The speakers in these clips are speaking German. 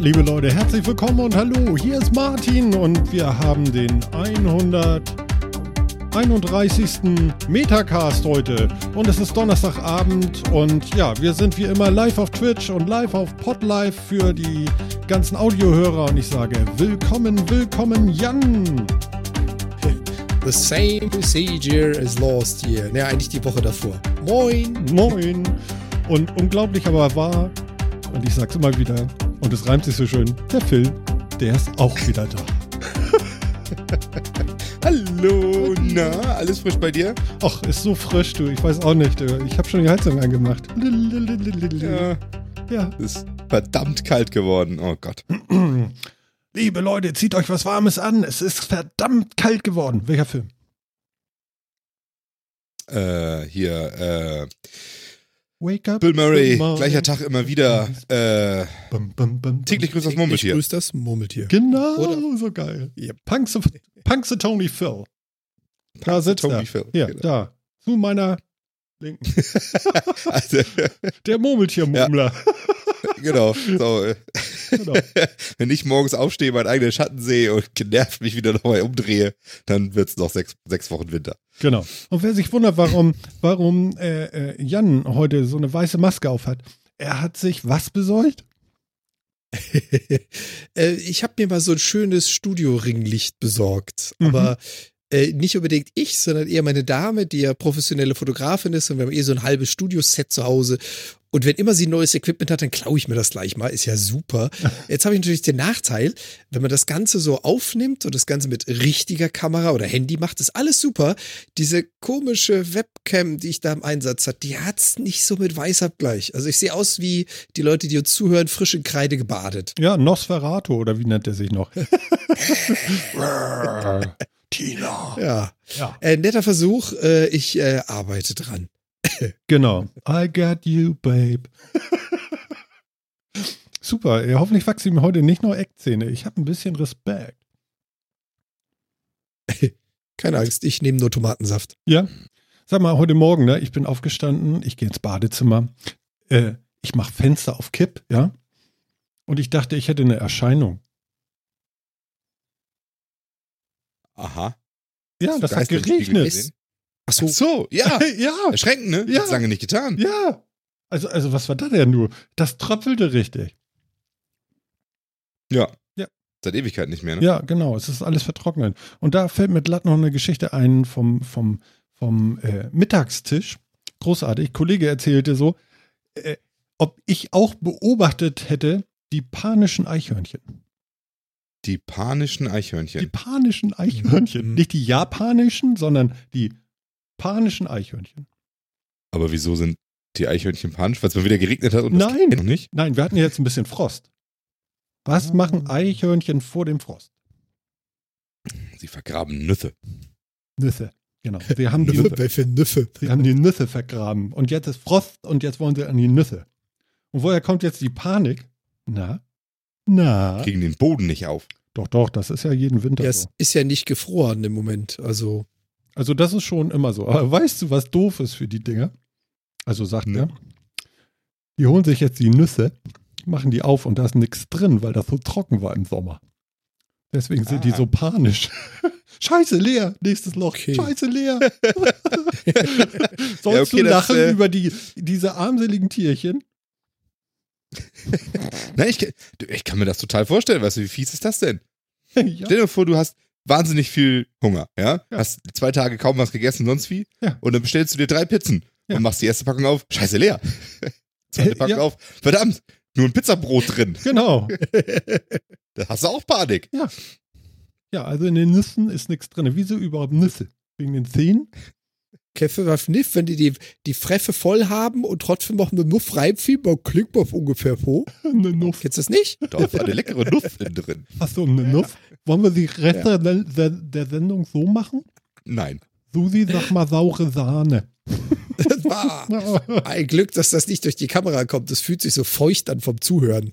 Liebe Leute, herzlich willkommen und hallo. Hier ist Martin und wir haben den 131. Metacast heute. Und es ist Donnerstagabend und ja, wir sind wie immer live auf Twitch und live auf Podlife für die ganzen Audiohörer. Und ich sage willkommen, willkommen, Jan. The same procedure as last year. Ja, eigentlich die Woche davor. Moin. Moin. Und unglaublich aber wahr, und ich sag's immer wieder, und es reimt sich so schön, der Phil, der ist auch wieder da. Hallo, na, alles frisch bei dir? Ach, ist so frisch, du. Ich weiß auch nicht. Ich habe schon die Heizung angemacht. Ja. Ja. Es ist verdammt kalt geworden. Oh Gott. Liebe Leute, zieht euch was Warmes an. Es ist verdammt kalt geworden. Welcher Film? Äh, hier, äh, Wake up. Bill Murray, gleicher Tag immer wieder. Äh, Bum, bum, bum, täglich grüßt das Murmeltier. grüß das Murmeltier. Genau, Oder- so geil. Yep. Punk's Punk's Tony Phil. Da sitzt Tony er. Phil, Ja, genau. da. Zu meiner Linken. Also, Der Murmeltiermummler. genau. So, Genau. wenn ich morgens aufstehe, meinen eigenen Schatten sehe und genervt mich wieder nochmal umdrehe, dann wird's noch sechs, sechs Wochen Winter. Genau. Und wer sich wundert, warum, warum äh, äh, Jan heute so eine weiße Maske auf hat, er hat sich was besorgt? äh, ich habe mir mal so ein schönes Studioringlicht besorgt. Mhm. Aber äh, nicht unbedingt ich, sondern eher meine Dame, die ja professionelle Fotografin ist und wir haben eh so ein halbes Studioset zu Hause. Und wenn immer sie neues Equipment hat, dann klaue ich mir das gleich mal. Ist ja super. Jetzt habe ich natürlich den Nachteil, wenn man das Ganze so aufnimmt und das Ganze mit richtiger Kamera oder Handy macht, ist alles super. Diese komische Webcam, die ich da im Einsatz hat, die hat's nicht so mit Weißabgleich. Also ich sehe aus wie die Leute, die uns zuhören, frisch in Kreide gebadet. Ja, Nosferatu oder wie nennt er sich noch? Tina. Ja. Ja. Äh, netter Versuch, äh, ich äh, arbeite dran. Genau. I got you, babe. Super. Ja, hoffentlich wachsen ihm heute nicht nur Eckzähne. Ich habe ein bisschen Respekt. Keine Angst, ich nehme nur Tomatensaft. Ja. Sag mal, heute Morgen, ne, ich bin aufgestanden, ich gehe ins Badezimmer, äh, ich mache Fenster auf Kipp, ja. Und ich dachte, ich hätte eine Erscheinung. Aha. Ja, das hat geregnet. Ach Ach so, ja. ja, Erschreckend, ne? Ja. Hat's lange nicht getan. ja. Also, also was war da denn nur? Das tröpfelte richtig. Ja. Ja. Seit Ewigkeit nicht mehr, ne? Ja, genau. Es ist alles vertrocknet. Und da fällt mir glatt noch eine Geschichte ein vom, vom, vom äh, Mittagstisch. Großartig. Kollege erzählte so, äh, ob ich auch beobachtet hätte, die panischen Eichhörnchen. Die panischen Die Eichhörnchen. panischen Eichhörnchen. Mhm. Nicht die japanischen, sondern die panischen Eichhörnchen. Aber wieso sind die Eichhörnchen panisch? Weil es mal wieder geregnet hat und Nein. geht noch nicht? Nein, wir hatten jetzt ein bisschen Frost. Was Ah. machen Eichhörnchen vor dem Frost? Sie vergraben Nüsse. Nüsse. Genau. Sie haben die, Welche Nüffe. sie haben die Nüsse vergraben. Und jetzt ist Frost und jetzt wollen sie an die Nüsse. Und woher kommt jetzt die Panik? Na? Na? Kriegen den Boden nicht auf. Doch, doch, das ist ja jeden Winter Ja, so. es ist ja nicht gefroren im Moment. Also, Also das ist schon immer so. Aber weißt du, was doof ist für die Dinger? Also sagt Ne. er, die holen sich jetzt die Nüsse, machen die auf und da ist nichts drin, weil das so trocken war im Sommer. Deswegen sind die Ah. so panisch. Scheiße, leer. Nächstes Loch. Okay. Scheiße, leer. Sollst Ja, okay, du das, lachen äh, über die, diese armseligen Tierchen? Nein, ich, ich kann mir das total vorstellen. Weißt du, wie fies ist das denn? ja. Stell dir vor, du hast wahnsinnig viel Hunger, ja? Ja. Hast zwei Tage kaum was gegessen, sonst wie? Ja. Und dann bestellst du dir drei Pizzen Ja. und machst die erste Packung auf. Scheiße, leer. Zweite Packung ja. auf. Verdammt, nur ein Pizzabrot drin. Genau. Da hast du auch Panik. Ja, also in den Nüssen ist nichts drin. Wieso überhaupt Nüsse? Wegen den Zähnen? Käffe war Fniff, wenn die, die die Freffe voll haben und trotzdem noch eine Nuff reinziehen, dann klingt man ungefähr so. Eine Nuss. Kennst du das nicht? Da ist eine leckere Nuss innen drin. Hast du eine Nuss? Wollen wir die Reste der, der, der Sendung so machen? Nein. Susi, sag mal saure Sahne. Das war ein Glück, dass das nicht durch die Kamera kommt. Das fühlt sich so feucht an vom Zuhören.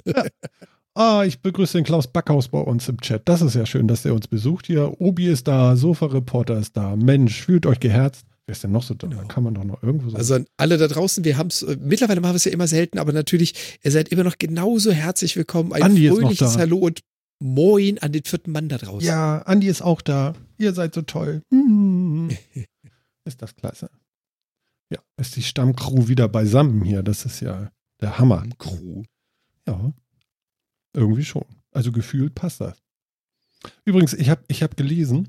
Ah, ich begrüße den Klaus Backhaus bei uns im Chat. Das ist ja schön, dass er uns besucht hier. Obi ist da, Sofa-Reporter ist da. Mensch, fühlt euch geherzt. Wer ist denn noch so da? Da kann man doch noch irgendwo so. Also alle da draußen, wir haben es, mittlerweile machen wir es ja immer selten, aber natürlich, ihr seid immer noch genauso herzlich willkommen. Ein Andi ist noch fröhliches da. Hallo und Moin an den vierten Mann da draußen. ja, Andi ist auch da. Ihr seid so toll. Hm. ist das klasse. Ja, ist die Stammcrew wieder beisammen hier. Das ist ja der Hammer. Crew. Ja, irgendwie schon. Also gefühlt passt das. Übrigens, ich habe ich hab gelesen,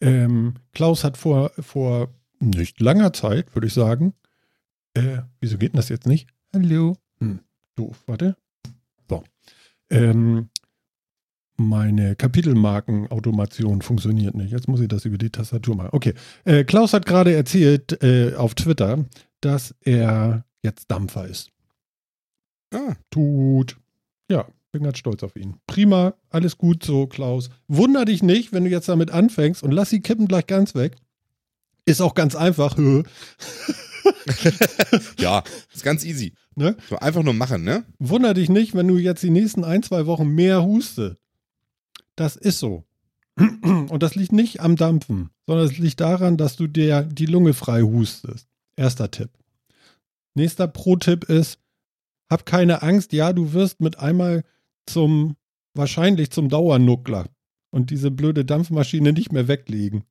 ähm, Klaus hat vor, vor nicht langer Zeit, würde ich sagen, äh, wieso geht denn das jetzt nicht? Hallo. Hm, doof, warte. So. Ähm, meine Kapitelmarkenautomation funktioniert nicht. Jetzt muss ich das über die Tastatur machen. Okay. Äh, Klaus hat gerade erzählt äh, auf Twitter, dass er jetzt Dampfer ist. Ah, Tut. Ja, bin ganz stolz auf ihn. Prima, alles gut so, Klaus. Wunder dich nicht, wenn du jetzt damit anfängst und lass die Kippen gleich ganz weg. Ist auch ganz einfach. ja, ist ganz easy. Ne? So einfach nur machen, ne? Wunder dich nicht, wenn du jetzt die nächsten ein, zwei Wochen mehr huste. Das ist so. Und das liegt nicht am Dampfen, sondern es liegt daran, dass du dir die Lunge frei hustest. Erster Tipp. Nächster Pro-Tipp ist, hab keine Angst, ja, du wirst mit einmal zum, wahrscheinlich zum Dauernuckler und diese blöde Dampfmaschine nicht mehr weglegen.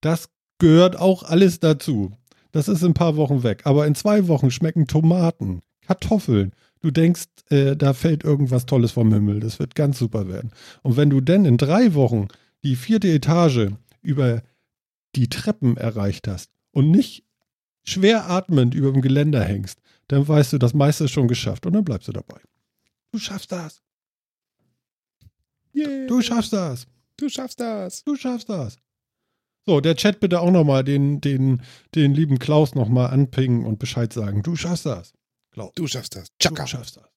Das gehört auch alles dazu. Das ist in ein paar Wochen weg. Aber in zwei Wochen schmecken Tomaten, Kartoffeln. Du denkst, äh, da fällt irgendwas Tolles vom Himmel. Das wird ganz super werden. Und wenn du dann in drei Wochen die vierte Etage über die Treppen erreicht hast und nicht schwer atmend über dem Geländer hängst, dann weißt du, das meiste ist schon geschafft und dann bleibst du dabei. Du schaffst das. Yeah. Du schaffst das. du schaffst das. Du schaffst das. So, der Chat bitte auch nochmal den, den, den lieben Klaus nochmal anpingen und Bescheid sagen. Du schaffst das. Klaus. Du schaffst das. Du Chaka. schaffst das.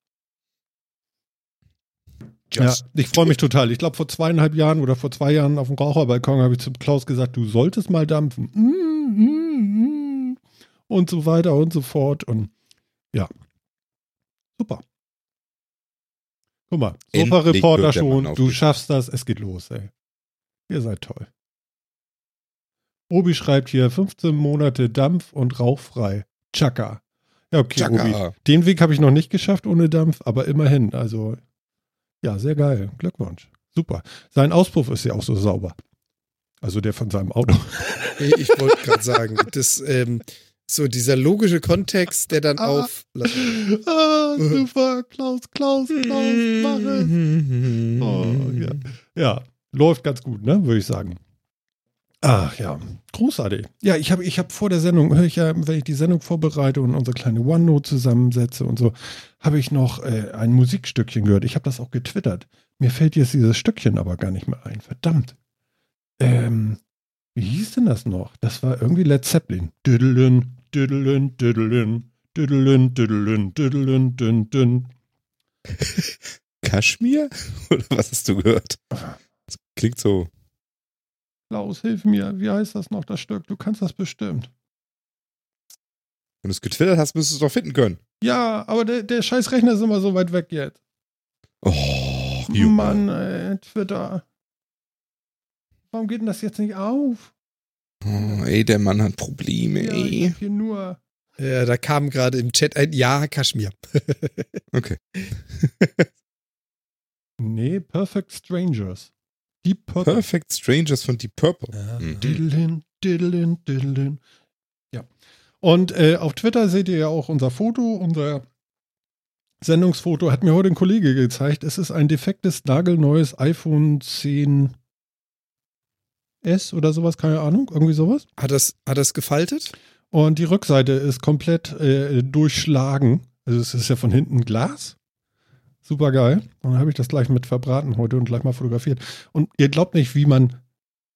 Just ja, ich freue mich total. Ich glaube, vor zweieinhalb Jahren oder vor zwei Jahren auf dem Raucherbalkon habe ich zum Klaus gesagt, du solltest mal dampfen. Mm, mm, mm. Und so weiter und so fort. Und ja, super. Guck mal, Sofa-Reporter schon. Du schaffst das. Es geht los, ey. Ihr seid toll. Obi schreibt hier 15 Monate Dampf und rauchfrei. Chaka. Ja, okay, Obi. Chaka. Den Weg habe ich noch nicht geschafft ohne Dampf, aber immerhin. Also, ja, sehr geil. Glückwunsch. Super. Sein Auspuff ist ja auch so sauber. Also der von seinem Auto. Ich wollte gerade sagen, das, ähm, so dieser logische Kontext, der dann Ah. auf. ah, super. Klaus, Klaus, Klaus, mach es. Oh, ja. ja, läuft ganz gut, ne, würde ich sagen. Ach ja, großartig. Ja, ich habe ich hab vor der Sendung, höre ich ja, wenn ich die Sendung vorbereite und unsere kleine OneNote zusammensetze und so, habe ich noch äh, ein Musikstückchen gehört. Ich habe das auch getwittert. Mir fällt jetzt dieses Stückchen aber gar nicht mehr ein. Verdammt. Ähm, wie hieß denn das noch? Das war irgendwie Led Zeppelin. Düdelün, düdelün, düdelün, düdelün, düdelün, düdelün, dün, dün. Kaschmir? Oder was hast du gehört? Das klingt so. Klaus, hilf mir. Wie heißt das noch, das Stück? Du kannst das bestimmt. Wenn du es getwittert hast, müsstest du es doch finden können. Ja, aber der, der scheiß Rechner ist immer so weit weg jetzt. Oh, Junge. Mann, ey, Twitter. Warum geht denn das jetzt nicht auf? Oh, ey, der Mann hat Probleme, Ja, ich ey. hab hier nur. Ja, da kam gerade im Chat ein Ja, Kaschmir. Okay. Nee, Perfect Strangers. Deep Purple. Perfect Strangers von Deep Purple. Ja. Mhm. Diddlin, diddlin, diddlin. Ja. Und äh, auf Twitter seht ihr ja auch unser Foto, unser Sendungsfoto hat mir heute ein Kollege gezeigt. Es ist ein defektes, nagelneues iPhone 10 S oder sowas, keine Ahnung, irgendwie sowas. Hat das, hat das gefaltet? Und die Rückseite ist komplett äh, durchschlagen. Also es ist ja von hinten Glas. Super geil. Und dann habe ich das gleich mit verbraten heute und gleich mal fotografiert. Und ihr glaubt nicht, wie man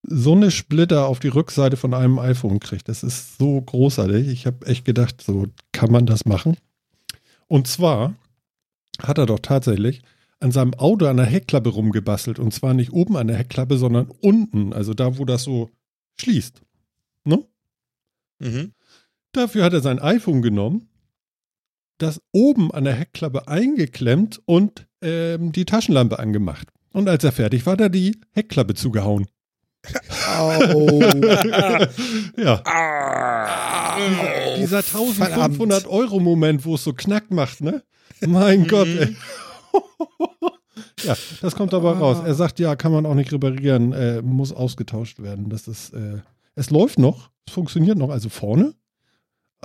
so eine Splitter auf die Rückseite von einem iPhone kriegt. Das ist so großartig. Ich habe echt gedacht, so kann man das machen. Und zwar hat er doch tatsächlich an seinem Auto an der Heckklappe rumgebastelt. Und zwar nicht oben an der Heckklappe, sondern unten. Also da, wo das so schließt. Ne? Mhm. Dafür hat er sein iPhone genommen, das oben an der Heckklappe eingeklemmt und ähm, die Taschenlampe angemacht. Und als er fertig war, hat er die Heckklappe zugehauen. Au. ja. Ah. Dieser 1500 Euro Moment, wo es so knack macht, ne? Mein Gott, ey. ja, das kommt aber raus. Er sagt, ja, kann man auch nicht reparieren, äh, muss ausgetauscht werden. Das ist, äh, es läuft noch, es funktioniert noch, also vorne.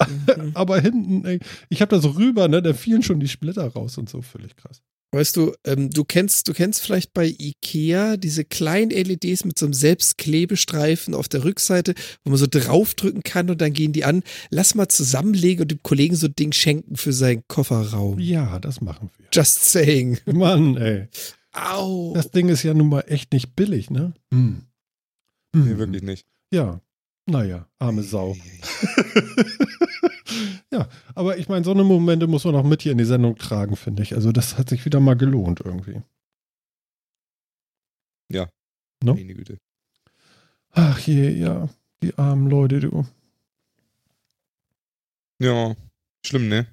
Mhm. aber hinten, ey, ich habe da so rüber, ne, da fielen schon die Splitter raus und so, völlig krass. Weißt du, ähm, du kennst, du kennst vielleicht bei Ikea diese kleinen LEDs mit so einem Selbstklebestreifen auf der Rückseite, wo man so draufdrücken kann und dann gehen die an. Lass mal zusammenlegen und dem Kollegen so ein Ding schenken für seinen Kofferraum. Ja, das machen wir. Just saying. Mann, ey. Au. Das Ding ist ja nun mal echt nicht billig, ne? Hm. Hm. Nee, wirklich nicht. Ja, naja, arme Sau. ja, aber ich meine, so eine Momente muss man auch mit hier in die Sendung tragen, finde ich. Also das hat sich wieder mal gelohnt irgendwie. Ja. No? Meine Güte. Ach je, ja, die armen Leute, du. Ja, schlimm, ne?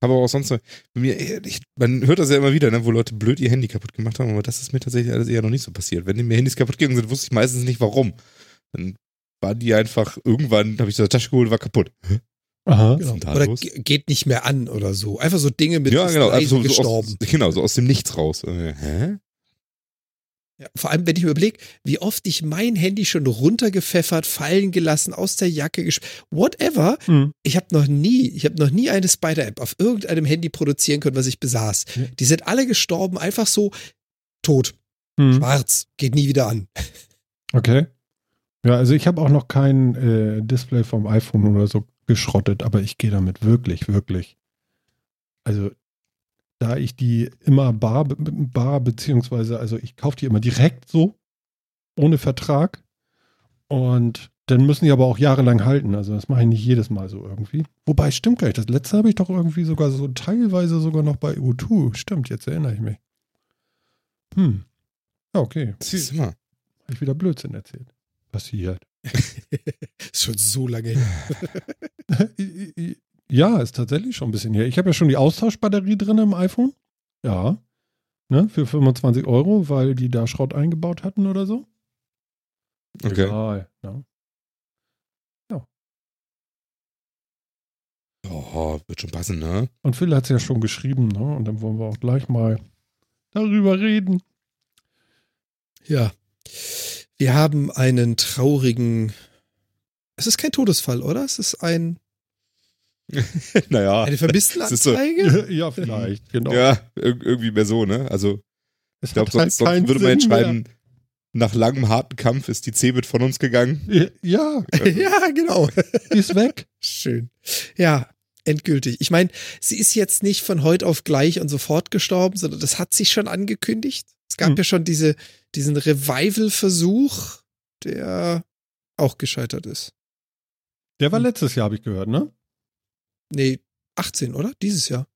Aber auch sonst, bei mir, ich, man hört das ja immer wieder, ne, wo Leute blöd ihr Handy kaputt gemacht haben, aber das ist mir tatsächlich alles eher noch nicht so passiert. Wenn mir Handys kaputt gegangen sind, wusste ich meistens nicht warum. Dann waren die einfach, irgendwann habe ich so eine Tasche geholt, war kaputt. Aha. Da Oder los? geht nicht mehr an oder so. Einfach so Dinge mit Ja, genau, also so, gestorben. aus, genau, so aus dem Nichts raus. Äh, hä? Ja, vor allem, wenn ich mir überlege, wie oft ich mein Handy schon runtergepfeffert, fallen gelassen, aus der Jacke gesch... Whatever. Hm. Ich habe noch nie, ich habe noch nie eine Spider-App auf irgendeinem Handy produzieren können, was ich besaß. Ja. Die sind alle gestorben, einfach so tot, Hm. schwarz, geht nie wieder an. Okay. Ja, also ich habe auch noch kein äh, Display vom iPhone oder so geschrottet, aber ich gehe damit wirklich, wirklich. Also da ich die immer bar, bar beziehungsweise, also ich kaufe die immer direkt so, ohne Vertrag. Und dann müssen die aber auch jahrelang halten. Also das mache ich nicht jedes Mal so irgendwie. Wobei, stimmt gleich. Das letzte habe ich doch irgendwie sogar so teilweise sogar noch bei U2. Stimmt, jetzt erinnere ich mich. Hm. Ja, okay. Das ist immer. Habe ich wieder Blödsinn erzählt. Passiert. Ist schon so lange her. ja, ist tatsächlich schon ein bisschen her. Ich habe ja schon die Austauschbatterie drin im iPhone. Ja. Ne, für 25 Euro, weil die da Schrott eingebaut hatten oder so. Okay. Egal, ne? Oh, wird schon passen, ne? Und Phil hat es ja schon geschrieben, ne? Und dann wollen wir auch gleich mal darüber reden. Ja. Wir haben einen traurigen. Es ist kein Todesfall, oder? Es ist ein, naja. eine ist so- Vermisstenanzeige. ja, vielleicht, genau. Ja, ir irgendwie mehr so, ne? Also, ich glaube, halt sonst, sonst würde man jetzt schreiben, nach langem harten Kampf ist die Cebit von uns gegangen. Ja, ja, genau. die ist weg. Schön. Ja, endgültig. Ich meine, sie ist jetzt nicht von heute auf gleich und sofort gestorben, sondern das hat sich schon angekündigt. Es gab Hm. ja schon diese, diesen Revival-Versuch, der auch gescheitert ist. Der war Hm. letztes Jahr, habe ich gehört, ne? Nee, 18, oder? Dieses Jahr.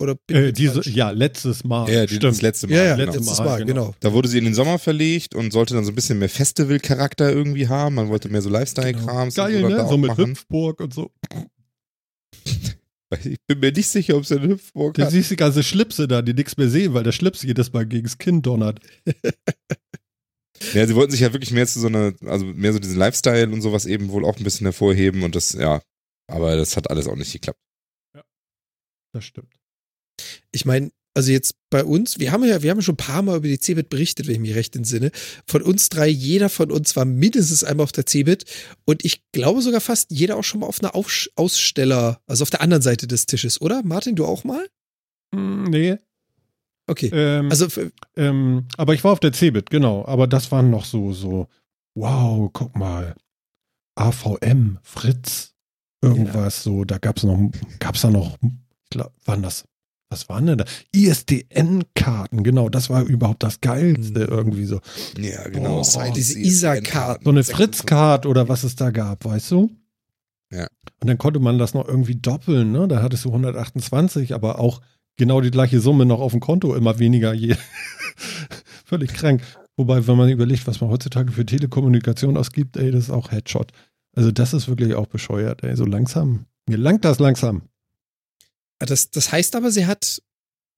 Oder bin ich Äh, diese, ja, letztes Mal. Ja, die- das letzte Mal. ja, ja, genau. letztes Mal, genau. genau. Da wurde sie in den Sommer verlegt und sollte dann so ein bisschen mehr Festival-Charakter irgendwie haben. Man wollte mehr so Lifestyle-Krams. und Geil, so ne? So mit machen. Hüpfburg und so. Ich bin mir nicht sicher, ob es eine Hüpfburg Da hat. siehst du die ganze Schlipse da, die nichts mehr sehen, weil der Schlips jedes Mal gegens Kinn donnert. Ja, sie wollten sich ja wirklich mehr zu so einer, also mehr so diesen Lifestyle und sowas eben wohl auch ein bisschen hervorheben und das, ja. Aber das hat alles auch nicht geklappt. Das stimmt. Ich meine, also jetzt bei uns, wir haben ja, wir haben ja schon ein paar Mal über die Cebit berichtet, wenn ich mich recht entsinne. Von uns drei, jeder von uns war mindestens einmal auf der Cebit und ich glaube sogar fast jeder auch schon mal auf einer Aufsch Aussteller, also auf der anderen Seite des Tisches, oder? Martin, du auch mal? Hm, nee. Okay. Ähm, Also ähm, aber ich war auf der Cebit, genau. Aber das waren noch so, so, wow, guck mal. AVM, Fritz, irgendwas so. Da gab's noch, gab's da noch, glaub, waren das, was waren denn da? ISDN-Karten, genau, das war überhaupt das Geilste Mhm. irgendwie so. Ja, genau. Oh, Side diese ISA-Karten. So eine Fritz-Card oder was es da gab, weißt du? Ja. Und dann konnte man das noch irgendwie doppeln, ne? Da hattest du 128, aber auch genau die gleiche Summe noch auf dem Konto, immer weniger je. Völlig krank. Wobei, wenn man überlegt, was man heutzutage für Telekommunikation ausgibt, ey, das ist auch Headshot. Also das ist wirklich auch bescheuert, ey, so langsam. Mir langt das langsam. Das, das heißt aber, sie hat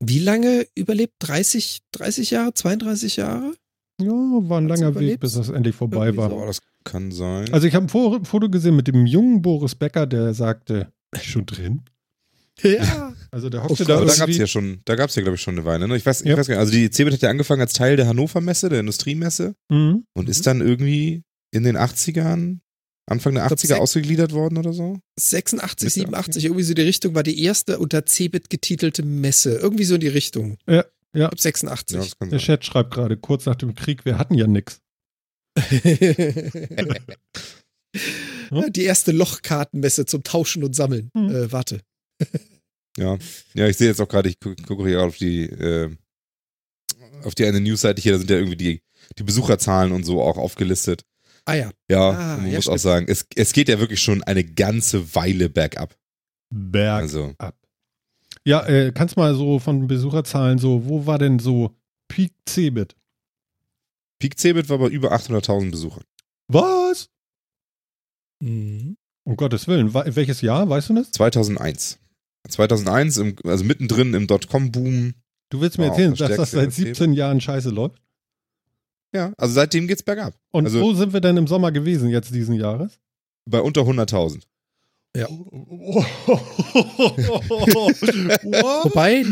wie lange überlebt? 30, 30 Jahre, 32 Jahre? Ja, war ein Hat's langer Weg, bis das endlich vorbei Irgendwie war. so. Das kann sein. Also ich habe ein Fo- Foto gesehen mit dem jungen Boris Becker, der sagte, "Ist schon drin. Ja. Also der Oh hockte Gott, da aber da gab es ja schon, da gab es ja, glaube ich, schon eine Weile. Ne? Ich weiß, ich Ja. weiß gar nicht. Also die CeBIT hat ja angefangen als Teil der Hannover Messe, der Industriemesse, Mhm. und Mhm. ist dann irgendwie in den 80ern, Anfang der Ich glaub, 80er sech- ausgegliedert worden oder so. 86, Mitte 87, irgendwie so die Richtung, war die erste unter Cebit getitelte Messe. Irgendwie so in die Richtung. Ja, ja. Ich glaub 86. Ja, Der. Chat schreibt gerade, kurz nach dem Krieg, wir hatten ja nix. Ja, die erste Lochkartenmesse zum Tauschen und Sammeln. Hm. Äh, warte. Ja, ja, ich sehe jetzt auch gerade, ich gucke guck hier auf die, äh, auf die eine Newsseite hier, da sind ja irgendwie die, die Besucherzahlen und so auch aufgelistet. Ah ja. Ja, Ah, man ja, muss auch stimmt. sagen, es, es geht ja wirklich schon eine ganze Weile bergab. Berg Also, ab. Ja, äh, kannst mal so von Besucherzahlen so, wo war denn so Peak Cebit? Peak Cebit war bei über 800.000 Besuchern. Was? Mhm. Um Gottes Willen, welches Jahr, weißt du das? 2001. 2001, im, also mittendrin im Dotcom-Boom. Du willst mir erzählen, das dass das seit Erzählen. 17 Jahren scheiße läuft? Ja, also seitdem geht's bergab. Und Also- wo sind wir denn im Sommer gewesen jetzt diesen Jahres? Bei unter 100.000. Ja. Wobei,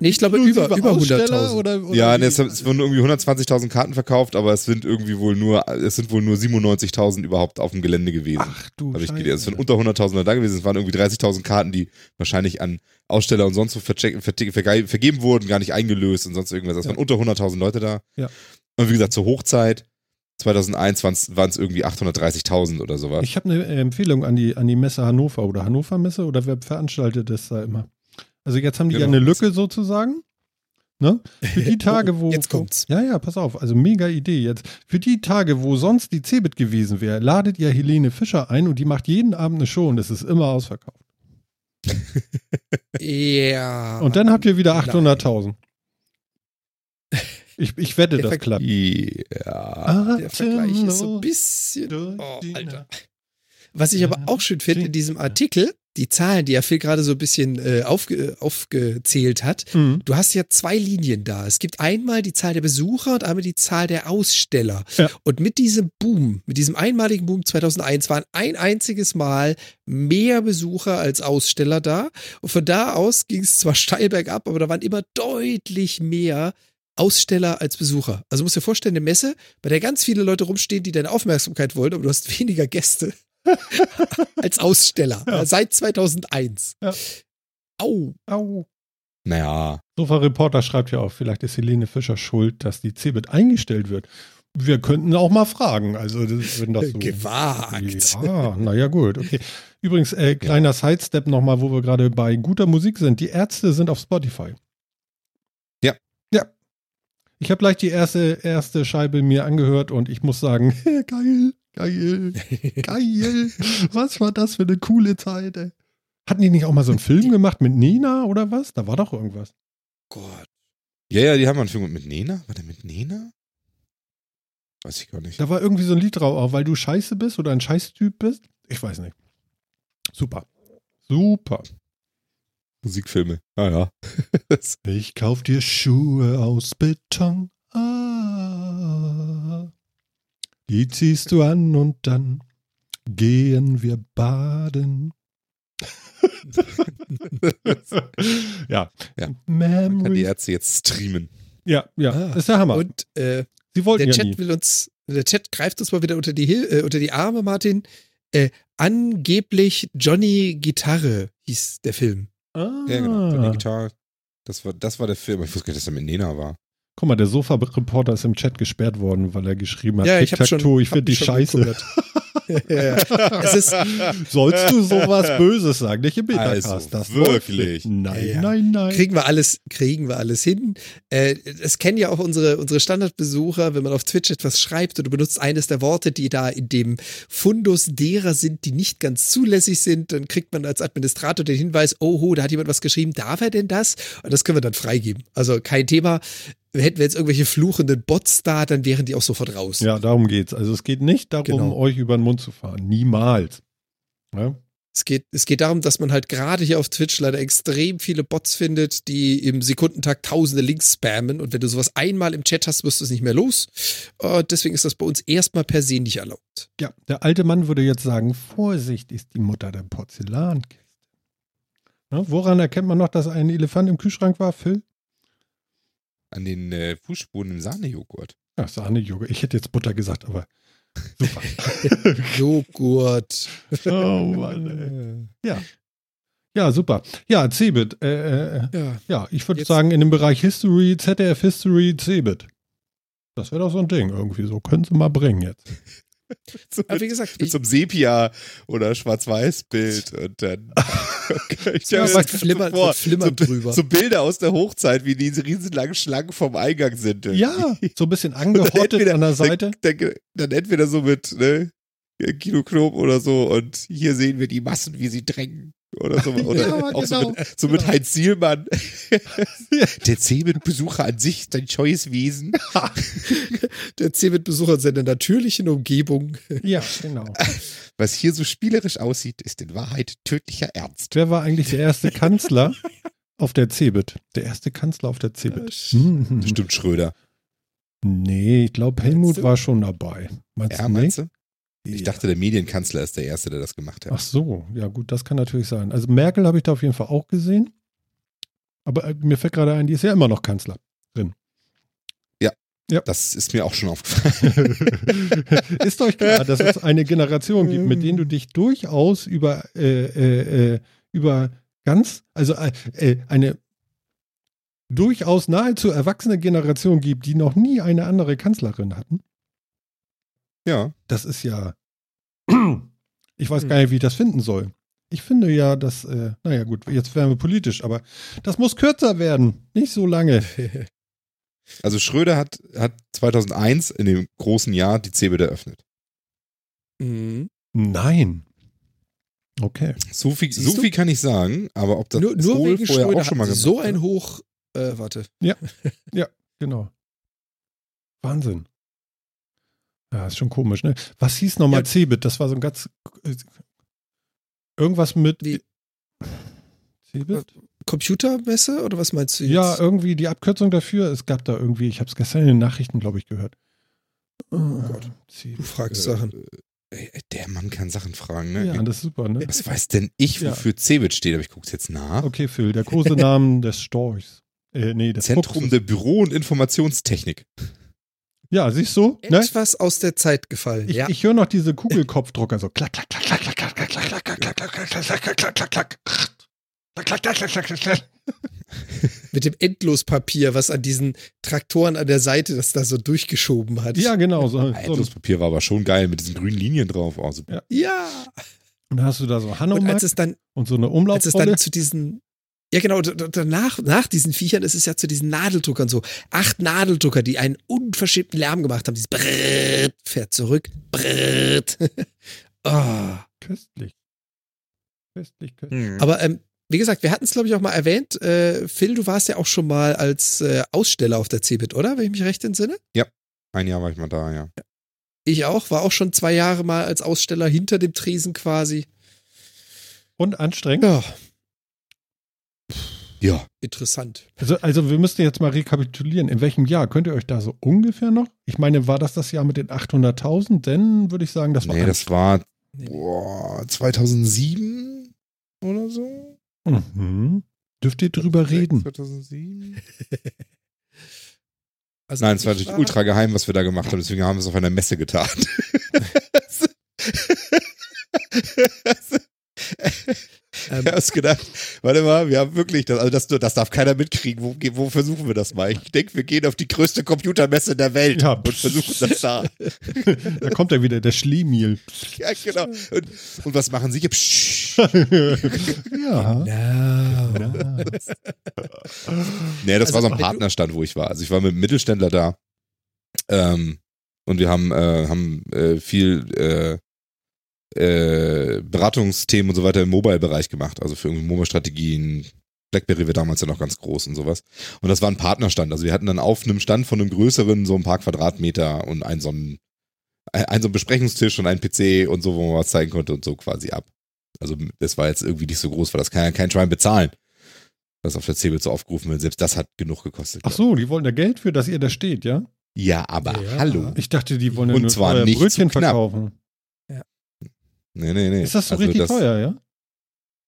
nee, ich glaube über, über Aussteller 100.000. Oder, oder Ja, wie? ne, es, es wurden irgendwie 120.000 Karten verkauft, aber es sind irgendwie wohl nur, es sind wohl nur 97.000 überhaupt auf dem Gelände gewesen. Ach du Habe ich Scheiße. gelesen. Es sind unter 100.000 da gewesen. Es waren irgendwie 30.000 Karten, die wahrscheinlich an Aussteller und sonst wo vergeben wurden, gar nicht eingelöst und sonst irgendwas. Es Ja. waren unter 100.000 Leute da. Ja. Und wie gesagt, zur Hochzeit 2001 waren es irgendwie 830.000 oder sowas. Ich habe eine Empfehlung an die, an die Messe Hannover oder Hannover Messe oder wer veranstaltet das da immer? Also jetzt haben die ja Genau. eine Lücke sozusagen. Ne? Für die Tage, wo. jetzt kommt's. Ja, ja, pass auf. Also mega Idee jetzt. Für die Tage, wo sonst die Cebit gewesen wäre, ladet ihr Helene Fischer ein und die macht jeden Abend eine Show und es ist immer ausverkauft. Ja. Und dann habt ihr wieder Nein. 800.000. Ich, ich wette, Der das Ver- klappt. Ja. der Vergleich ist so ein bisschen. Oh, Alter. Was ich aber auch schön finde in diesem Artikel, die Zahlen, die ja Phil gerade so ein bisschen äh, aufge, aufgezählt hat. Mhm. Du hast ja zwei Linien da. Es gibt einmal die Zahl der Besucher und einmal die Zahl der Aussteller. Ja. Und mit diesem Boom, mit diesem einmaligen Boom 2001 waren ein einziges Mal mehr Besucher als Aussteller da. Und von da aus ging es zwar steil bergab, aber da waren immer deutlich mehr Aussteller als Besucher. Also musst dir vorstellen, eine Messe, bei der ganz viele Leute rumstehen, die deine Aufmerksamkeit wollen, aber du hast weniger Gäste als Aussteller. Ja. Seit 2001. Ja. Au. Au. Naja. Sofa-Reporter schreibt ja auch, vielleicht ist Helene Fischer schuld, dass die Cebit eingestellt wird. Wir könnten auch mal fragen. Also, wenn das so. Gewagt. Ja, naja, gut. Okay. Übrigens, äh, kleiner Sidestep nochmal, wo wir gerade bei guter Musik sind. Die Ärzte sind auf Spotify. Ich habe gleich die erste, erste Scheibe mir angehört und ich muss sagen, geil, geil, geil. Was war das für eine coole Zeit, ey. Hatten die nicht auch mal so einen Film gemacht mit Nena oder was? Da war doch irgendwas. Gott. Ja, ja, die haben einen Film mit Nena. War der mit Nena? Weiß ich gar nicht. Da war irgendwie so ein Lied drauf, auch weil du scheiße bist oder ein Scheißtyp bist. Ich weiß nicht. Super. Super. Musikfilme. Ah ja. Ich kauf dir Schuhe aus Beton. Ah, die ziehst du an und dann gehen wir baden. ja. Ja. Kann die. Ärzte jetzt streamen. Ja, ja. Ah. Das ist der Hammer. Und äh, Sie wollten der ja Chat nie. will uns, der Chat greift uns mal wieder unter die, Hil äh, unter die Arme, Martin. Äh, angeblich Johnny Gitarre hieß der Film. Ah. Ja, genau. Johnny Guitar. Das war, das war der Film. Ich wusste gar nicht, dass er mit Nena war. Guck mal, der Sofa-Reporter ist im Chat gesperrt worden, weil er geschrieben hat, Ja, ich schon. Tic-Tac-Toe, ich hab finde die scheiße. ja, ja. Es ist, Sollst du sowas Böses sagen? Nicht im Metacast. Also, das wirklich? Nein, Ja. nein, nein. kriegen wir alles, kriegen wir alles hin. Äh, es kennen ja auch unsere, unsere Standardbesucher, wenn man auf Twitch etwas schreibt oder benutzt eines der Worte, die da in dem Fundus derer sind, die nicht ganz zulässig sind, dann kriegt man als Administrator den Hinweis, oh, ho, da hat jemand was geschrieben, darf er denn das? Und das können wir dann freigeben. Also kein Thema. Hätten wir jetzt irgendwelche fluchenden Bots da, dann wären die auch sofort raus. Ja, darum geht's. Also es geht nicht darum, Genau. euch über den Mund zu fahren. Niemals. Ja? Es geht, es geht darum, dass man halt gerade hier auf Twitch leider extrem viele Bots findet, die im Sekundentakt tausende Links spammen. Und wenn du sowas einmal im Chat hast, wirst du es nicht mehr los. Äh, deswegen ist das bei uns erstmal per se nicht erlaubt. Ja, der alte Mann würde jetzt sagen, Vorsicht ist die Mutter der Porzellankiste. Na, woran erkennt man noch, dass ein Elefant im Kühlschrank war, Phil? An den äh, Fußspuren im Sahnejoghurt. Ja, Sahnejoghurt. Ich hätte jetzt Butter gesagt, aber super. Joghurt. oh Mann, ey. Ja. Ja, super. Ja, Cebit. Äh, äh, Ja. ja, ich würde sagen, in dem Bereich History, ZDF History, Cebit. Das wäre doch so ein Ding irgendwie. So können sie mal bringen jetzt. So Aber wie gesagt, mit ich, so einem Sepia- oder Schwarz-Weiß-Bild und dann. Okay, ich Ja, das flimmert- vor, was flimmert so, drüber. So Bilder aus der Hochzeit, wie diese riesenlangen Schlangen vom Eingang sind. Ja, so ein bisschen angehottet entweder- an der Seite. Dann, dann, dann entweder so mit ne, Knob oder so und hier sehen wir die Massen, wie sie drängen. Oder so. Oder Ja, auch so, genau. mit, so mit Heinz Sielmann. Der C-Mit-Besucher an sich ist ein scheues Wesen. der C-Mit-Besucher in seiner natürlichen Umgebung. Ja, genau. Was hier so spielerisch aussieht, ist in Wahrheit tödlicher Ernst. Wer war eigentlich der erste Kanzler auf der Cebit? Der erste Kanzler auf der Cebit. Mhm. Bestimmt Schröder. Nee, ich glaube, Helmut war schon dabei. Meinst Ja, du meinst du? Ich dachte, der Medienkanzler ist der Erste, der das gemacht hat. Ach so, ja gut, das kann natürlich sein. Also Merkel habe ich da auf jeden Fall auch gesehen. Aber äh, mir fällt gerade ein, die ist ja immer noch Kanzler. Das ist mir auch schon aufgefallen. ist euch klar, dass es eine Generation gibt, mit denen du dich durchaus über, äh, äh, äh, über ganz, also äh, äh, eine durchaus nahezu erwachsene Generation gibt, die noch nie eine andere Kanzlerin hatten? Ja. Das ist ja, ich weiß gar nicht, wie ich das finden soll. Ich finde ja, dass, äh, naja gut, jetzt werden wir politisch, aber das muss kürzer werden, nicht so lange. Also Schröder hat, hat 2001 in dem großen Jahr die CeBIT eröffnet. Mhm. Nein. Okay. So viel, Siehst so du? viel kann ich sagen, aber ob das Nur, nur wegen vorher Schröder auch schon mal so ein Hoch. Äh, warte. Genau. Wahnsinn. Ja, ist schon komisch, ne? Was hieß nochmal Ja. Cebit? Das war so ein ganz. äh, Irgendwas mit. Wie? Cebit? Computermesse oder was meinst du jetzt? Ja, irgendwie die Abkürzung dafür. Es gab da irgendwie, ich habe es gestern in den Nachrichten, glaube ich, gehört. Oh Gott. Cebit. du fragst Äh, Sachen. äh, Der Mann kann Sachen fragen, ne? Ja, das ist super, ne? Was weiß denn ich, Ja. wofür CeBIT steht? Aber ich gucke jetzt nach. Okay, Phil, der Kosenamen des Storchs. Äh, nee, Zentrum Fuchses. der Büro- und Informationstechnik. Ja, siehst du? Ne? Etwas aus der Zeit gefallen. Ich, ja. ich höre noch diese Kugelkopfdrucker so klack, klack, klack, klack, klack, klack, klack, klack, klack, klack, klack, klack, klack, klack, klack, klack, klack. Klack, klack, klack, klack, klack, klack. Mit dem Endlospapier, was an diesen Traktoren an der Seite das da so durchgeschoben hat. Ja, genau. So. Endlospapier war aber schon geil mit diesen grünen Linien drauf. Oh, super. Ja. Und dann hast du da so Und Hanomag als es dann, und so eine als es Umlaufrolle. dann zu diesen, ja genau, danach, nach diesen Viechern ist es ja zu diesen Nadeldruckern so. Acht Nadeldrucker, die einen unverschämten Lärm gemacht haben. Dieses Brrrt, fährt zurück, Brrrt. oh. Köstlich. Köstlich, köstlich. Aber ähm, wie gesagt, wir hatten es, glaube ich, auch mal erwähnt. Äh, Phil, du warst ja auch schon mal als äh, Aussteller auf der CeBIT, oder? Wenn ich mich recht entsinne. Ein Jahr war ich mal da, ja. Ich auch, war auch schon zwei Jahre mal als Aussteller hinter dem Tresen quasi. Und anstrengend. Ja, Ja. interessant. Also, also wir müssten jetzt mal rekapitulieren. In welchem Jahr? Könnt ihr euch da so ungefähr noch? Ich meine, war das das Jahr mit den 800.000? Denn würde ich sagen, das war nee, das war boah, 2007 oder so. Mhm. Dürft ihr drüber reden? 2007? Also Nein, es war ich natürlich ultra geheim, was wir da gemacht haben. Deswegen haben wir es auf einer Messe getan. Ähm, Ich hab's gedacht, warte mal, wir haben wirklich, das, also das, das darf keiner mitkriegen. Wo, wo versuchen wir das mal? Ich denke, wir gehen auf die größte Computermesse der Welt Ja. und versuchen das da. Da kommt ja wieder der Schlemiel. Ja, genau. Und, und was machen sie? Psch. ja. No. ja. Nee, das Also, war so ein du- Partnerstand, wo ich war. Also ich war mit einem Mittelständler da. Ähm, und wir haben, äh, haben äh, viel äh, äh, Beratungsthemen und so weiter im Mobile-Bereich gemacht. Also für irgendwie Mobile-Strategien. BlackBerry war damals ja noch ganz groß und sowas. Und das war ein Partnerstand. Also wir hatten dann auf einem Stand von einem größeren so ein paar Quadratmeter und einen so einen, ein, ein so einen Besprechungstisch und einen PC und so, wo man was zeigen konnte und so quasi ab. Also das war jetzt irgendwie nicht so groß, weil das kann ja kein Schwein bezahlen. Was auf der Zebel so aufgerufen wird. Selbst das hat genug gekostet. Ach so, die wollen da Geld für, dass ihr da steht, ja? Ja, aber Ja. hallo. Ich dachte, die wollen ja Und nur zwar nicht Brötchen verkaufen. Nee, nee, nee. Ist das so Also richtig teuer, ja?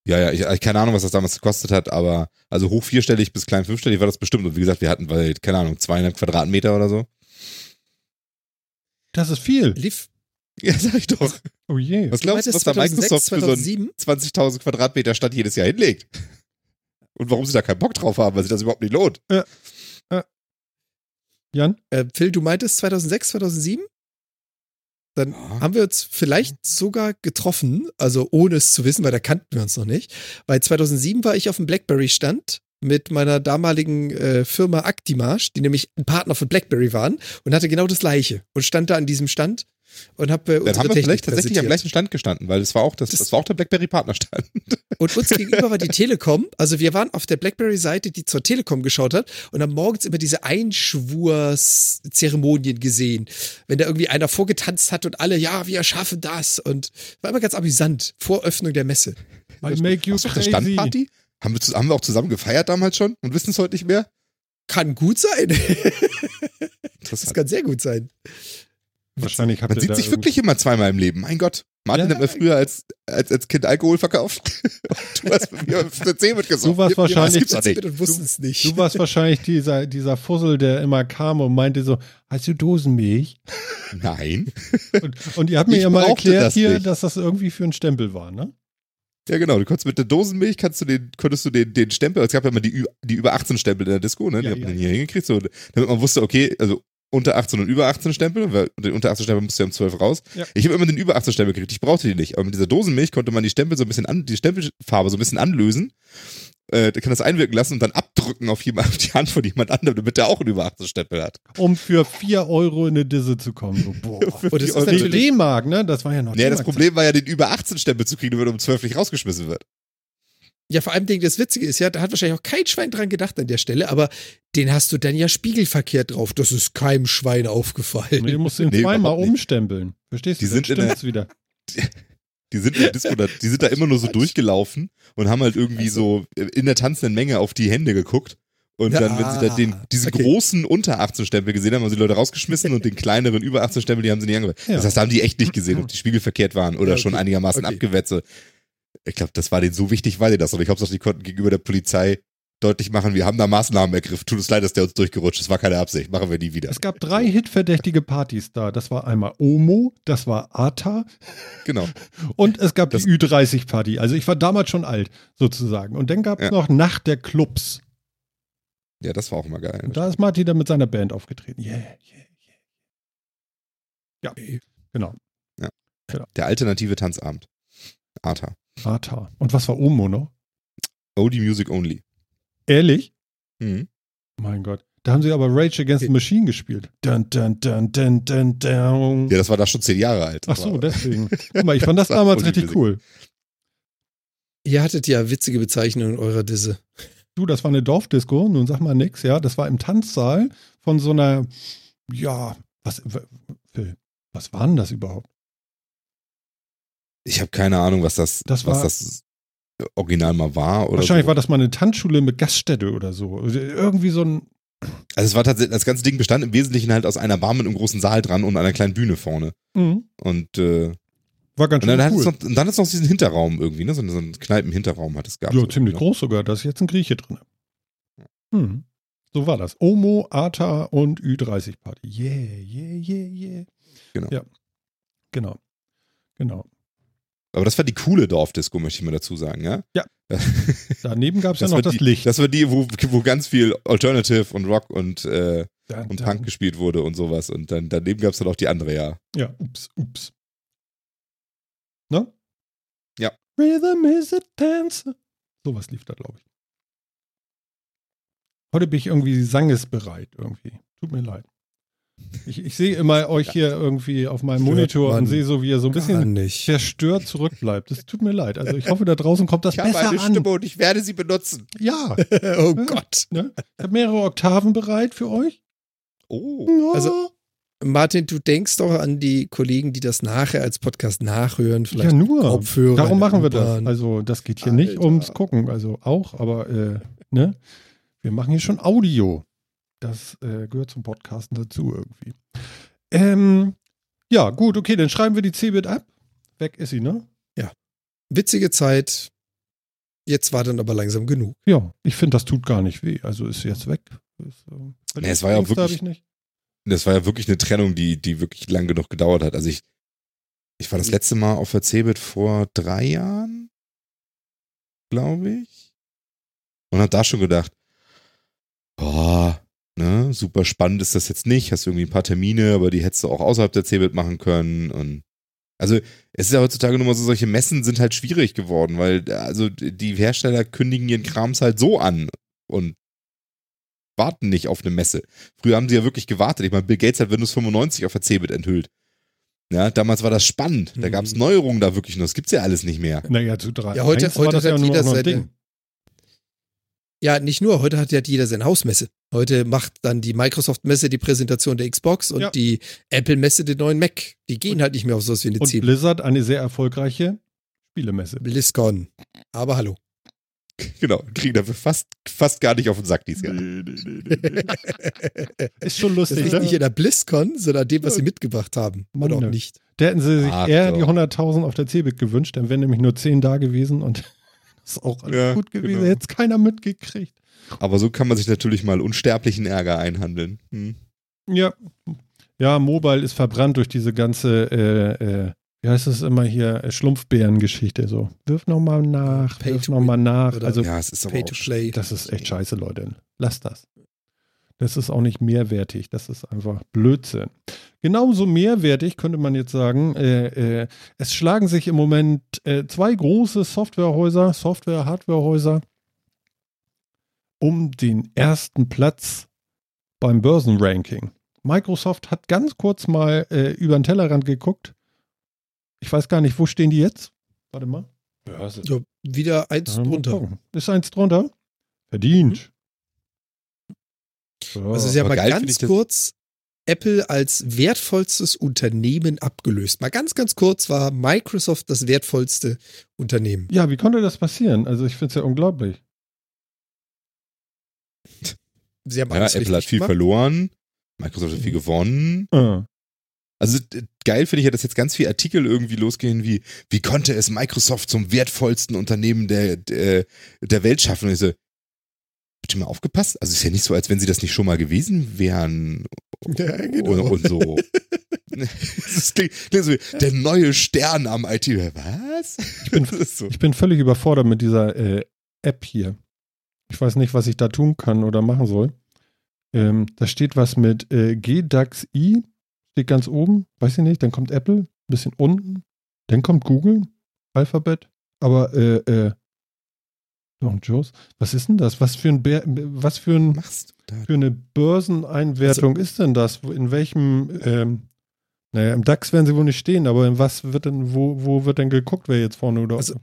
Ja, ja, ich, ich keine Ahnung, was das damals gekostet hat, aber also hoch vierstellig bis klein fünfstellig war das bestimmt. Und wie gesagt, wir hatten, weil, keine Ahnung, zweieinhalb Quadratmeter oder so. Das ist viel. Lief, Ja, sag ich doch. Oh je. Was glaubst du, was da 2006, Microsoft für so ein 2007? 20.000 Quadratmeter Stadt jedes Jahr hinlegt? Und warum sie da keinen Bock drauf haben, weil sich das überhaupt nicht lohnt. Jan? Äh, Phil, du meintest 2006, 2007? Dann Ja. haben wir uns vielleicht sogar getroffen, also ohne es zu wissen, weil da kannten wir uns noch nicht. Weil 2007 war ich auf dem BlackBerry-Stand mit meiner damaligen äh, Firma Actimarsch, die nämlich ein Partner von BlackBerry waren und hatte genau das gleiche und stand da an diesem Stand und habe äh, Dann unsere haben wir vielleicht tatsächlich am gleichen Stand gestanden, weil das war auch das, das, Das- war auch der BlackBerry Partnerstand. Und uns gegenüber war die Telekom. Also wir waren auf der BlackBerry-Seite, die zur Telekom geschaut hat und haben morgens immer diese Einschwurzeremonien gesehen. Wenn da irgendwie einer vorgetanzt hat und alle, ja, wir schaffen das. Und war immer ganz amüsant. Vor Öffnung der Messe. I make you crazy. Standparty? Haben wir, haben wir auch zusammen gefeiert damals schon und wissen es heute nicht mehr? Kann gut sein. das kann sehr gut sein. Wahrscheinlich habt Man sieht sich wirklich immer zweimal im Leben. Mein Gott. Martin Ja. hat mir früher als, als, als Kind Alkohol verkauft. du hast mir auf der C mitgesoffen. Du warst wahrscheinlich- waren 17 und es nicht. Du warst wahrscheinlich dieser, dieser Fussel, der immer kam und meinte so, hast du Dosenmilch? Nein. Und, und ihr habt mir Ich ja mal erklärt das hier, nicht. dass das irgendwie für ein Stempel war, ne? Ja, genau. Du konntest mit der Dosenmilch, kannst du den, konntest du den, den Stempel, es gab ja immer die, die über 18 Stempel in der Disco, ne? Die Ja, hat man ja, hier hingekriegt, so, damit man wusste, okay, also unter 18 und über 18 Stempel, weil den unter 18 Stempel musst du ja um 12 raus. Ja. Ich habe immer den über 18 Stempel gekriegt, ich brauchte die nicht. Aber mit dieser Dosenmilch konnte man die Stempel so ein bisschen an, die Stempelfarbe so ein bisschen anlösen. Äh, kann das einwirken lassen und dann abdrücken auf, jemand, auf die Hand von jemand anderem, damit der auch einen über 18 Stempel hat. Um für 4 Euro in eine Disse zu kommen. So, boah. Und das ist Euro. natürlich- D-Mark, ne? Das war ja noch Nee, das. Problem war ja, den über 18 Stempel zu kriegen, damit er um 12 nicht rausgeschmissen wird. Ja, vor allem, das Witzige ist ja, da hat wahrscheinlich auch kein Schwein dran gedacht an der Stelle, aber den hast du dann ja spiegelverkehrt drauf. Das ist keinem Schwein aufgefallen. Nee, du musst den Nee, zweimal umstempeln. Verstehst du? Die sind Dann in der- wieder. Die sind in der Disco, da, die sind da immer nur so durchgelaufen und haben halt irgendwie so in der tanzenden Menge auf die Hände geguckt. Und Ja, dann, wenn sie da den, diese okay. großen unter 18 Stempel gesehen haben, haben sie die Leute rausgeschmissen und den kleineren über 18 Stempel, die haben sie nicht angewendet. Ja. Das heißt, da haben die echt nicht gesehen, ob die Spiegel verkehrt waren oder Ja, okay. schon einigermaßen Okay. abgewetzt. Ich glaube, das war denen so wichtig, weil die das. Und ich hoffe, die konnten gegenüber der Polizei deutlich machen, wir haben da Maßnahmen ergriffen. Tut uns leid, dass der uns durchgerutscht ist. War keine Absicht. Machen wir nie wieder. Es gab drei hitverdächtige Partys da. Das war einmal Omo, das war ATA Genau. und es gab Das- die Ü30-Party. Also ich war damals schon alt, sozusagen. Und dann gab es Ja. noch Nacht der Clubs. Ja, das war auch immer geil. Und da ist Martin dann mit seiner Band aufgetreten. Yeah, yeah, yeah. Ja, genau. Der alternative Tanzabend. ATA. ATA. Und was war Omo noch? Oldie Music Only. Ehrlich? Mhm. Mein Gott. Da haben sie aber Rage Against the Machine gespielt. Dun, dun, dun, dun, dun, dun. Ja, das war da schon zehn Jahre alt. Ach so, deswegen. Guck mal, ich fand das Das damals richtig cool. Ihr hattet ja witzige Bezeichnungen in eurer Disse. Du, das war eine Dorfdisco, nun sag mal nix, ja. Das war im Tanzsaal von so einer, ja, was, Phil, was war denn das überhaupt? Ich habe keine Ahnung, was das, Das was das Original mal war. Wahrscheinlich so. war das mal eine Tanzschule mit Gaststätte oder so. Irgendwie so ein, Also es war tatsächlich, das ganze Ding bestand im Wesentlichen halt aus einer Bar mit einem großen Saal dran und einer kleinen Bühne vorne. mhm, Und, äh, war ganz und schön dann, hat es cool. noch, und dann ist noch diesen Hinterraum irgendwie, ne? So, so einen Kneipen-Hinterraum hat es gehabt. Ja, so, ziemlich ne? groß sogar, da ist jetzt ein Grieche drin. Hm. So war das. Omo, ATA und Ü30-Party. Yeah, yeah, yeah, yeah. Genau. Ja, genau. Genau. Aber das war die coole Dorfdisco, möchte ich mal dazu sagen, ja? Ja. Daneben gab es ja noch das die, Licht. Das war die, wo, wo ganz viel Alternative und Rock und, äh, Dun, und dun. Punk gespielt wurde und sowas. Und dann daneben gab es dann auch die andere, ja. Ja, ups, ups. Ne? Ja. Rhythm is a dancer. Sowas lief da, glaube ich. Heute bin ich irgendwie sangesbereit irgendwie. Tut mir leid. Ich, ich sehe immer euch hier irgendwie auf meinem Stört Monitor und sehe so, wie ihr so ein bisschen nicht. verstört zurückbleibt. Das tut mir leid. Also ich hoffe, da draußen kommt das Ich besser eine an. Stimme und ich werde sie benutzen. Ja. oh Gott. Ne? Ich habe mehrere Oktaven bereit für euch. Oh. Also- Martin, du denkst doch an die Kollegen, die das nachher als Podcast nachhören, vielleicht ja, nur. Kopfhörer. Darum machen wir das. Also, das geht hier nicht Alter. ums Gucken. Also auch, aber äh, ne? Wir machen hier schon Audio. Das äh, gehört zum Podcasten dazu irgendwie. Ähm, ja, gut, okay, dann schreiben wir die Cebit ab. Weg ist sie, ne? Witzige Zeit. Jetzt war dann aber langsam genug. Ja, ich finde, das tut gar nicht weh. Also ist jetzt weg. Ist, äh, Nee, es war ja wirklich-. Das war ja wirklich eine Trennung, die, die wirklich lang genug gedauert hat. Also ich, ich war das letzte Mal auf der Cebit vor drei Jahren, glaube ich. Und hab da schon gedacht, boah, ne, super spannend ist das jetzt nicht. Hast irgendwie ein paar Termine, aber die hättest du auch außerhalb der Cebit machen können. Und also es ist ja heutzutage nur mal so, solche Messen sind halt schwierig geworden, weil also die Hersteller kündigen ihren Krams halt so an und warten nicht auf eine Messe. Früher haben sie ja wirklich gewartet. Ich meine, Bill Gates hat Windows 95 auf der Cebit enthüllt. Ja, damals war das spannend. Da Mhm. gab es Neuerungen da wirklich noch. Das gibt's ja alles nicht mehr. Naja, zu drei. Ja, heute- heute das ja hat nur jeder noch ein seine- Ding. Ja, nicht nur. Heute hat ja jeder seine Hausmesse. Heute macht dann die Microsoft-Messe die Präsentation der Xbox und Ja. die Apple-Messe den neuen Mac. Die gehen halt nicht mehr auf sowas wie eine Und Ziel. Blizzard eine sehr erfolgreiche Spielemesse. BlizzCon. Aber hallo. Genau, kriegen dafür fast, fast gar nicht auf den Sack dieses Jahr. Ist schon Das lustig, liegt ne? nicht in der BlizzCon, sondern an dem, was sie mitgebracht haben. Mann, Oder auch nicht. Da hätten sie sich Ach eher doch. die 100.000 auf der CeBIT gewünscht, dann wären nämlich nur 10 da gewesen und das ist auch alles Ja, gut gewesen. genau. Hätte es keiner mitgekriegt. Aber so kann man sich natürlich mal unsterblichen Ärger einhandeln. Hm. Ja. Ja, Mobile ist verbrannt durch diese ganze, äh, äh, wie heißt es immer hier, äh, Schlumpfbären-Geschichte. So, wirf nochmal nach, Pay wirf to nochmal nach. Also, Ja, es ist aber Pay auch to play. das ist echt scheiße, Leute. Lasst das. Das ist auch nicht mehrwertig. Das ist einfach Blödsinn. Genauso mehrwertig könnte man jetzt sagen, äh, äh, es schlagen sich im Moment äh, zwei große Softwarehäuser, Software-Hardwarehäuser um den ersten Platz beim Börsenranking. Microsoft hat ganz kurz mal äh, über den Tellerrand geguckt. Ich weiß gar nicht, wo stehen die jetzt? Warte mal. Börse. Ja, wieder eins drunter. Ist eins drunter? Verdient. So. Also sie haben aber mal ganz kurz Apple als wertvollstes Unternehmen abgelöst. Mal ganz, ganz kurz war Microsoft das wertvollste Unternehmen. ja, wie konnte das passieren? Also ich finde es ja unglaublich. Sie haben Ja, alles Apple hat viel gemacht. verloren, Microsoft hat viel Mhm. gewonnen. Ah. Also geil finde ich ja, dass jetzt ganz viele Artikel irgendwie losgehen wie, wie konnte es Microsoft zum wertvollsten Unternehmen der, der, der Welt schaffen? Und ich so, habt ihr mal aufgepasst? Also es ist ja nicht so, als wenn sie das nicht schon mal gewesen wären Ja, genau. und, und so. Das klingt, klingt so wie, der neue Stern am IT. Was? Ich bin- so. Ich bin völlig überfordert mit dieser äh, App hier. Ich weiß nicht, was ich da tun kann oder machen soll. Ähm, da steht was mit äh, GDAX-I, steht ganz oben, weiß ich nicht. Dann kommt Apple, ein bisschen unten. Dann kommt Google, Alphabet. Aber, äh, äh, Don Joes, was ist denn das? Was für ein, Bär, was für ein für eine Börseneinwertung ist denn das? In welchem, ähm, naja, im DAX werden sie wohl nicht stehen, aber in was wird denn, wo, wo wird denn geguckt, wer jetzt vorne oder Also,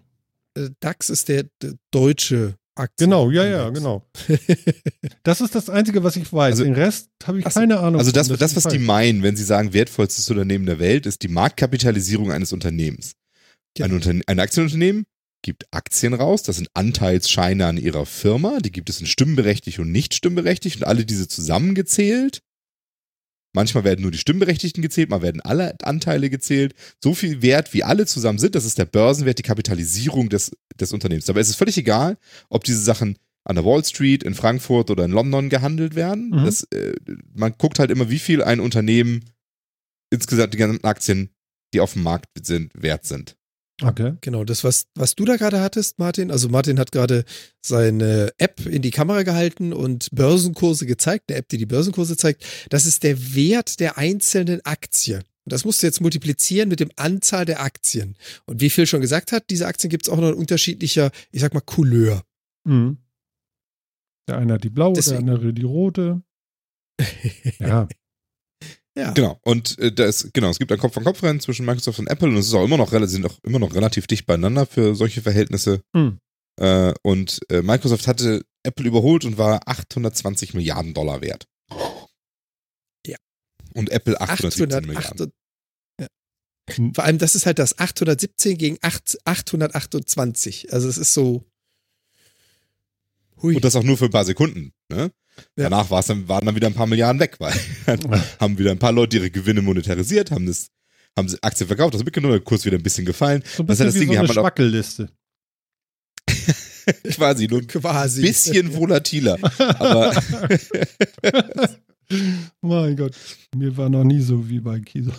Äh, DAX ist der, der deutsche Aktien. Genau, ja, ja, genau. Das ist das Einzige, was ich weiß. Also- Den Rest habe ich Ach so. keine Ahnung. Also das, das, ist was die falsch. meinen, wenn sie sagen wertvollstes Unternehmen der Welt, ist die Marktkapitalisierung eines Unternehmens. Ein, Genau. Unterne ein Aktienunternehmen gibt Aktien raus, das sind Anteilsscheine an ihrer Firma, die gibt es in stimmberechtigt und nicht stimmberechtigt und alle diese zusammengezählt. Manchmal werden nur die Stimmberechtigten gezählt, mal werden alle Anteile gezählt. So viel Wert, wie alle zusammen sind, das ist der Börsenwert, die Kapitalisierung des, des Unternehmens. Dabei ist es völlig egal, ob diese Sachen an der Wall Street, in Frankfurt oder in London gehandelt werden. Mhm. Das, äh, man guckt halt immer, wie viel ein Unternehmen insgesamt die ganzen Aktien, die auf dem Markt sind, wert sind. Okay. Genau, das, was, was du da gerade hattest, Martin. Also Martin hat gerade seine App in die Kamera gehalten und Börsenkurse gezeigt, eine App, die die Börsenkurse zeigt. Das ist der Wert der einzelnen Aktie. Und das musst du jetzt multiplizieren mit dem Anzahl der Aktien. Und wie Phil schon gesagt hat, diese Aktien gibt es auch noch in unterschiedlicher, ich sag mal, Couleur. Mhm. Der eine hat die blaue, Deswegen- der andere die rote. Ja, Ja. Genau. Und äh, das, genau, es gibt ein Kopf-an-Kopf-Rennen zwischen Microsoft und Apple und es ist auch immer noch, sind auch immer noch relativ dicht beieinander für solche Verhältnisse. Hm. Äh, und äh, Microsoft hatte Apple überholt und war 820 Milliarden Dollar wert. Ja. Und Apple 817 Milliarden. 800, ja. Vor allem, das ist halt das 817 gegen 8, 828. Also es ist so. Hui. Und das auch nur für ein paar Sekunden. Ne? Ja. Danach war's dann, waren dann wieder ein paar Milliarden weg, weil haben wieder ein paar Leute ihre Gewinne monetarisiert, haben das, haben sie Aktien verkauft, das mitgenommen, der Kurs wieder ein bisschen gefallen. So ein bisschen das ist ja das wie Ding, so eine Schwackelliste. Quasi, nur ein Quasi. bisschen volatiler. Aber mein Gott, mir war noch nie so wie bei Kieser.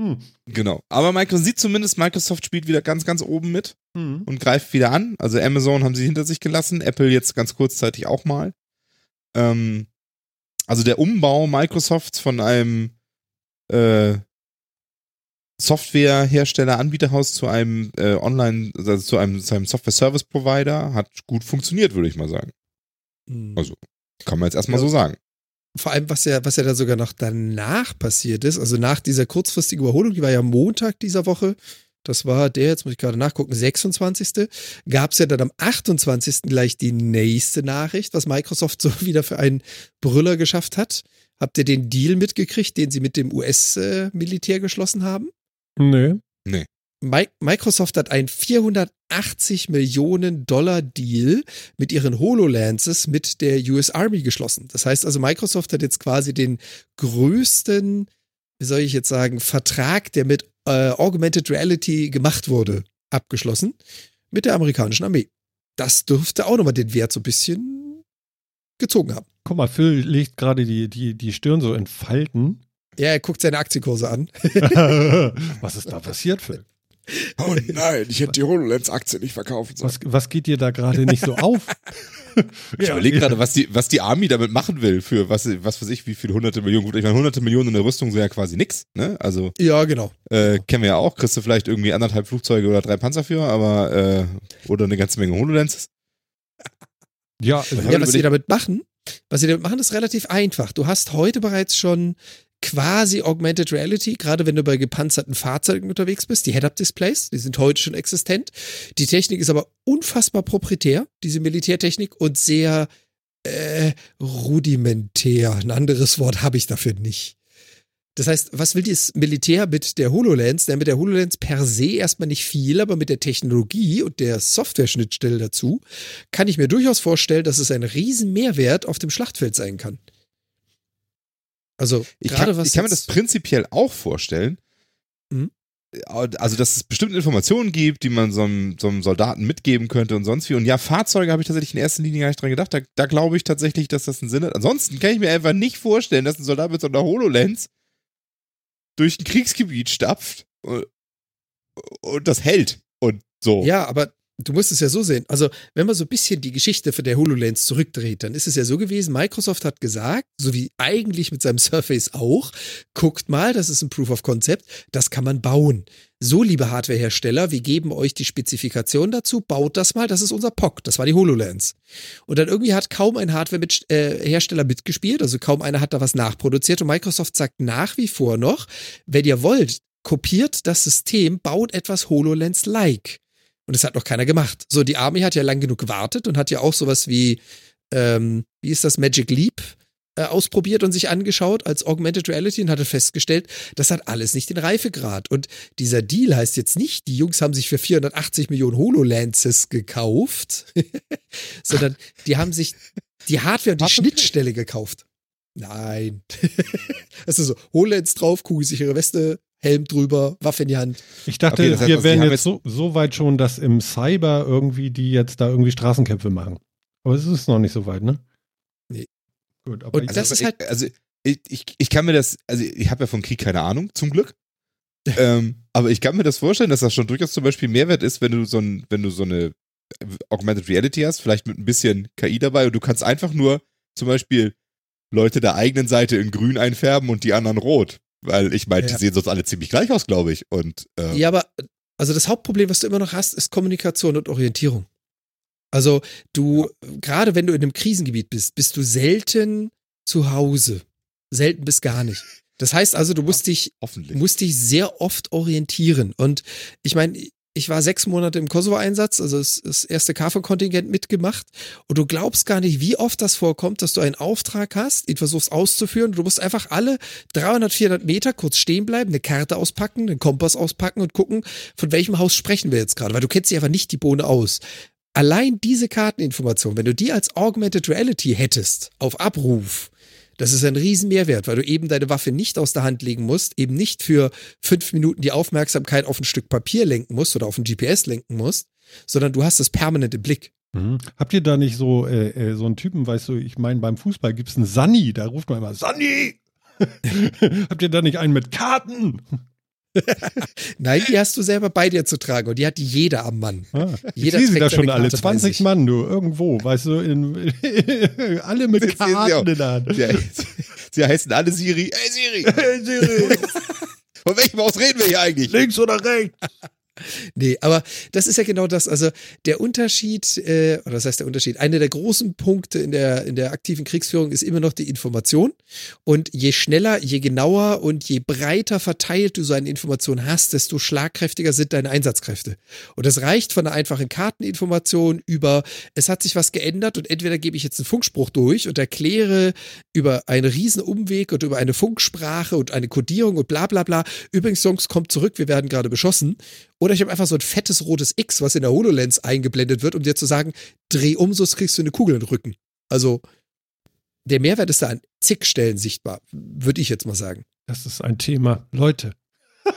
Hm. Genau. Aber Microsoft sieht zumindest, Microsoft spielt wieder ganz, ganz oben mit hm. und greift wieder an. Also Amazon haben sie hinter sich gelassen, Apple jetzt ganz kurzzeitig auch mal. Ähm, also der Umbau Microsofts von einem äh, Softwarehersteller, Anbieterhaus zu einem äh, Online, also zu einem, zu einem Software-Service-Provider hat gut funktioniert, würde ich mal sagen. Mhm. Also kann man jetzt erstmal ja. so sagen. Vor allem, was ja, was ja da sogar noch danach passiert ist, also nach dieser kurzfristigen Überholung, die war ja Montag dieser Woche, das war der, jetzt muss ich gerade nachgucken, 26. Gab es ja dann am 28. gleich die nächste Nachricht, was Microsoft so wieder für einen Brüller geschafft hat. Habt ihr den Deal mitgekriegt, den sie mit dem US-Militär geschlossen haben? Nö. Nee. Microsoft hat einen 480 Millionen Dollar Deal mit ihren HoloLenses mit der US Army geschlossen. Das heißt also, Microsoft hat jetzt quasi den größten, wie soll ich jetzt sagen, Vertrag, der mit äh, Augmented Reality gemacht wurde, abgeschlossen mit der amerikanischen Armee. Das dürfte auch nochmal den Wert so ein bisschen gezogen haben. Guck mal, Phil legt gerade die, die, die Stirn so in Falten. Ja, er guckt seine Aktienkurse an. Was ist da passiert, Phil? Oh nein, ich hätte die HoloLens-Aktie nicht verkaufen sollen. Was, was geht dir da gerade nicht so auf? ich ja, überlege gerade, was die, was die Army damit machen will, für was, was weiß ich, wie viele hunderte Millionen. Gut, ich meine, hunderte Millionen in der Rüstung sind ja quasi nix, ne? Also. Ja, genau. Äh, kennen wir ja auch. Kriegst du vielleicht irgendwie anderthalb Flugzeuge oder drei Panzer für, aber, äh, oder eine ganze Menge HoloLenses. Ja, ja was sie damit machen, was sie damit machen, ist relativ einfach. Du hast heute bereits schon quasi Augmented Reality, gerade wenn du bei gepanzerten Fahrzeugen unterwegs bist. Die Head-Up-Displays, die sind heute schon existent. Die Technik ist aber unfassbar proprietär, diese Militärtechnik, und sehr äh, rudimentär. Ein anderes Wort habe ich dafür nicht. Das heißt, was will das Militär mit der HoloLens? Denn mit der HoloLens per se erstmal nicht viel, aber mit der Technologie und der Software-Schnittstelle dazu kann ich mir durchaus vorstellen, dass es ein riesen Mehrwert auf dem Schlachtfeld sein kann. Also, ich kann, was ich kann mir das prinzipiell auch vorstellen. Mhm. Also, dass es bestimmte Informationen gibt, die man so einem, so einem, Soldaten mitgeben könnte und sonst wie. Und ja, Fahrzeuge habe ich tatsächlich in erster Linie gar nicht dran gedacht. Da, da glaube ich tatsächlich, dass das einen Sinn hat. Ansonsten kann ich mir einfach nicht vorstellen, dass ein Soldat mit so einer HoloLens durch ein Kriegsgebiet stapft und, und das hält. Und so. Ja, aber du musst es ja so sehen. Also, wenn man so ein bisschen die Geschichte für der HoloLens zurückdreht, dann ist es ja so gewesen, Microsoft hat gesagt, so wie eigentlich mit seinem Surface auch, guckt mal, das ist ein Proof of Concept, das kann man bauen. So, liebe Hardwarehersteller, wir geben euch die Spezifikation dazu, baut das mal, das ist unser POC, das war die HoloLens. Und dann irgendwie hat kaum ein Hardwarehersteller äh, mitgespielt, also kaum einer hat da was nachproduziert und Microsoft sagt nach wie vor noch, wenn ihr wollt, kopiert das System, baut etwas HoloLens-like. Und das hat noch keiner gemacht. So, die Army hat ja lang genug gewartet und hat ja auch sowas wie, ähm, wie ist das, Magic Leap äh, ausprobiert und sich angeschaut als Augmented Reality und hatte festgestellt, das hat alles nicht den Reifegrad. Und dieser Deal heißt jetzt nicht, die Jungs haben sich für 480 Millionen HoloLenses gekauft, sondern die haben sich die Hardware und die Schnittstelle gekauft. Nein. also so, HoloLens drauf, kugelsichere Weste, Helm drüber, Waffe in die Hand. Ich dachte, okay, das heißt, wir also, wären jetzt, jetzt so, so, weit schon, dass im Cyber irgendwie die jetzt da irgendwie Straßenkämpfe machen. Aber es ist noch nicht so weit, ne? Nee. Gut, aber Und ich, das also, ist halt. Also ich, ich, ich kann mir das, also ich habe ja von Krieg keine Ahnung, zum Glück. ähm, aber ich kann mir das vorstellen, dass das schon durchaus zum Beispiel Mehrwert ist, wenn du so ein, wenn du so eine Augmented Reality hast, vielleicht mit ein bisschen KI dabei und du kannst einfach nur zum Beispiel Leute der eigenen Seite in grün einfärben und die anderen rot. Weil ich meine, ja. die sehen sonst alle ziemlich gleich aus, glaube ich. Und, äh, ja, aber also das Hauptproblem, was du immer noch hast, ist Kommunikation und Orientierung. Also du, gerade wenn du in einem Krisengebiet bist, bist du selten zu Hause. Selten bis gar nicht. Das heißt also, du musst dich, musst dich sehr oft orientieren. Und ich meine, ich war sechs Monate im Kosovo-Einsatz, also das, das erste KFOR-Kontingent mitgemacht. Und du glaubst gar nicht, wie oft das vorkommt, dass du einen Auftrag hast, ihn versuchst auszuführen. Du musst einfach alle 300, 400 Meter kurz stehen bleiben, eine Karte auspacken, einen Kompass auspacken und gucken, von welchem Haus sprechen wir jetzt gerade, weil du kennst dich einfach nicht die Bohne aus. Allein diese Karteninformation, wenn du die als Augmented Reality hättest, auf Abruf, das ist ein riesen Mehrwert, weil du eben deine Waffe nicht aus der Hand legen musst, eben nicht für fünf Minuten die Aufmerksamkeit auf ein Stück Papier lenken musst oder auf ein GPS lenken musst, sondern du hast es permanent im Blick. Mhm. Habt ihr da nicht so, äh, äh, so einen Typen, weißt du, ich meine, beim Fußball gibt es einen Sanni, da ruft man immer Sanni! Habt ihr da nicht einen mit Karten? Nein, die hast du selber bei dir zu tragen und die hat jeder am Mann. Ah, Jeder ich sehe sie da schon alle, Karte bei 20 sich. Mann, du, irgendwo, weißt du, in, alle mit Jetzt Karten in der Hand. Ja, sie heißen alle Siri. Ey Siri, Hey, Siri, von welchem Haus reden wir hier eigentlich? links oder rechts? Nee, aber das ist ja genau das. Also der Unterschied, äh, oder das heißt der Unterschied, einer der großen Punkte in der, in der aktiven Kriegsführung ist immer noch die Information. Und je schneller, je genauer und je breiter verteilt du so eine Information hast, desto schlagkräftiger sind deine Einsatzkräfte. Und das reicht von einer einfachen Karteninformation über, es hat sich was geändert und entweder gebe ich jetzt einen Funkspruch durch und erkläre über einen riesen Umweg und über eine Funksprache und eine Kodierung und bla bla bla. Übrigens, Jungs, kommt zurück, wir werden gerade beschossen. Oder ich habe einfach so ein fettes rotes X, was in der HoloLens eingeblendet wird, um dir zu sagen, dreh um, sonst kriegst du eine Kugel in den Rücken. Also der Mehrwert ist da an zig Stellen sichtbar, würde ich jetzt mal sagen. Das ist ein Thema. Leute.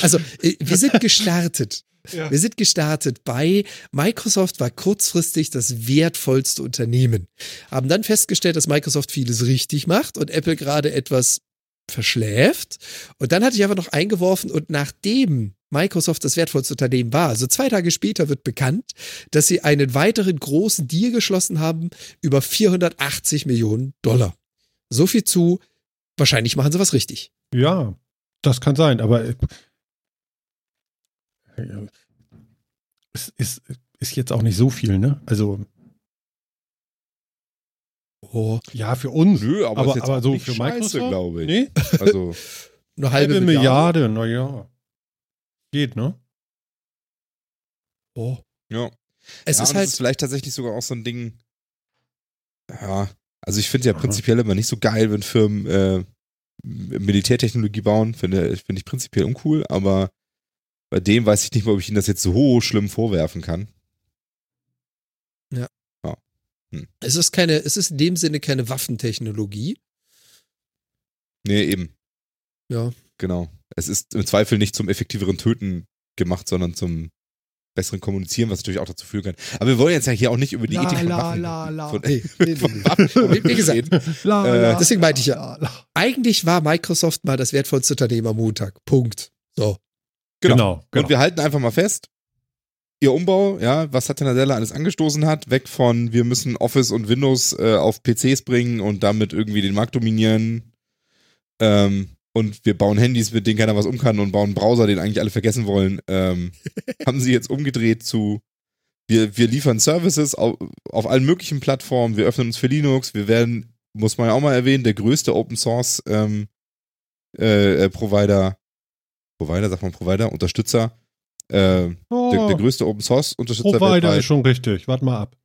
Also äh, wir sind gestartet. Ja. Wir sind gestartet bei Microsoft war kurzfristig das wertvollste Unternehmen. Haben dann festgestellt, dass Microsoft vieles richtig macht und Apple gerade etwas verschläft. Und dann hatte ich aber noch eingeworfen und nachdem Microsoft das wertvollste Unternehmen war, also zwei Tage später wird bekannt, dass sie einen weiteren großen Deal geschlossen haben über 480 Millionen Dollar. So viel zu, wahrscheinlich machen sie was richtig. Ja, das kann sein, aber äh, es ist, ist jetzt auch nicht so viel, ne? Also, Oh, ja, für uns. Nö, aber, aber, ist jetzt aber auch so nicht für Microsoft, glaube ich. Nee, Also, eine halbe, halbe Milliarde. Milliarde, naja. Geht, ne? Oh. ja. Es ja, ist und halt, das ist vielleicht tatsächlich sogar auch so ein Ding. Ja, also ich finde ja prinzipiell immer nicht so geil, wenn Firmen äh, Militärtechnologie bauen. Finde finde ich prinzipiell uncool, aber bei dem weiß ich nicht mal, ob ich ihnen das jetzt so schlimm vorwerfen kann. es ist keine, es ist in dem Sinne keine Waffentechnologie. Nee, eben. Ja. Genau. Es ist im Zweifel nicht zum effektiveren Töten gemacht, sondern zum besseren Kommunizieren, was natürlich auch dazu führen kann. Aber wir wollen jetzt ja hier auch nicht über die La, Ethik von la, Waffen, la, la. Von, nee, von. Waffen Wie- gesagt. La, Äh, la, deswegen meinte ich ja. Eigentlich war Microsoft mal das wertvollste Unternehmen am Montag. Punkt. So. Genau. Genau, genau. Und wir halten einfach mal fest, ihr Umbau, ja, was Satya Nadella alles angestoßen hat, weg von wir müssen Office und Windows äh, auf PCs bringen und damit irgendwie den Markt dominieren. Ähm, und wir bauen Handys, mit denen keiner was um kann und bauen einen Browser, den eigentlich alle vergessen wollen. Ähm, haben sie jetzt umgedreht zu wir, wir liefern Services auf, auf allen möglichen Plattformen, wir öffnen uns für Linux, wir werden, muss man ja auch mal erwähnen, der größte Open Source ähm, äh, äh, Provider, Provider, sagt man Provider, Unterstützer, äh, Oh, der, der größte Open Source Unterstützer Provider weltweit. ist schon richtig. Warte mal ab.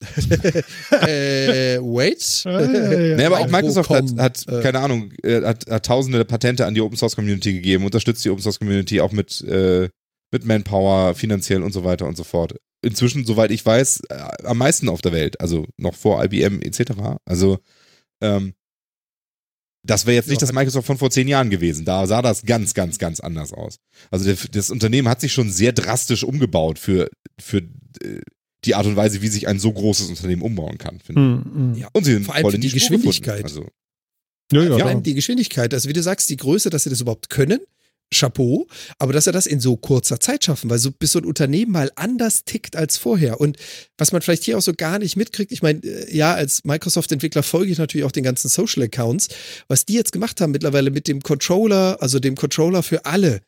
äh, wait. Ja, ja, ja. Nee, aber auch Microsoft hat, hat äh, keine Ahnung, äh, hat, hat tausende Patente an die Open Source Community gegeben, unterstützt die Open Source Community auch mit, äh, mit Manpower, finanziell und so weiter und so fort. Inzwischen, soweit ich weiß, äh, am meisten auf der Welt, also noch vor IBM etc. Also, ähm, das wäre jetzt nicht das Microsoft von vor zehn Jahren gewesen. Da sah das ganz, ganz, ganz anders aus. Also der, das Unternehmen hat sich schon sehr drastisch umgebaut für, für äh, die Art und Weise, wie sich ein so großes Unternehmen umbauen kann. Finde ich. Hm, hm. Ja. Und sie sind Vor allem voll für in die, die gefunden. Geschwindigkeit. Also, Ja, ja, Vor ja. allem die Geschwindigkeit. Also wie du sagst, die Größe, dass sie das überhaupt können. Chapeau, aber dass er das in so kurzer Zeit schaffen, weil so bis so ein Unternehmen mal anders tickt als vorher. Und was man vielleicht hier auch so gar nicht mitkriegt, ich meine, äh, ja, als Microsoft-Entwickler folge ich natürlich auch den ganzen Social-Accounts, was die jetzt gemacht haben mittlerweile mit dem Controller, also dem Controller für alle,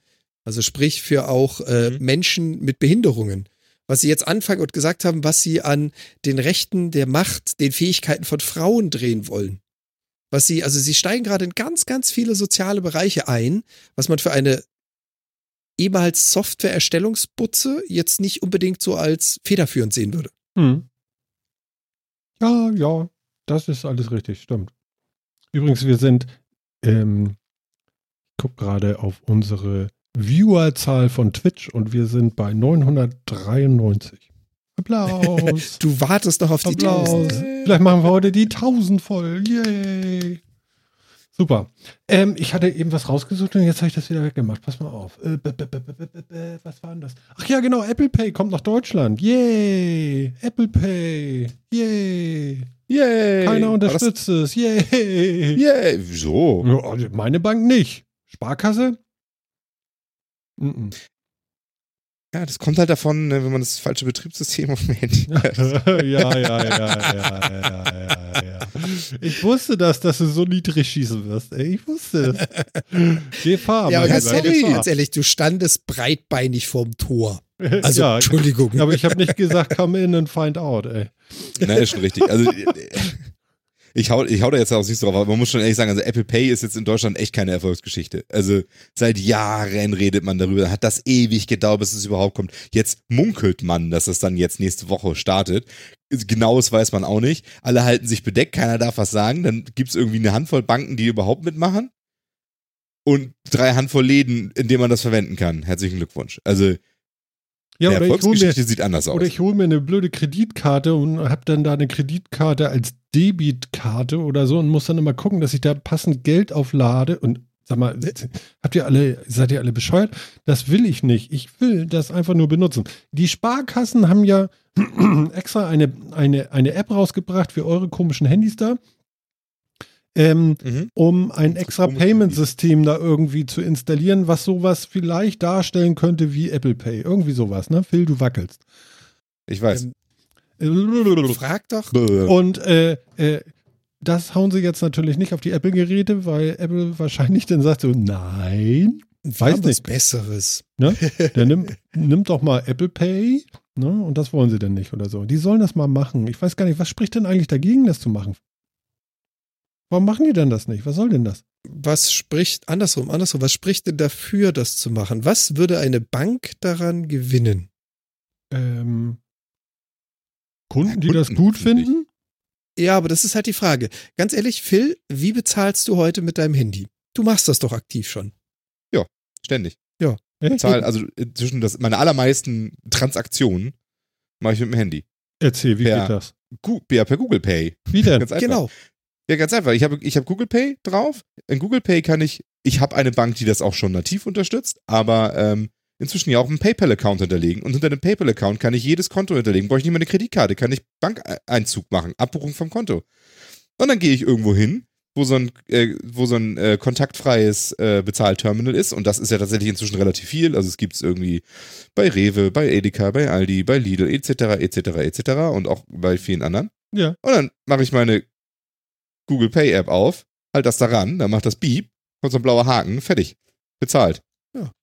also sprich für auch äh, Mhm. Menschen mit Behinderungen. Was sie jetzt anfangen und gesagt haben, was sie an den Rechten der Macht, den Fähigkeiten von Frauen drehen wollen was sie, also sie steigen gerade in ganz, ganz viele soziale Bereiche ein, was man für eine ehemals Software-Erstellungsbutze jetzt nicht unbedingt so als federführend sehen würde. Hm. Ja, ja, das ist alles richtig, stimmt. Übrigens, wir sind, ähm, ich gucke gerade auf unsere Viewerzahl von Twitch und wir sind bei 993. Applaus. Du wartest noch auf die Applaus. 1000. Vielleicht machen wir heute die 1000 voll. Yay. Super. Ähm, ich hatte eben was rausgesucht und jetzt habe ich das wieder weggemacht. Pass mal auf. Äh, b- b- b- was war denn das? Ach ja, genau. Apple Pay kommt nach Deutschland. Yay. Apple Pay. Yay. Yay! Keiner unterstützt es. Yay. Yay! Wieso? Ja, Meine Bank nicht. Sparkasse? Mhm. Ja, das kommt halt davon, ne, wenn man das falsche Betriebssystem auf dem Handy ja, hat. ja, ja, ja, ja, ja, ja, ja. Ich wusste das, dass du so niedrig schießen wirst. Ey, ich wusste es. Gefahr, Ja, aber ganz ehrlich, ganz ehrlich, du standest breitbeinig vorm Tor. Also, ja, Entschuldigung. aber ich habe nicht gesagt, come in and find out, ey. Nein, ist schon richtig. Also, ich hau, ich hau da jetzt auch nicht drauf, aber man muss schon ehrlich sagen, also Apple Pay ist jetzt in Deutschland echt keine Erfolgsgeschichte. Also, seit Jahren redet man darüber, hat das ewig gedauert, bis es überhaupt kommt. Jetzt munkelt man, dass es dann jetzt nächste Woche startet. Genaues weiß man auch nicht. Alle halten sich bedeckt, keiner darf was sagen. Dann gibt's irgendwie eine Handvoll Banken, die überhaupt mitmachen. Und drei Handvoll Läden, in denen man das verwenden kann. Herzlichen Glückwunsch. Also, Ja, ich hole mir, Erfolgsgeschichte sieht anders aus. oder ich hol mir eine blöde Kreditkarte und habe dann da eine Kreditkarte als Debitkarte oder so und muss dann immer gucken, dass ich da passend Geld auflade und sag mal, habt ihr alle, seid ihr alle bescheuert? Das will ich nicht. Ich will das einfach nur benutzen. Die Sparkassen haben ja extra eine, eine, eine App rausgebracht für eure komischen Handys da. Ähm, Mhm. um ein extra Payment-System da irgendwie zu installieren, was sowas vielleicht darstellen könnte wie Apple Pay. Irgendwie sowas, ne? Phil, du wackelst. Ich weiß. Ähm, frag doch. Und äh, äh, das hauen sie jetzt natürlich nicht auf die Apple-Geräte, weil Apple wahrscheinlich dann sagt so, nein, Wir weiß haben was nicht. Besseres. der nimmt, nimmt doch mal Apple Pay, ne? Und das wollen sie denn nicht oder so. Die sollen das mal machen. Ich weiß gar nicht, was spricht denn eigentlich dagegen, das zu machen? Warum machen die denn das nicht? Was soll denn das? Was spricht, andersrum, andersrum, was spricht denn dafür, das zu machen? Was würde eine Bank daran gewinnen? Ähm, Kunden, Ja, die das Kunden gut natürlich. finden? Ja, aber das ist halt die Frage. Ganz ehrlich, Phil, wie bezahlst du heute mit deinem Handy? Du machst das doch aktiv schon. Ständig. Äh, Zahl, also zwischen das, meine allermeisten Transaktionen mache ich mit dem Handy. Erzähl, wie per- geht das? Gu ja, per Google Pay. Wie denn? Ganz einfach. Genau. Ja, ganz einfach. Ich habe ich hab Google Pay drauf. In Google Pay kann ich, ich habe eine Bank, die das auch schon nativ unterstützt, aber ähm, inzwischen ja auch einen PayPal-Account hinterlegen. Und hinter dem PayPal-Account kann ich jedes Konto hinterlegen. Brauche ich nicht mehr eine Kreditkarte, kann ich Bankeinzug machen, Abbuchung vom Konto. Und dann gehe ich irgendwo hin, wo so ein, äh, wo so ein äh, kontaktfreies äh, Bezahlterminal ist. Und das ist ja tatsächlich inzwischen relativ viel. Also es gibt es irgendwie bei Rewe, bei Edeka, bei Aldi, bei Lidl, etc., etc., etc. und auch bei vielen anderen. Ja. Und dann mache ich meine Google Pay App auf, halt das daran, dann macht das Beep, kommt so ein blauer Haken, fertig. Bezahlt.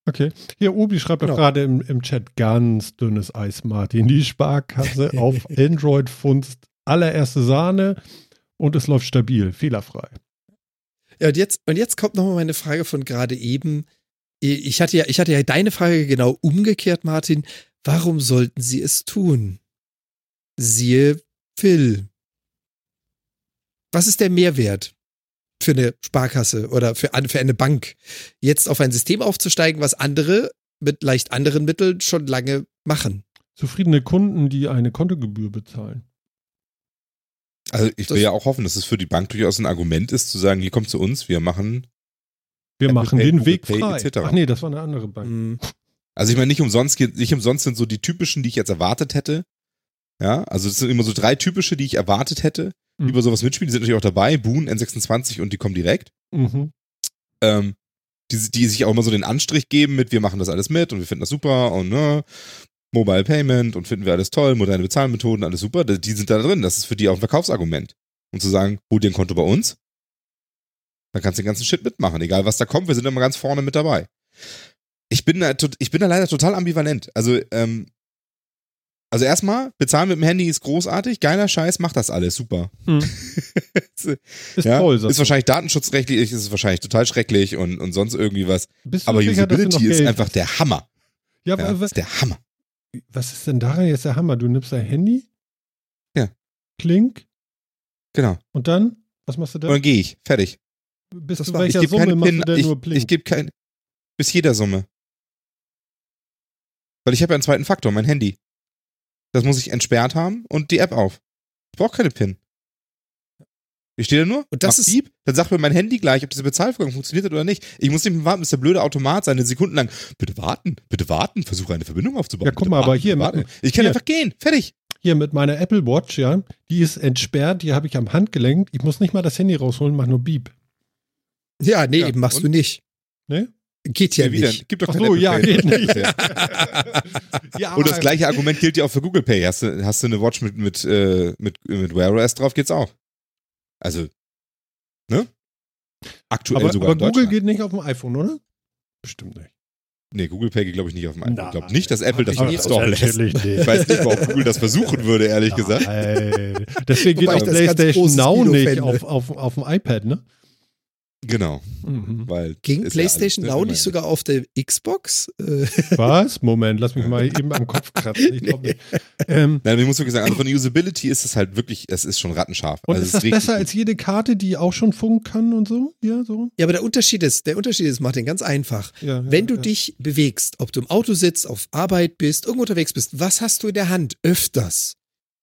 Okay. Hier, Obi schreibt Genau. gerade im, im Chat ganz dünnes Eis, Martin. Die Sparkasse auf Android funzt allererste Sahne und es läuft stabil, fehlerfrei. Ja, und jetzt, und jetzt kommt nochmal meine Frage von gerade eben. Ich hatte ja, ich hatte ja deine Frage genau umgekehrt, Martin. Warum sollten sie es tun? Siehe Phil. Was ist der Mehrwert für eine Sparkasse oder für, für eine Bank, jetzt auf ein System aufzusteigen, was andere mit leicht anderen Mitteln schon lange machen? Zufriedene Kunden, die eine Kontogebühr bezahlen. Also ich will Das- ja auch hoffen, dass es für die Bank durchaus ein Argument ist, zu sagen, hier kommt zu uns, wir machen. Wir Apple machen Pay, den Google Weg Pay, frei. etc. Ach nee, das war eine andere Bank. Hm, Also ich meine, nicht umsonst, nicht umsonst sind so die typischen, die ich jetzt erwartet hätte. Ja, also es sind immer so drei typische, die ich erwartet hätte, Mhm. über sowas mitspielen. Die sind natürlich auch dabei, Boon, N26 und die kommen direkt. Mhm. ähm, die, die sich auch immer so den Anstrich geben mit, wir machen das alles mit und wir finden das super und ne, Mobile Payment und finden wir alles toll, moderne Bezahlmethoden, alles super, die sind da drin. Das ist für die auch ein Verkaufsargument. Und zu sagen, hol dir ein Konto bei uns, dann kannst du den ganzen Shit mitmachen. Egal was da kommt, wir sind immer ganz vorne mit dabei. Ich bin da, ich bin da leider total ambivalent. Also, ähm, also erstmal, bezahlen mit dem Handy ist großartig, geiler Scheiß, macht das alles, super. Hm. Ist ja, toll. ist wahrscheinlich datenschutzrechtlich, ist es wahrscheinlich total schrecklich und, und sonst irgendwie was. Aber sicher, Usability ist einfach der Hammer. Ja, Ja, aber was, ist der Hammer. was ist denn daran jetzt der Hammer? Du nimmst dein Handy? Ja. Klink Genau. und dann? Was machst du Und dann? gehe ich. Fertig. Bis das zu Ich welcher Summe keine machst du denn Ich, nur Blink? ich gebe kein. Bis jeder Summe. Weil ich habe ja einen zweiten Faktor, mein Handy. Das muss ich entsperrt haben und die App auf. Ich brauche keine PIN. Ich stehe da nur, Und das ist- Piep, dann sagt mir mein Handy gleich, ob dieser Bezahlvorgang funktioniert hat oder nicht. Ich muss nicht mehr warten, bis der blöde Automat seine Sekunden lang, bitte warten, bitte warten, versuche eine Verbindung aufzubauen. Ja, guck mal, aber warten, hier, bitte warten. Ich kann hier. einfach gehen, fertig. Hier mit meiner Apple Watch, ja, die ist entsperrt, die habe ich am Handgelenk. Ich muss nicht mal das Handy rausholen, mach nur Beep. Ja, nee, Ja, eben machst und? du nicht. Ne? Geht ja denn? nicht. Gibt doch Ach so, Apple ja, Pay. geht nicht. Ja. Ja, Und das gleiche Argument gilt ja auch für Google Pay. Hast du, hast du eine Watch mit, mit, äh, mit, mit Wear OS drauf, geht's auch. Also, ne? Aktuell aber, sogar aber in Google geht nicht auf dem iPhone, oder? Bestimmt nicht. Nee, Google Pay geht, glaube ich, nicht auf dem iPhone. Ich glaube nicht, dass Apple das dem Store lässt. Nicht. Ich weiß nicht, warum Google das versuchen würde, ehrlich gesagt. Nein. Deswegen geht auch PlayStation Now nicht auf, auf, auf dem iPad, ne? Genau, Mhm. weil Ging ja PlayStation alles- Now nicht sogar auf der Xbox? Äh, Was? Moment, lass mich mal eben am Kopf kratzen. Ich glaube nicht. Ähm, Nein, ich muss wirklich sagen, also von der Usability ist es halt wirklich, es ist schon rattenscharf. und also ist es das besser gut. als jede Karte, die auch schon Funk kann und so? Ja, so? ja, aber der Unterschied ist, der Unterschied ist, Martin, ganz einfach. Ja, ja, Wenn du ja. dich bewegst, ob du im Auto sitzt, auf Arbeit bist, irgendwo unterwegs bist, was hast du in der Hand? Öfters.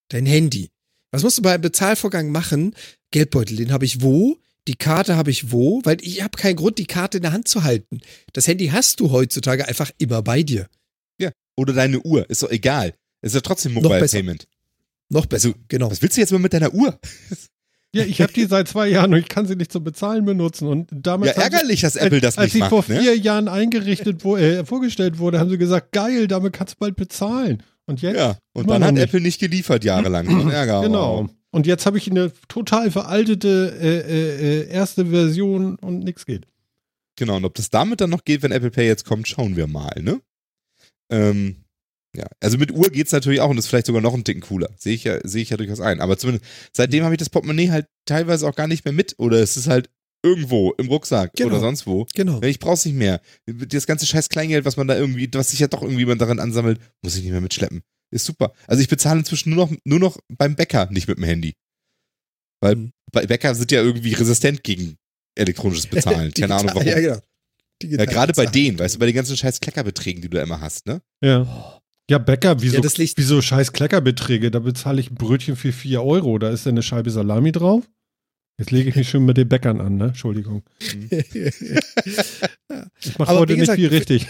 Dein Handy. Was musst du beim Bezahlvorgang machen? Geldbeutel, den habe ich wo? Die Karte habe ich wo? Weil ich habe keinen Grund, die Karte in der Hand zu halten. Das Handy hast du heutzutage einfach immer bei dir. Oder deine Uhr, ist doch egal. Ist ja trotzdem Noch Mobile besser. Payment. Noch besser, Also, genau. Was willst du jetzt mal mit deiner Uhr? Ja, ich habe die seit zwei Jahren und ich kann sie nicht zum Bezahlen benutzen. Und damals Ja, ärgerlich, dass Apple das als nicht sie vor macht, ne? vier Jahren eingerichtet wo, äh, vorgestellt wurde, haben sie gesagt, geil, damit kannst du bald bezahlen. Und jetzt? Ja, und dann noch hat nicht. Apple nicht geliefert jahrelang. Ärger. Genau. Und jetzt habe ich eine total veraltete äh, äh, äh, erste Version und nichts geht. Genau, und ob das damit dann noch geht, wenn Apple Pay jetzt kommt, schauen wir mal, ne? Ähm, ja, also mit Uhr geht's natürlich auch und ist vielleicht sogar noch ein Ticken cooler. Sehe ich ja, sehe ich ja durchaus ein. Aber zumindest seitdem habe ich das Portemonnaie halt teilweise auch gar nicht mehr mit oder es ist halt irgendwo im Rucksack Genau. oder sonst wo. Genau. Ich brauch's nicht mehr. Das ganze scheiß Kleingeld, was man da irgendwie, was sich ja doch irgendwie man daran ansammelt, muss ich nicht mehr mitschleppen. Ist super. Also ich bezahle inzwischen nur noch, nur noch beim Bäcker, nicht mit dem Handy. Weil Mhm. bei Bäcker sind ja irgendwie resistent gegen elektronisches Bezahlen. Keine Ahnung warum. Ja, genau. Ja, gerade bei denen, weißt du, bei den ganzen scheiß Kleckerbeträgen, die du immer hast, ne? Ja. Ja, Bäcker, wieso, Ja, das liegt- wieso scheiß Kleckerbeträge? Da bezahle ich ein Brötchen für 4 Euro. Da ist ja eine Scheibe Salami drauf. Jetzt lege ich mich schon mit den Bäckern an, ne? Entschuldigung. Ich mache Aber heute wie nicht gesagt, viel richtig.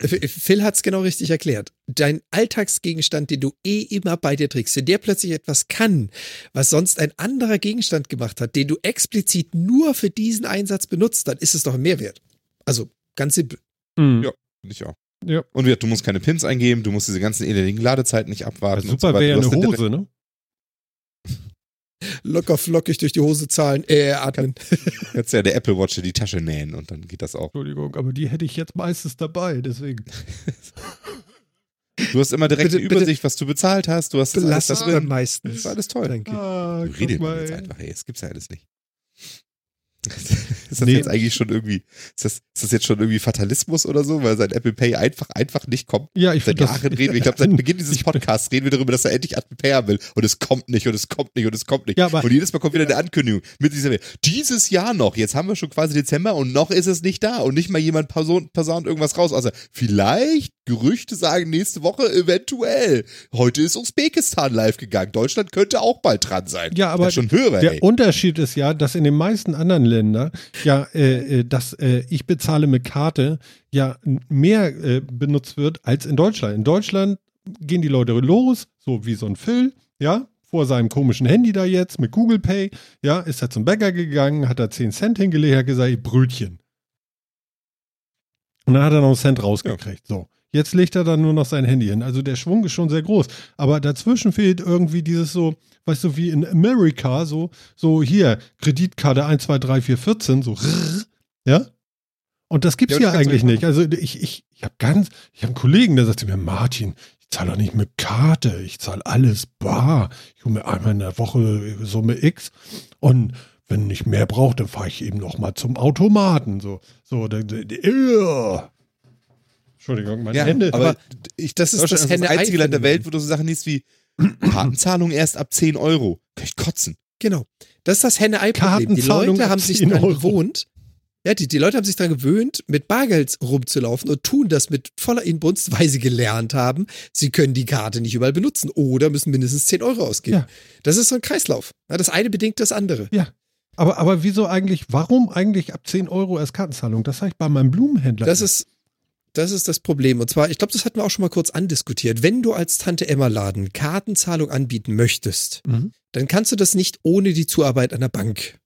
Phil hat es genau richtig erklärt. Dein Alltagsgegenstand, den du eh immer bei dir trägst, wenn der plötzlich etwas kann, was sonst ein anderer Gegenstand gemacht hat, den du explizit nur für diesen Einsatz benutzt, dann ist es doch ein Mehrwert. Also ganz simpel. Mhm. Ja. Finde ich auch. Ja. Und du musst keine Pins eingeben, du musst diese ganzen elendigen Ladezeiten nicht abwarten. und Super so wäre ja eine Hose, ne? Locker flockig durch die Hose zahlen, äh, atmen. Kannst ja der Apple Watch in die Tasche nähen und dann geht das auch. Entschuldigung, aber die hätte ich jetzt meistens dabei, deswegen. Du hast immer direkt Bitte- eine bitte- Übersicht, was du bezahlt hast. Du hast das alles Belass da es dann drin. meistens. Das war alles toll. Danke. Ah, Du mal, jetzt ey. einfach, ey. Das gibt's ja alles nicht. Ist das Nee. jetzt eigentlich schon irgendwie, ist das, ist das jetzt schon irgendwie Fatalismus oder so, weil sein Apple Pay einfach, einfach nicht kommt? Ja, ich Seit finde das. Jahren reden wir, ich glaube, seit Beginn dieses Podcasts reden wir darüber, dass er endlich Apple Pay haben will. Und es kommt nicht und es kommt nicht und es kommt nicht. Ja, aber- und jedes Mal kommt wieder eine Ankündigung mit dieser Dieses Jahr noch, jetzt haben wir schon quasi Dezember und noch ist es nicht da und nicht mal jemand person, persaunt irgendwas raus, außer vielleicht, Gerüchte sagen nächste Woche eventuell. Heute ist Usbekistan live gegangen. Deutschland könnte auch bald dran sein. Ja, aber schon höher, Der ey. Unterschied ist ja, dass in den meisten anderen Ländern ja, äh, äh, dass äh, ich bezahle mit Karte ja mehr äh, benutzt wird als in Deutschland. In Deutschland gehen die Leute los, so wie so ein Phil, ja, vor seinem komischen Handy da jetzt mit Google Pay, ja, ist er zum Bäcker gegangen, hat da 10 Cent hingelegt, hat gesagt, ich Brötchen. Und dann hat er noch einen Cent rausgekriegt. So. Jetzt legt er dann nur noch sein Handy hin. Also der Schwung ist schon sehr groß. Aber dazwischen fehlt irgendwie dieses so, weißt du, wie in Amerika, so, so hier, Kreditkarte 1, 2, 3, 4, 14, so, ja? Und das gibt's Ja, du eigentlich nicht. Also ich, ich, ich habe ganz, ich habe einen Kollegen, der sagt zu mir, Martin, ich zahle doch nicht mit Karte, ich zahle alles bar. Ich hole mir einmal in der Woche Summe X und wenn ich mehr brauche, dann fahre ich eben noch mal zum Automaten. So, so, da- da- da- ja. Entschuldigung, meine Ja, Hände. aber aber ich, das ist das ist das einzige Land der. Welt, wo du so Sachen liest wie Kartenzahlung erst ab 10 Euro. Kann ich kotzen. Genau. Das ist das Henne-Ei-Problem. Die Kartenzahlung Leute ab haben sich 10 daran Euro. gewohnt, ja, die, die Leute haben sich daran gewöhnt, mit Bargeld rumzulaufen und tun das mit voller Inbrunst, weil sie gelernt haben, sie können die Karte nicht überall benutzen oder müssen mindestens 10 Euro ausgeben. Ja. Das ist so ein Kreislauf. Ja, das eine bedingt das andere. aber, aber wieso eigentlich, warum eigentlich ab 10 Euro als Kartenzahlung? Das sage ich bei meinem Blumenhändler. Das ist, das ist das Problem. Und zwar, ich glaube, das hatten wir auch schon mal kurz andiskutiert. Wenn du als Tante Emma Laden Kartenzahlung anbieten möchtest, Mhm. dann kannst du das nicht ohne die Zuarbeit einer Bank.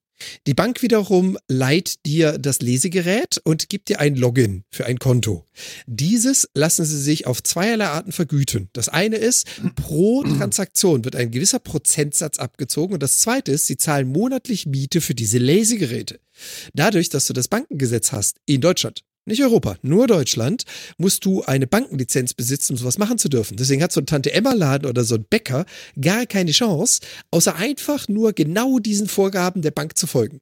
Die Bank wiederum leiht dir das Lesegerät und gibt dir ein Login für ein Konto. Dieses lassen sie sich auf zweierlei Arten vergüten. Das eine ist, pro Transaktion wird ein gewisser Prozentsatz abgezogen und das zweite ist, sie zahlen monatlich Miete für diese Lesegeräte. Dadurch, dass du das Bankengesetz hast in Deutschland, nicht Europa, nur Deutschland, musst du eine Bankenlizenz besitzen, um sowas machen zu dürfen. Deswegen hat so ein Tante-Emma-Laden oder so ein Bäcker gar keine Chance, außer einfach nur genau diesen Vorgaben der Bank zu folgen.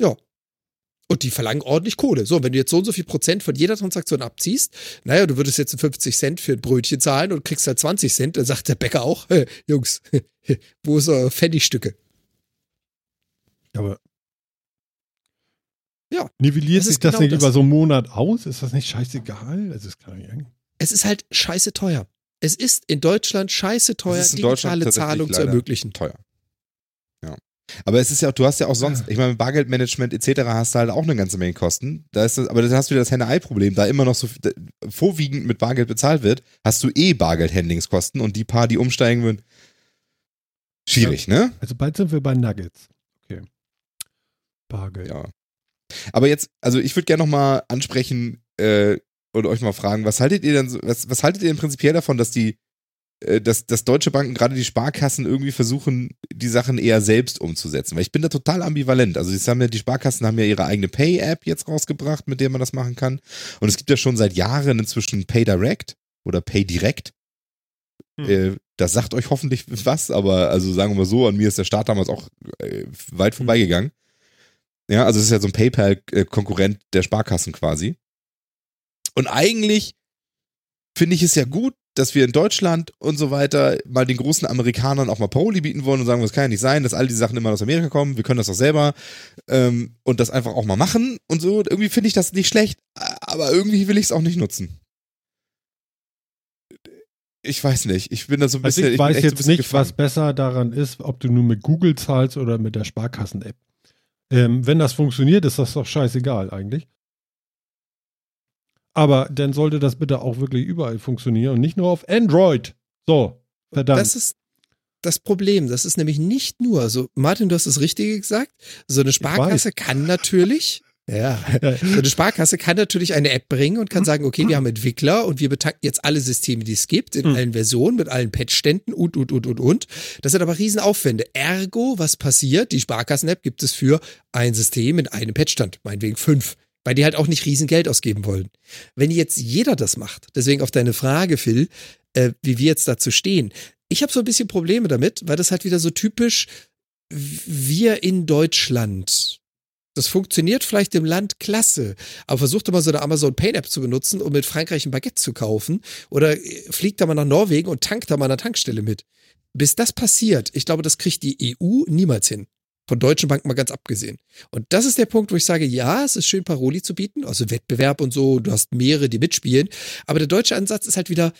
Ja. Und die verlangen ordentlich Kohle. So, wenn du jetzt so und so viel Prozent von jeder Transaktion abziehst, naja, du würdest jetzt 50 Cent für ein Brötchen zahlen und kriegst halt 20 Cent, dann sagt der Bäcker auch, "Hä, Jungs, wo ist eure Pfennigstücke? aber Ja, nivelliert das sich ist das genau nicht das. über so einen Monat aus? Ist das nicht scheißegal? Also, das kann ich eigentlich. Es ist halt scheiße teuer. Es ist in Deutschland scheiße teuer, Es ist in Deutschland digitale Zahlung zu ermöglichen. Teuer. Ja. Aber es ist ja auch, du hast ja auch sonst, ich meine, Bargeldmanagement etc. hast du halt auch eine ganze Menge Kosten. Da ist das, aber da hast du wieder das Henne-Ei-Problem, da immer noch so da, vorwiegend mit Bargeld bezahlt wird, hast du eh Bargeld-Handlingskosten und die paar, die umsteigen würden, schwierig, ne? Also, bald sind wir bei Nuggets. Okay. Bargeld. Ja. Aber jetzt, also ich würde gerne nochmal ansprechen äh, und euch mal fragen, was haltet ihr denn, was, was haltet ihr denn prinzipiell davon, dass die, äh, dass, dass deutsche Banken, gerade die Sparkassen, irgendwie versuchen, die Sachen eher selbst umzusetzen? Weil ich bin da total ambivalent. Also das haben ja, die Sparkassen haben ja ihre eigene Pay-App jetzt rausgebracht, mit der man das machen kann. Und es gibt ja schon seit Jahren inzwischen Pay Direct oder Pay Direct. Hm. Äh, das sagt euch hoffentlich was, aber also sagen wir mal so, an mir ist der Start damals auch äh, weit vorbeigegangen. Ja, also es ist ja so ein PayPal-Konkurrent der Sparkassen quasi. Und eigentlich finde ich es ja gut, dass wir in Deutschland und so weiter mal den großen Amerikanern auch mal Paroli bieten wollen und sagen, das kann ja nicht sein, dass all die Sachen immer aus Amerika kommen, wir können das doch selber ähm, und das einfach auch mal machen und so. Irgendwie finde ich das nicht schlecht, aber irgendwie will ich es auch nicht nutzen. Ich weiß nicht, ich bin da so ein Also bisschen. ich weiß so ein jetzt bisschen nicht, was gefangen. besser daran ist, ob du nur mit Google zahlst oder mit der Sparkassen-App. Ähm, wenn das funktioniert, ist das doch scheißegal eigentlich. Aber dann sollte das bitte auch wirklich überall funktionieren und nicht nur auf Android. So, verdammt. Das ist das Problem. Das ist nämlich nicht nur, also Martin, du hast das Richtige gesagt, so eine Sparkasse kann natürlich, ja, so eine Sparkasse kann natürlich eine App bringen und kann sagen, okay, wir haben Entwickler und wir betanken jetzt alle Systeme, die es gibt, in Hm. allen Versionen, mit allen Patchständen und, und, und, und, und. Das sind aber Riesenaufwände. Ergo, was passiert? Die Sparkassen-App gibt es für ein System in einem Patchstand, meinetwegen fünf. Weil die halt auch nicht riesen Geld ausgeben wollen. Wenn jetzt jeder das macht, deswegen auf deine Frage, Phil, äh, wie wir jetzt dazu stehen. Ich habe so ein bisschen Probleme damit, weil das halt wieder so typisch wir in Deutschland. Das funktioniert vielleicht im Land klasse, aber versucht doch mal so eine Amazon Pay App zu benutzen, um mit Frankreich ein Baguette zu kaufen oder äh, fliegt da mal nach Norwegen und tankt da mal an der Tankstelle mit. Bis das passiert, ich glaube, das kriegt die EU niemals hin. Von deutschen Banken mal ganz abgesehen. Und das ist der Punkt, wo ich sage, ja, es ist schön, Paroli zu bieten, also Wettbewerb und so, du hast mehrere, die mitspielen, aber der deutsche Ansatz ist halt wieder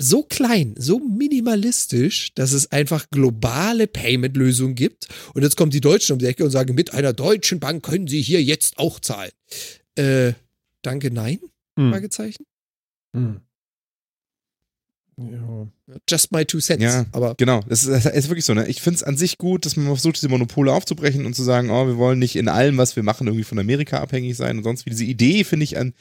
so klein, so minimalistisch, dass es einfach globale Payment-Lösungen gibt. Und jetzt kommen die Deutschen um die Ecke und sagen, mit einer deutschen Bank können Sie hier jetzt auch zahlen. Äh, danke, nein? Hm. Fragezeichen. Hm. Ja. Just my two cents. Ja. Aber Genau, es ist, ist wirklich so. Ne? Ich finde es an sich gut, dass man versucht, diese Monopole aufzubrechen und zu sagen, oh, wir wollen nicht in allem, was wir machen, irgendwie von Amerika abhängig sein und sonst wie. Diese Idee finde ich an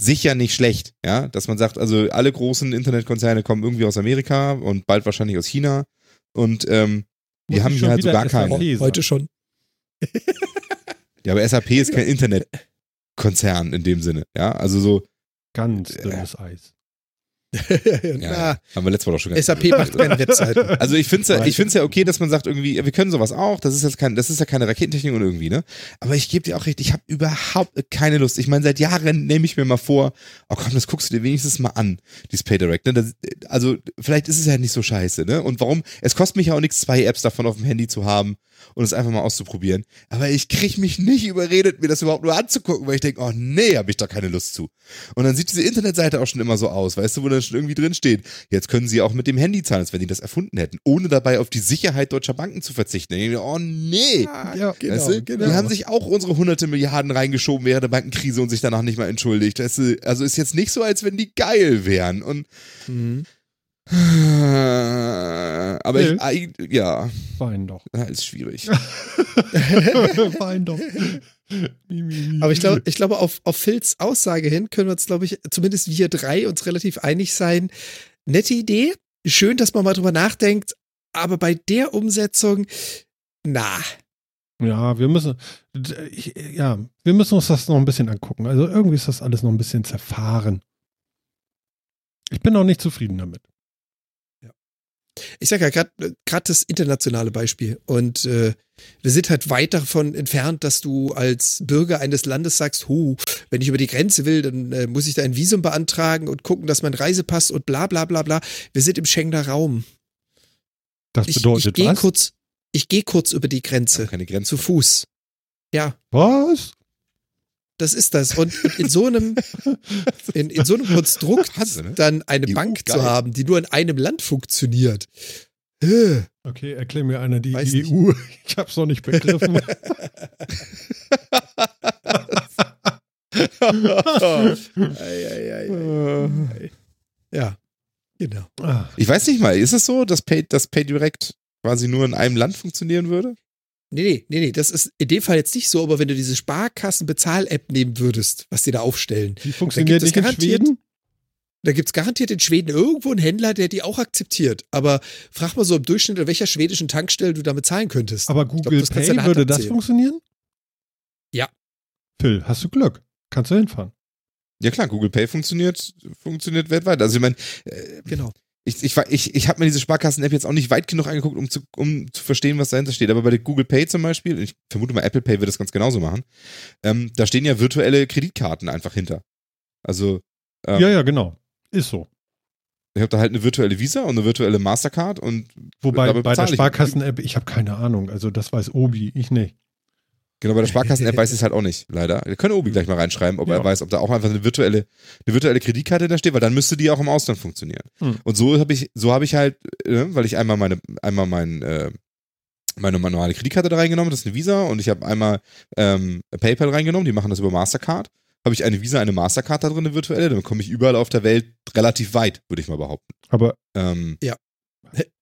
sich ja nicht schlecht, ja, dass man sagt, also alle großen Internetkonzerne kommen irgendwie aus Amerika und bald wahrscheinlich aus China und ähm, wir Muss haben hier schon halt so wieder gar keine. Heute schon. Ja, aber SAP ist kein Internetkonzern in dem Sinne, ja, also so, Ganz Äh. dünnes Eis. Na, Haben wir letztes Mal doch schon SAP macht keine Webseiten. Also ich finde es ja, ich find's ja okay, dass man sagt irgendwie, ja, wir können sowas auch, das ist jetzt kein, das ist ja keine Raketentechnik und irgendwie, ne? Aber ich gebe dir auch recht, ich habe überhaupt keine Lust. Ich meine, seit Jahren nehme ich mir mal vor, oh komm, das guckst du dir wenigstens mal an, dieses PayDirect, ne? Das, also vielleicht ist es ja nicht so scheiße, ne? Und warum? Es kostet mich ja auch nichts, zwei Apps davon auf dem Handy zu haben und es einfach mal auszuprobieren. Aber ich krieg mich nicht überredet, mir das überhaupt nur anzugucken, weil ich denke, oh nee, habe ich da keine Lust zu. Und dann sieht diese Internetseite auch schon immer so aus, weißt du, wo dann schon irgendwie drin steht, jetzt können sie auch mit dem Handy zahlen, als wenn die das erfunden hätten, ohne dabei auf die Sicherheit deutscher Banken zu verzichten. Denke ich mir, oh nee. Ja, genau, weißt du? genau. Die haben sich auch unsere hunderte Milliarden reingeschoben während der Bankenkrise und sich danach nicht mal entschuldigt. Weißt du? Also ist jetzt nicht so, als wenn die geil wären. Und Mhm. Aber ich, Nö. eig- ja, Wein doch. ist schwierig. Wein doch. Aber ich glaube, ich glaube, auf, auf Phils Aussage hin können wir uns, glaube ich, zumindest wir drei uns relativ einig sein. Nette Idee. Schön, dass man mal drüber nachdenkt. Aber bei der Umsetzung, na, Ja, wir müssen, ich, ja, wir müssen uns das noch ein bisschen angucken. Also irgendwie ist das alles noch ein bisschen zerfahren. Ich bin noch nicht zufrieden damit. Ich sage ja gerade das internationale Beispiel. Und äh, wir sind halt weit davon entfernt, dass du als Bürger eines Landes sagst, hu, wenn ich über die Grenze will, dann äh, muss ich da ein Visum beantragen und gucken, dass mein Reisepass und bla bla bla bla. Wir sind im Schengener Raum. Das Ich, ich bedeutet gehe was? kurz, ich gehe kurz über die Grenze. keine Grenze. Zu Fuß. Ja, Was? Das ist das. Und in so einem, in, in so einem Konstrukt Wahnsinn, ne? dann eine EU, Bank geil. zu haben, die nur in einem Land funktioniert. Äh, Okay, erklär mir einer die Weiß nicht. EU. Ich hab's noch nicht begriffen. Ja, genau. Ich weiß nicht mal, ist es so, dass Pay, dass PayDirect quasi nur in einem Land funktionieren würde? Nee, nee, nee, nee, das ist in dem Fall jetzt nicht so, aber wenn du diese Sparkassen-Bezahl-App nehmen würdest, was die da aufstellen, die funktioniert gibt es nicht in garantiert- Schweden? da gibt's garantiert in Schweden irgendwo einen Händler, der die auch akzeptiert. Aber frag mal so im Durchschnitt, an welcher schwedischen Tankstelle du damit zahlen könntest. Aber glaub, Google du Pay würde das funktionieren? Ja. Phil, hast du Glück? Kannst du hinfahren? Ja klar, Google Pay funktioniert, funktioniert weltweit. Also ich meine, äh, Genau. Ich, ich, ich, ich habe mir diese Sparkassen-App jetzt auch nicht weit genug angeguckt, um zu, um zu verstehen, was dahinter steht. Aber bei der Google Pay zum Beispiel, ich vermute mal, Apple Pay wird das ganz genauso machen, ähm, da stehen ja virtuelle Kreditkarten einfach hinter. Also ähm, Ja, ja, genau. Ist so. ich habe da halt eine virtuelle Visa und eine virtuelle Mastercard und Wobei bei der Sparkassen-App, ich habe keine Ahnung. Also das weiß Obi, ich nicht. Genau bei der Sparkassen-App weiß ich es halt auch nicht, leider. Wir können Obi gleich mal reinschreiben, ob Ja. er weiß, ob da auch einfach eine virtuelle, eine virtuelle Kreditkarte da steht, weil dann müsste die auch im Ausland funktionieren. Hm. Und so habe ich, so habe ich halt, äh, weil ich einmal meine, einmal mein, äh, meine normale Kreditkarte da reingenommen, das ist eine Visa, und ich habe einmal ähm, PayPal reingenommen, die machen das über Mastercard. Habe ich eine Visa, eine Mastercard da drin, eine virtuelle, dann komme ich überall auf der Welt relativ weit, würde ich mal behaupten. Aber Ähm, und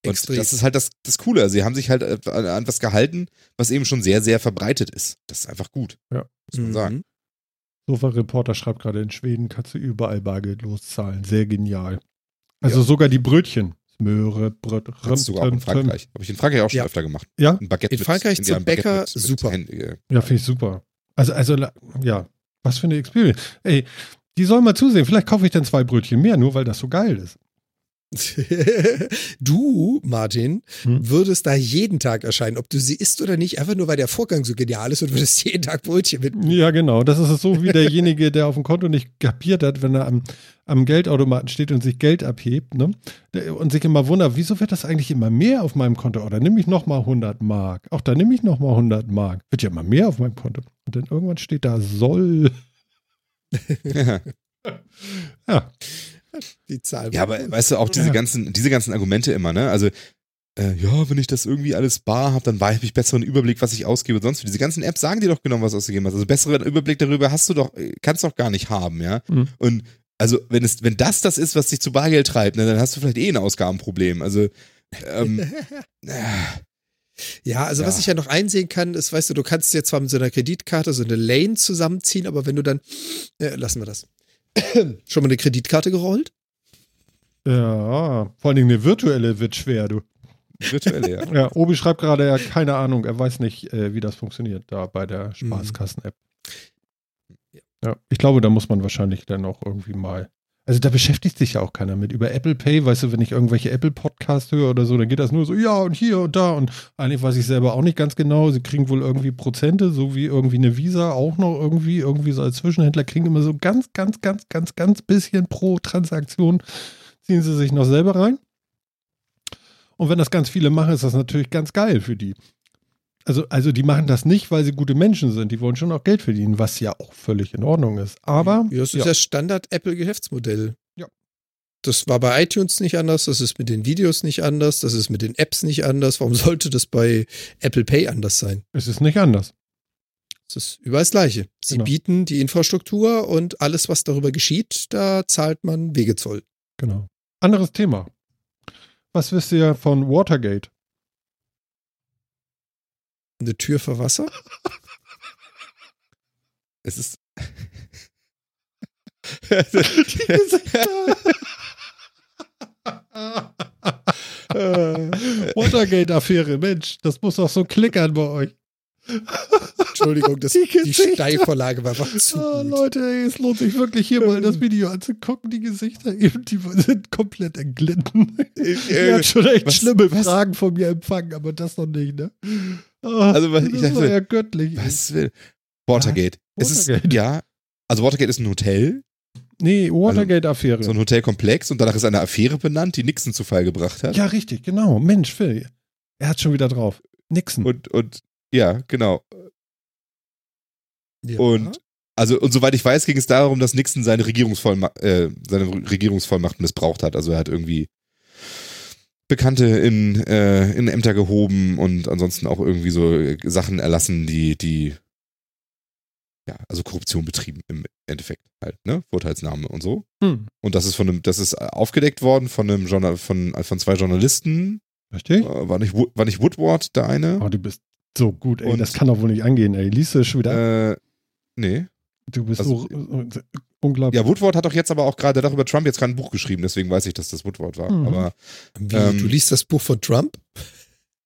Extrem. das ist halt das, das Coole. Sie haben sich halt an, an was gehalten, was eben schon sehr, sehr verbreitet ist. Das ist einfach gut. Ja. Muss man sagen. Mhm. Sofa-Reporter schreibt gerade, in Schweden kannst du überall bargeldlos zahlen. Sehr genial. Also sogar die Brötchen. Möhre, Bröt, Das sogar auch in Frankreich. Habe ich in Frankreich auch schon Ja. öfter gemacht. Ja? Ein Baguette In Frankreich mit, zum ja, Bäcker, mit, mit super. Hand- äh, Ja, finde ich super. Also, also, ja, was für eine Experience. Ey, die sollen mal zusehen. Vielleicht kaufe ich dann zwei Brötchen mehr, nur weil das so geil ist. du, Martin, Hm? würdest da jeden Tag erscheinen, ob du sie isst oder nicht, einfach nur weil der Vorgang so genial ist und würdest jeden Tag Brötchen mit. Ja, genau. Das ist so wie derjenige, der auf dem Konto nicht kapiert hat, wenn er am, am Geldautomaten steht und sich Geld abhebt, ne? Und sich immer wundert, wieso wird das eigentlich immer mehr auf meinem Konto? Oder nehme ich nochmal 100 Mark? Auch da nehme ich nochmal 100 Mark. Wird ja immer mehr auf meinem Konto. Und dann irgendwann steht da soll. Ja, Die Zahl. ja, aber weißt du, auch diese ganzen, diese ganzen Argumente immer, ne? Also, äh, ja, wenn ich das irgendwie alles bar habe, dann habe ich besseren Überblick, was ich ausgebe und sonst. wie. Diese ganzen Apps sagen dir doch genau, was ausgegeben hast. Also besseren Überblick darüber hast du doch, äh, kannst doch gar nicht haben, ja. Mhm. Und also, wenn es, wenn das das ist, was dich zu Bargeld treibt, ne, dann hast du vielleicht eh ein Ausgabenproblem. Also, ähm, äh, Ja, also was Ja. ich ja noch einsehen kann, ist, weißt du, du kannst jetzt zwar mit so einer Kreditkarte so eine Lane zusammenziehen, aber wenn du dann, äh, lassen wir das. Schon mal eine Kreditkarte gerollt? ja. Vor allen Dingen eine virtuelle wird schwer, du. virtuell, ja. Ja, Obi schreibt gerade, er hat keine Ahnung, er weiß nicht, äh, wie das funktioniert da bei der Spaßkassen-App. Ja, ich glaube, da muss man wahrscheinlich dann auch irgendwie mal. Also da beschäftigt sich ja auch keiner mit. Über Apple Pay, weißt du, wenn ich irgendwelche Apple Podcasts höre oder so, dann geht das nur so, ja und hier und da und eigentlich weiß ich selber auch nicht ganz genau. Sie kriegen wohl irgendwie Prozente, so wie irgendwie eine Visa auch noch irgendwie, irgendwie so als Zwischenhändler kriegen immer so ganz, ganz, ganz, ganz, ganz bisschen pro Transaktion ziehen sie sich noch selber rein. Und wenn das ganz viele machen, ist das natürlich ganz geil für die. Also, also die machen das nicht, weil sie gute Menschen sind. Die wollen schon auch Geld verdienen, was ja auch völlig in Ordnung ist. Aber Ja, das ist ja. das Standard-Apple-Geschäftsmodell. Ja. Das war bei iTunes nicht anders, das ist mit den Videos nicht anders, das ist mit den Apps nicht anders. Warum sollte das bei Apple Pay anders sein? es ist nicht anders. Es ist überall das Gleiche. Sie Genau. bieten die Infrastruktur und alles, was darüber geschieht, da zahlt man Wegezoll. Genau. Anderes Thema. Was wisst ihr von Watergate? Eine Tür für Wasser? Es ist. Watergate-Affäre, Mensch, das muss doch so klickern bei euch. Entschuldigung, das, Die die. Steilvorlage war einfach zu Ah, gut. Leute, ey, es lohnt sich wirklich hier mal das Video anzugucken. Die Gesichter eben, die sind komplett entglitten. Ihr habt schon echt was- schlimme was- Fragen von mir empfangen, aber das noch nicht, ne? Ah, Also, was- ich das dachte, war ja göttlich. Was will. Watergate. Es ist, Watergate. ja. Also Watergate ist ein Hotel, Nee, Watergate-Affäre. so ein Hotelkomplex und danach ist eine Affäre benannt, die Nixon zu Fall gebracht hat. ja, richtig, genau. Mensch, Phil. Er hat schon wieder drauf. Nixon. Und, und ja, genau. Ja. Und also, und soweit ich weiß, ging es darum, dass Nixon seine, Regierungsvollma äh, seine Regierungsvollmacht missbraucht hat. Also er hat irgendwie Bekannte in, äh, in Ämter gehoben und ansonsten auch irgendwie so äh, Sachen erlassen, die, die ja, also Korruption betrieben im Endeffekt halt, ne? Vorteilsnahme und so. Hm. Und das ist von einem, das ist aufgedeckt worden von einem Journal, von, von zwei Journalisten. Richtig? Äh, war nicht, war nicht Woodward der eine? Oh, du bist so gut, ey. Und- das kann doch wohl nicht angehen, ey. Liest du schon wieder? Äh, nee. du bist also- so, so unglaublich. Ja, Woodward hat doch jetzt aber auch gerade darüber Trump jetzt gerade ein Buch geschrieben, deswegen weiß ich, dass das Woodward war. Mhm. Aber Wie, ähm, du liest das Buch von Trump?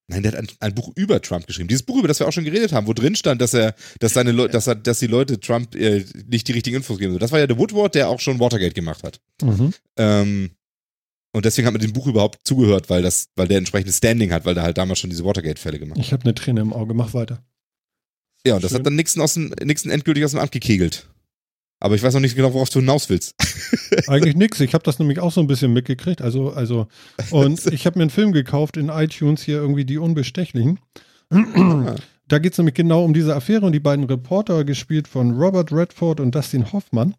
nein, der hat ein, ein Buch über Trump geschrieben. Dieses Buch, über das wir auch schon geredet haben, wo drin stand, dass er, dass seine Leute, dass er, dass die Leute Trump äh, nicht die richtigen Infos geben. Das war ja der Woodward, der auch schon Watergate gemacht hat. Mhm. Ähm, und deswegen hat man dem Buch überhaupt zugehört, weil das, weil der entsprechende Standing hat, weil der halt damals schon diese Watergate-Fälle gemacht hat. Ich habe eine Träne im Auge. Mach weiter. Ja, und das Schön. hat dann Nixon aus dem, Nixon endgültig aus dem Amt gekegelt. Aber ich weiß noch nicht genau, worauf du hinaus willst. Eigentlich nix. Ich habe das nämlich auch so ein bisschen mitgekriegt. Also, also, und ich habe mir einen Film gekauft in iTunes hier irgendwie die Unbestechlichen. Da geht es nämlich genau um diese Affäre und die beiden Reporter, gespielt von Robert Redford und Dustin Hoffmann.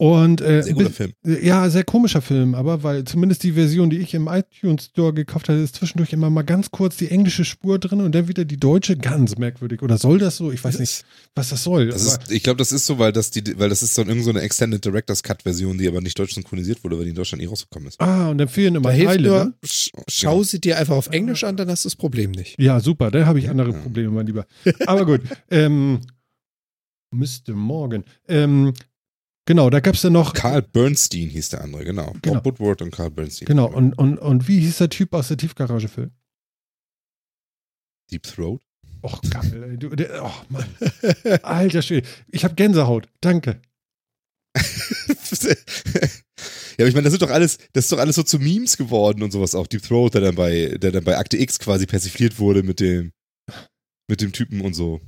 Und äh, Sehr guter bis- Film. Ja, sehr komischer Film, aber weil zumindest die Version, die ich im iTunes Store gekauft hatte, ist zwischendurch immer mal ganz kurz die englische Spur drin und dann wieder die deutsche, ganz merkwürdig. Oder soll das so? Ich weiß nicht, was das soll. Das ist, ich glaube, das ist so, weil das die, weil das ist so irgend so eine Extended Director's Cut Version, die aber nicht deutsch synchronisiert wurde, weil die in Deutschland nie rausgekommen ist. ah, und dann fehlen immer Da Teile. nur, Ne? sch schau sie dir einfach auf Englisch an, dann hast du das Problem nicht. Ja, super, da habe ich andere Ja. Probleme, mein Lieber. Aber gut, ähm, Mr. Morgan. Ähm, genau, da gab es ja noch. Carl Bernstein hieß der andere, genau. Genau. Bob Woodward und Carl Bernstein. Genau, und, und, und wie hieß der Typ aus der Tiefgarage, Phil? Deep Throat. Och, geil, ey. Du, der, oh, Mann. Alter Schwede. Ich habe Gänsehaut. Danke. ja, aber ich meine, das sind doch alles, das ist doch alles so zu Memes geworden und sowas auch. Deep Throat, der dann bei, der dann bei Akte X quasi persifliert wurde mit dem, mit dem Typen und so.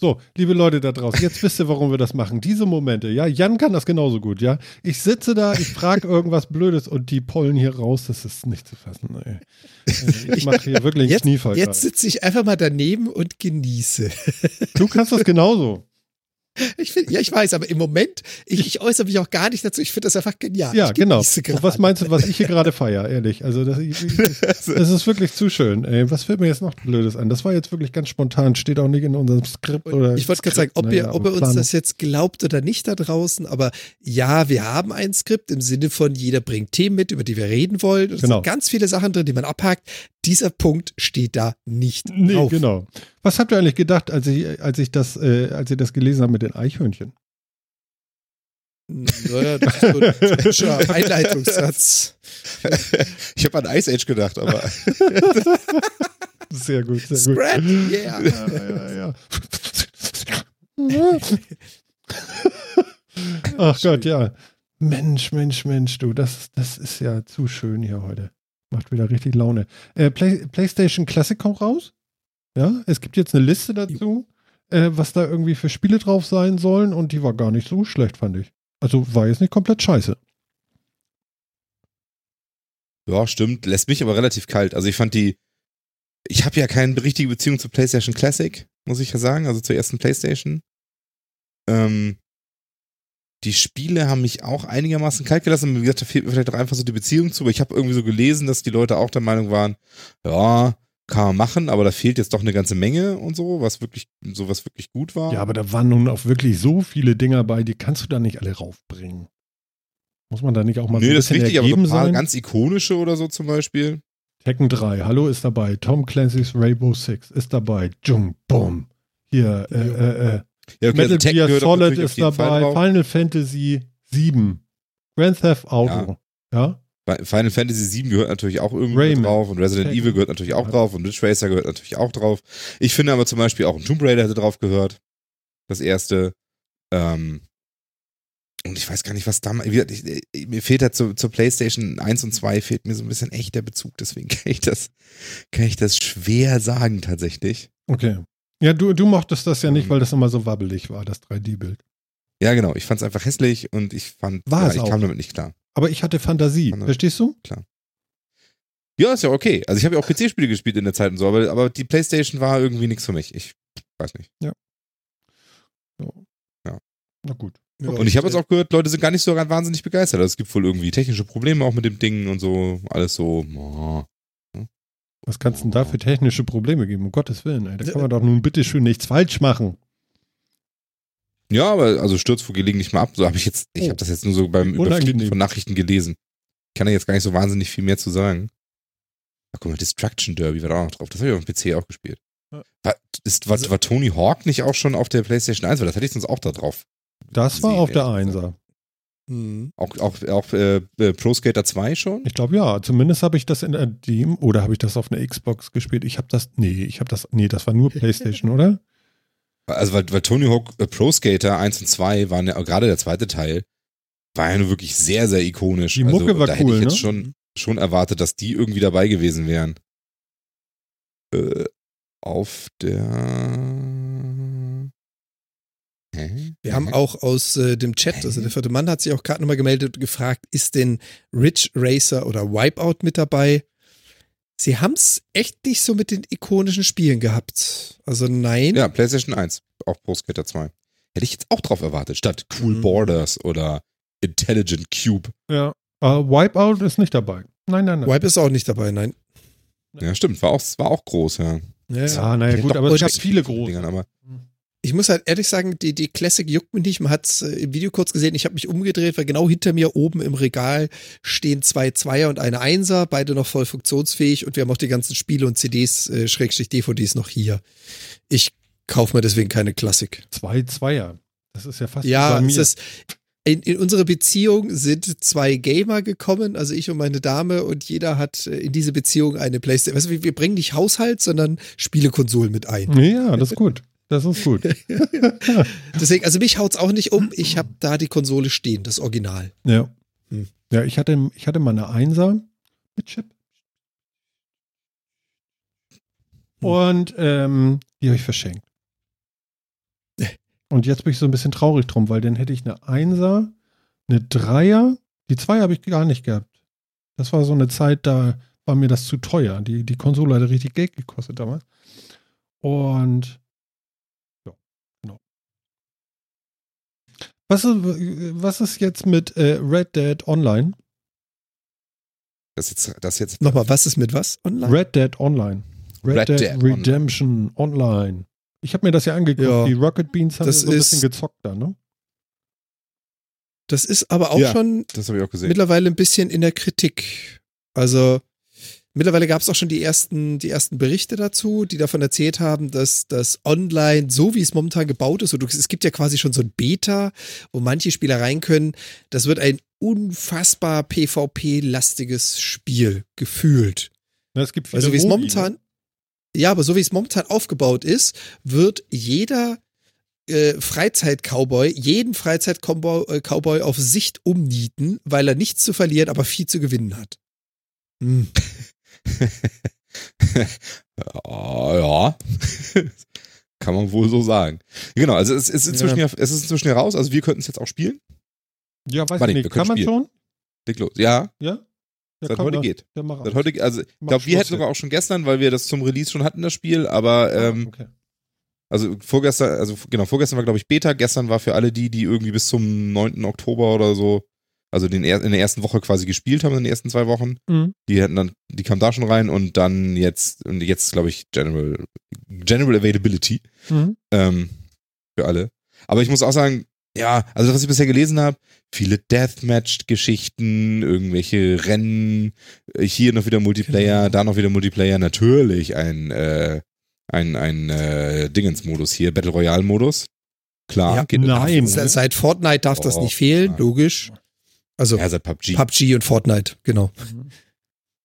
So, liebe Leute da draußen, jetzt wisst ihr, warum wir das machen. Diese Momente, ja, Jan kann das genauso gut, ja. Ich sitze da, ich frage irgendwas Blödes und die pollen hier raus, das ist nicht zu fassen, ey. Ey, Ich mache hier wirklich einen Jetzt, Kniefall. jetzt sitze ich einfach mal daneben und genieße. Du kannst das genauso. Ich find, ja, ich weiß, aber im Moment, ich, ich äußere mich auch gar nicht dazu. Ich finde das einfach genial. Ja, genau. Und was meinst du, was ich hier gerade feiere, ehrlich? Also, das, ich, das ist wirklich zu schön. Ey, was fällt mir jetzt noch Blödes an? Das war jetzt wirklich ganz spontan, steht auch nicht in unserem Skript oder. Ich wollte gerade sagen, ob, Skript, ihr, naja, ob ihr uns das jetzt glaubt oder nicht da draußen, aber ja, wir haben ein Skript im Sinne von, jeder bringt Themen mit, über die wir reden wollen. Es Genau. sind ganz viele Sachen drin, die man abhakt. Dieser Punkt steht da nicht Nee, drauf. genau. Was habt ihr eigentlich gedacht, als ich, als ich das, äh, als ihr das gelesen habt mit den Eichhörnchen? Naja, das ist so ein Einleitungssatz. Ich habe an Ice Age gedacht, aber Sehr gut, sehr gut. Spread, yeah. Ja, ja, ja. Ach Gott, ja. Mensch, Mensch, Mensch, du, das, das ist ja zu schön hier heute. Macht wieder richtig Laune. Äh, Play, PlayStation Classic kommt raus. Ja, es gibt jetzt eine Liste dazu, äh, was da irgendwie für Spiele drauf sein sollen und die war gar nicht so schlecht, fand ich. Also war jetzt nicht komplett scheiße. Ja, stimmt. Lässt mich aber relativ kalt. Also ich fand die, ich habe ja keine richtige Beziehung zur PlayStation Classic, muss ich ja sagen, also zur ersten PlayStation. Ähm, die Spiele haben mich auch einigermaßen kalt gelassen. Wie gesagt, da fehlt mir vielleicht auch einfach so die Beziehung zu. Aber ich habe irgendwie so gelesen, dass die Leute auch der Meinung waren, ja, kann man machen, aber da fehlt jetzt doch eine ganze Menge und so, was wirklich, so was wirklich gut war. Ja, aber da waren nun auch wirklich so viele Dinger bei, die kannst du da nicht alle raufbringen. Muss man da nicht auch mal nee, so ein das ist bisschen richtig, aber so ergeben ein paar sein? ganz ikonische oder so zum Beispiel. Tekken 3, hallo, ist dabei. Tom Clancy's Rainbow Six ist dabei. Jung, boom. Hier, äh, äh, äh. Ja, Metal Tekken Gear Solid ist dabei. Final Fantasy 7. Grand Theft Auto. Ja. Bei Final Fantasy VII gehört natürlich auch irgendwie Rayman. drauf und Resident. Evil gehört natürlich auch Ja. drauf und Ridge Racer gehört natürlich auch drauf. Ich finde aber zum Beispiel auch ein Tomb Raider hätte drauf gehört. Das erste. Ähm, und ich weiß gar nicht, was damals. ich- Mir fehlt halt zu, zur PlayStation 1 und 2 fehlt mir so ein bisschen echt der Bezug, deswegen kann ich das, kann ich das schwer sagen tatsächlich. Okay. Ja, du, du mochtest das ja nicht, Ähm. weil das immer so wabbelig war, das 3D-Bild. Ja, genau. Ich fand es einfach hässlich und ich fand, War ja, es ich auch. kam damit nicht klar. Aber ich hatte Fantasie. Andere- Verstehst du? Ja, ist ja okay. Also ich habe ja auch PC-Spiele gespielt in der Zeit und so, aber, aber die PlayStation war irgendwie nichts für mich. Ich weiß nicht. Na gut. Ja, Und ich habe jetzt auch gehört, Leute sind gar nicht so wahnsinnig begeistert. Also es gibt wohl irgendwie technische Probleme auch mit dem Ding und so. Alles so. oh. Was kannst denn da für technische Probleme geben? Um Gottes Willen, ey, da kann man doch nun bitte schön nichts falsch machen. Ja, aber also stürzt wo nicht mal ab. So habe ich jetzt, ich oh. habe das jetzt nur so beim Überfliegen von Nachrichten gelesen. Ich kann da jetzt gar nicht so wahnsinnig viel mehr zu sagen. Ach guck mal, Destruction Derby war da auch noch drauf. Das habe ich auf dem PC auch gespielt. War, ist, war, also war, Tony Hawk nicht auch schon auf der PlayStation 1? Weil das hatte ich sonst auch da drauf. Das gesehen, war auf der 1er. Mhm. Auch, auch, auch äh, äh, Pro Skater 2 schon? Ich glaube ja. Zumindest habe ich das in der dem oder habe ich das auf einer Xbox gespielt. Ich habe das, nee, ich habe das, nee, das war nur PlayStation, oder? Also, weil, weil Tony Hawk äh, Pro Skater 1 und 2 waren ja, gerade der zweite Teil, war ja nur wirklich sehr, sehr ikonisch. Die Mucke also, war da hätte cool, ich jetzt ne? schon, schon erwartet, dass die irgendwie dabei gewesen wären. Äh, auf der. Hä? Wir haben Hä? auch aus äh, dem Chat, also der vierte Mann hat sich auch gerade nochmal gemeldet und gefragt, ist denn Ridge Racer oder Wipeout mit dabei? Sie haben es echt nicht so mit den ikonischen Spielen gehabt. Also nein. Ja, PlayStation 1, auch Pro Skater 2. Hätte ich jetzt auch drauf erwartet, statt Cool Mhm. Borders oder Intelligent Cube. Ja. Äh, Wipeout ist nicht dabei. Nein, nein, nein. Wipe ist auch nicht dabei, nein. Ja, stimmt, war auch, war auch groß, ja. Ja, ja. Ja, naja, gut, aber es gab viele große. Dingern, aber Ich muss halt ehrlich sagen, die, die Classic juckt mich nicht. Man hat es im Video kurz gesehen. Ich habe mich umgedreht, weil genau hinter mir oben im Regal stehen zwei Zweier und eine Einser, beide noch voll funktionsfähig und wir haben auch die ganzen Spiele und CDs, äh, Schrägstrich DVDs noch hier. Ich kaufe mir deswegen keine Classic. Zwei Zweier. Das ist ja fast Ja, bei es mir. ist, in, in unsere Beziehung sind zwei Gamer gekommen, also ich und meine Dame, und jeder hat äh, in diese Beziehung eine Playstation. Weißt du, wir bringen nicht Haushalt, sondern Spielekonsolen mit ein. ja, das ist gut. Das ist gut. Deswegen, also mich haut's auch nicht um. Ich habe da die Konsole stehen, das Original. Ja. Hm. Ja, ich hatte, ich hatte mal eine Einser mit Chip. Und ähm, die habe ich verschenkt. Und jetzt bin ich so ein bisschen traurig drum, weil dann hätte ich eine Einser, eine Dreier, die zwei habe ich gar nicht gehabt. Das war so eine Zeit, da war mir das zu teuer. Die, die Konsole hatte richtig Geld gekostet damals. Und ja, genau. Was ist, was ist jetzt mit äh, Red Dead Online? das jetzt, das jetzt Nochmal, was ist mit was online? Red Dead Online. Red, Red Dead, Dead Online. Redemption Online. Ich habe mir das ja angeguckt. Ja. Die Rocket Beans haben Das so ein bisschen ist- gezockt da, ne? Das ist aber auch Ja. schon Das habe ich auch gesehen. mittlerweile ein bisschen in der Kritik. Also mittlerweile gab es auch schon die ersten, die ersten Berichte dazu, die davon erzählt haben, dass das Online, so wie es momentan gebaut ist, und es gibt ja quasi schon so ein Beta, wo manche Spieler rein können, das wird ein unfassbar PvP-lastiges Spiel gefühlt. Na, es gibt viele Also wie es Modi, momentan, ja, aber so wie es momentan aufgebaut ist, wird jeder äh, Freizeit-Cowboy jeden Freizeit-Cowboy äh, auf Sicht umnieten, weil er nichts zu verlieren, aber viel zu gewinnen hat. Hm. ja. Kann man wohl so sagen. Genau, also es, es, ist inzwischen ja. es ist inzwischen raus, also wir könnten es jetzt auch spielen. Ja, weiß ich nicht. Kann man spielen. schon? Leg los. Ja. Ja? Ja, Seit heute geht. Seit heute, also ich glaube, wir hätten sogar auch schon gestern, weil wir das zum Release schon hatten, das Spiel, aber ah, ähm, okay. also vorgestern, also genau, vorgestern war, glaube ich, Beta, gestern war für alle die, die irgendwie bis zum 9. Oktober oder so, also den, in der ersten Woche quasi gespielt haben, in den ersten zwei Wochen. Mhm. Die hätten dann, die kamen da schon rein und dann jetzt, und jetzt, glaube ich, General, General Availability mhm. ähm, für alle. Aber ich muss auch sagen, ja, also was ich bisher gelesen habe, viele Deathmatch-Geschichten, irgendwelche Rennen, hier noch wieder Multiplayer, genau. da noch wieder Multiplayer, natürlich ein, äh, ein, ein äh, Dingens-Modus hier, Battle Royale-Modus. Klar, ja, geht nein. Seit Fortnite darf oh, das nicht fehlen, ja. logisch. Also ja, seit PUBG. PUBG und Fortnite, genau. Mhm.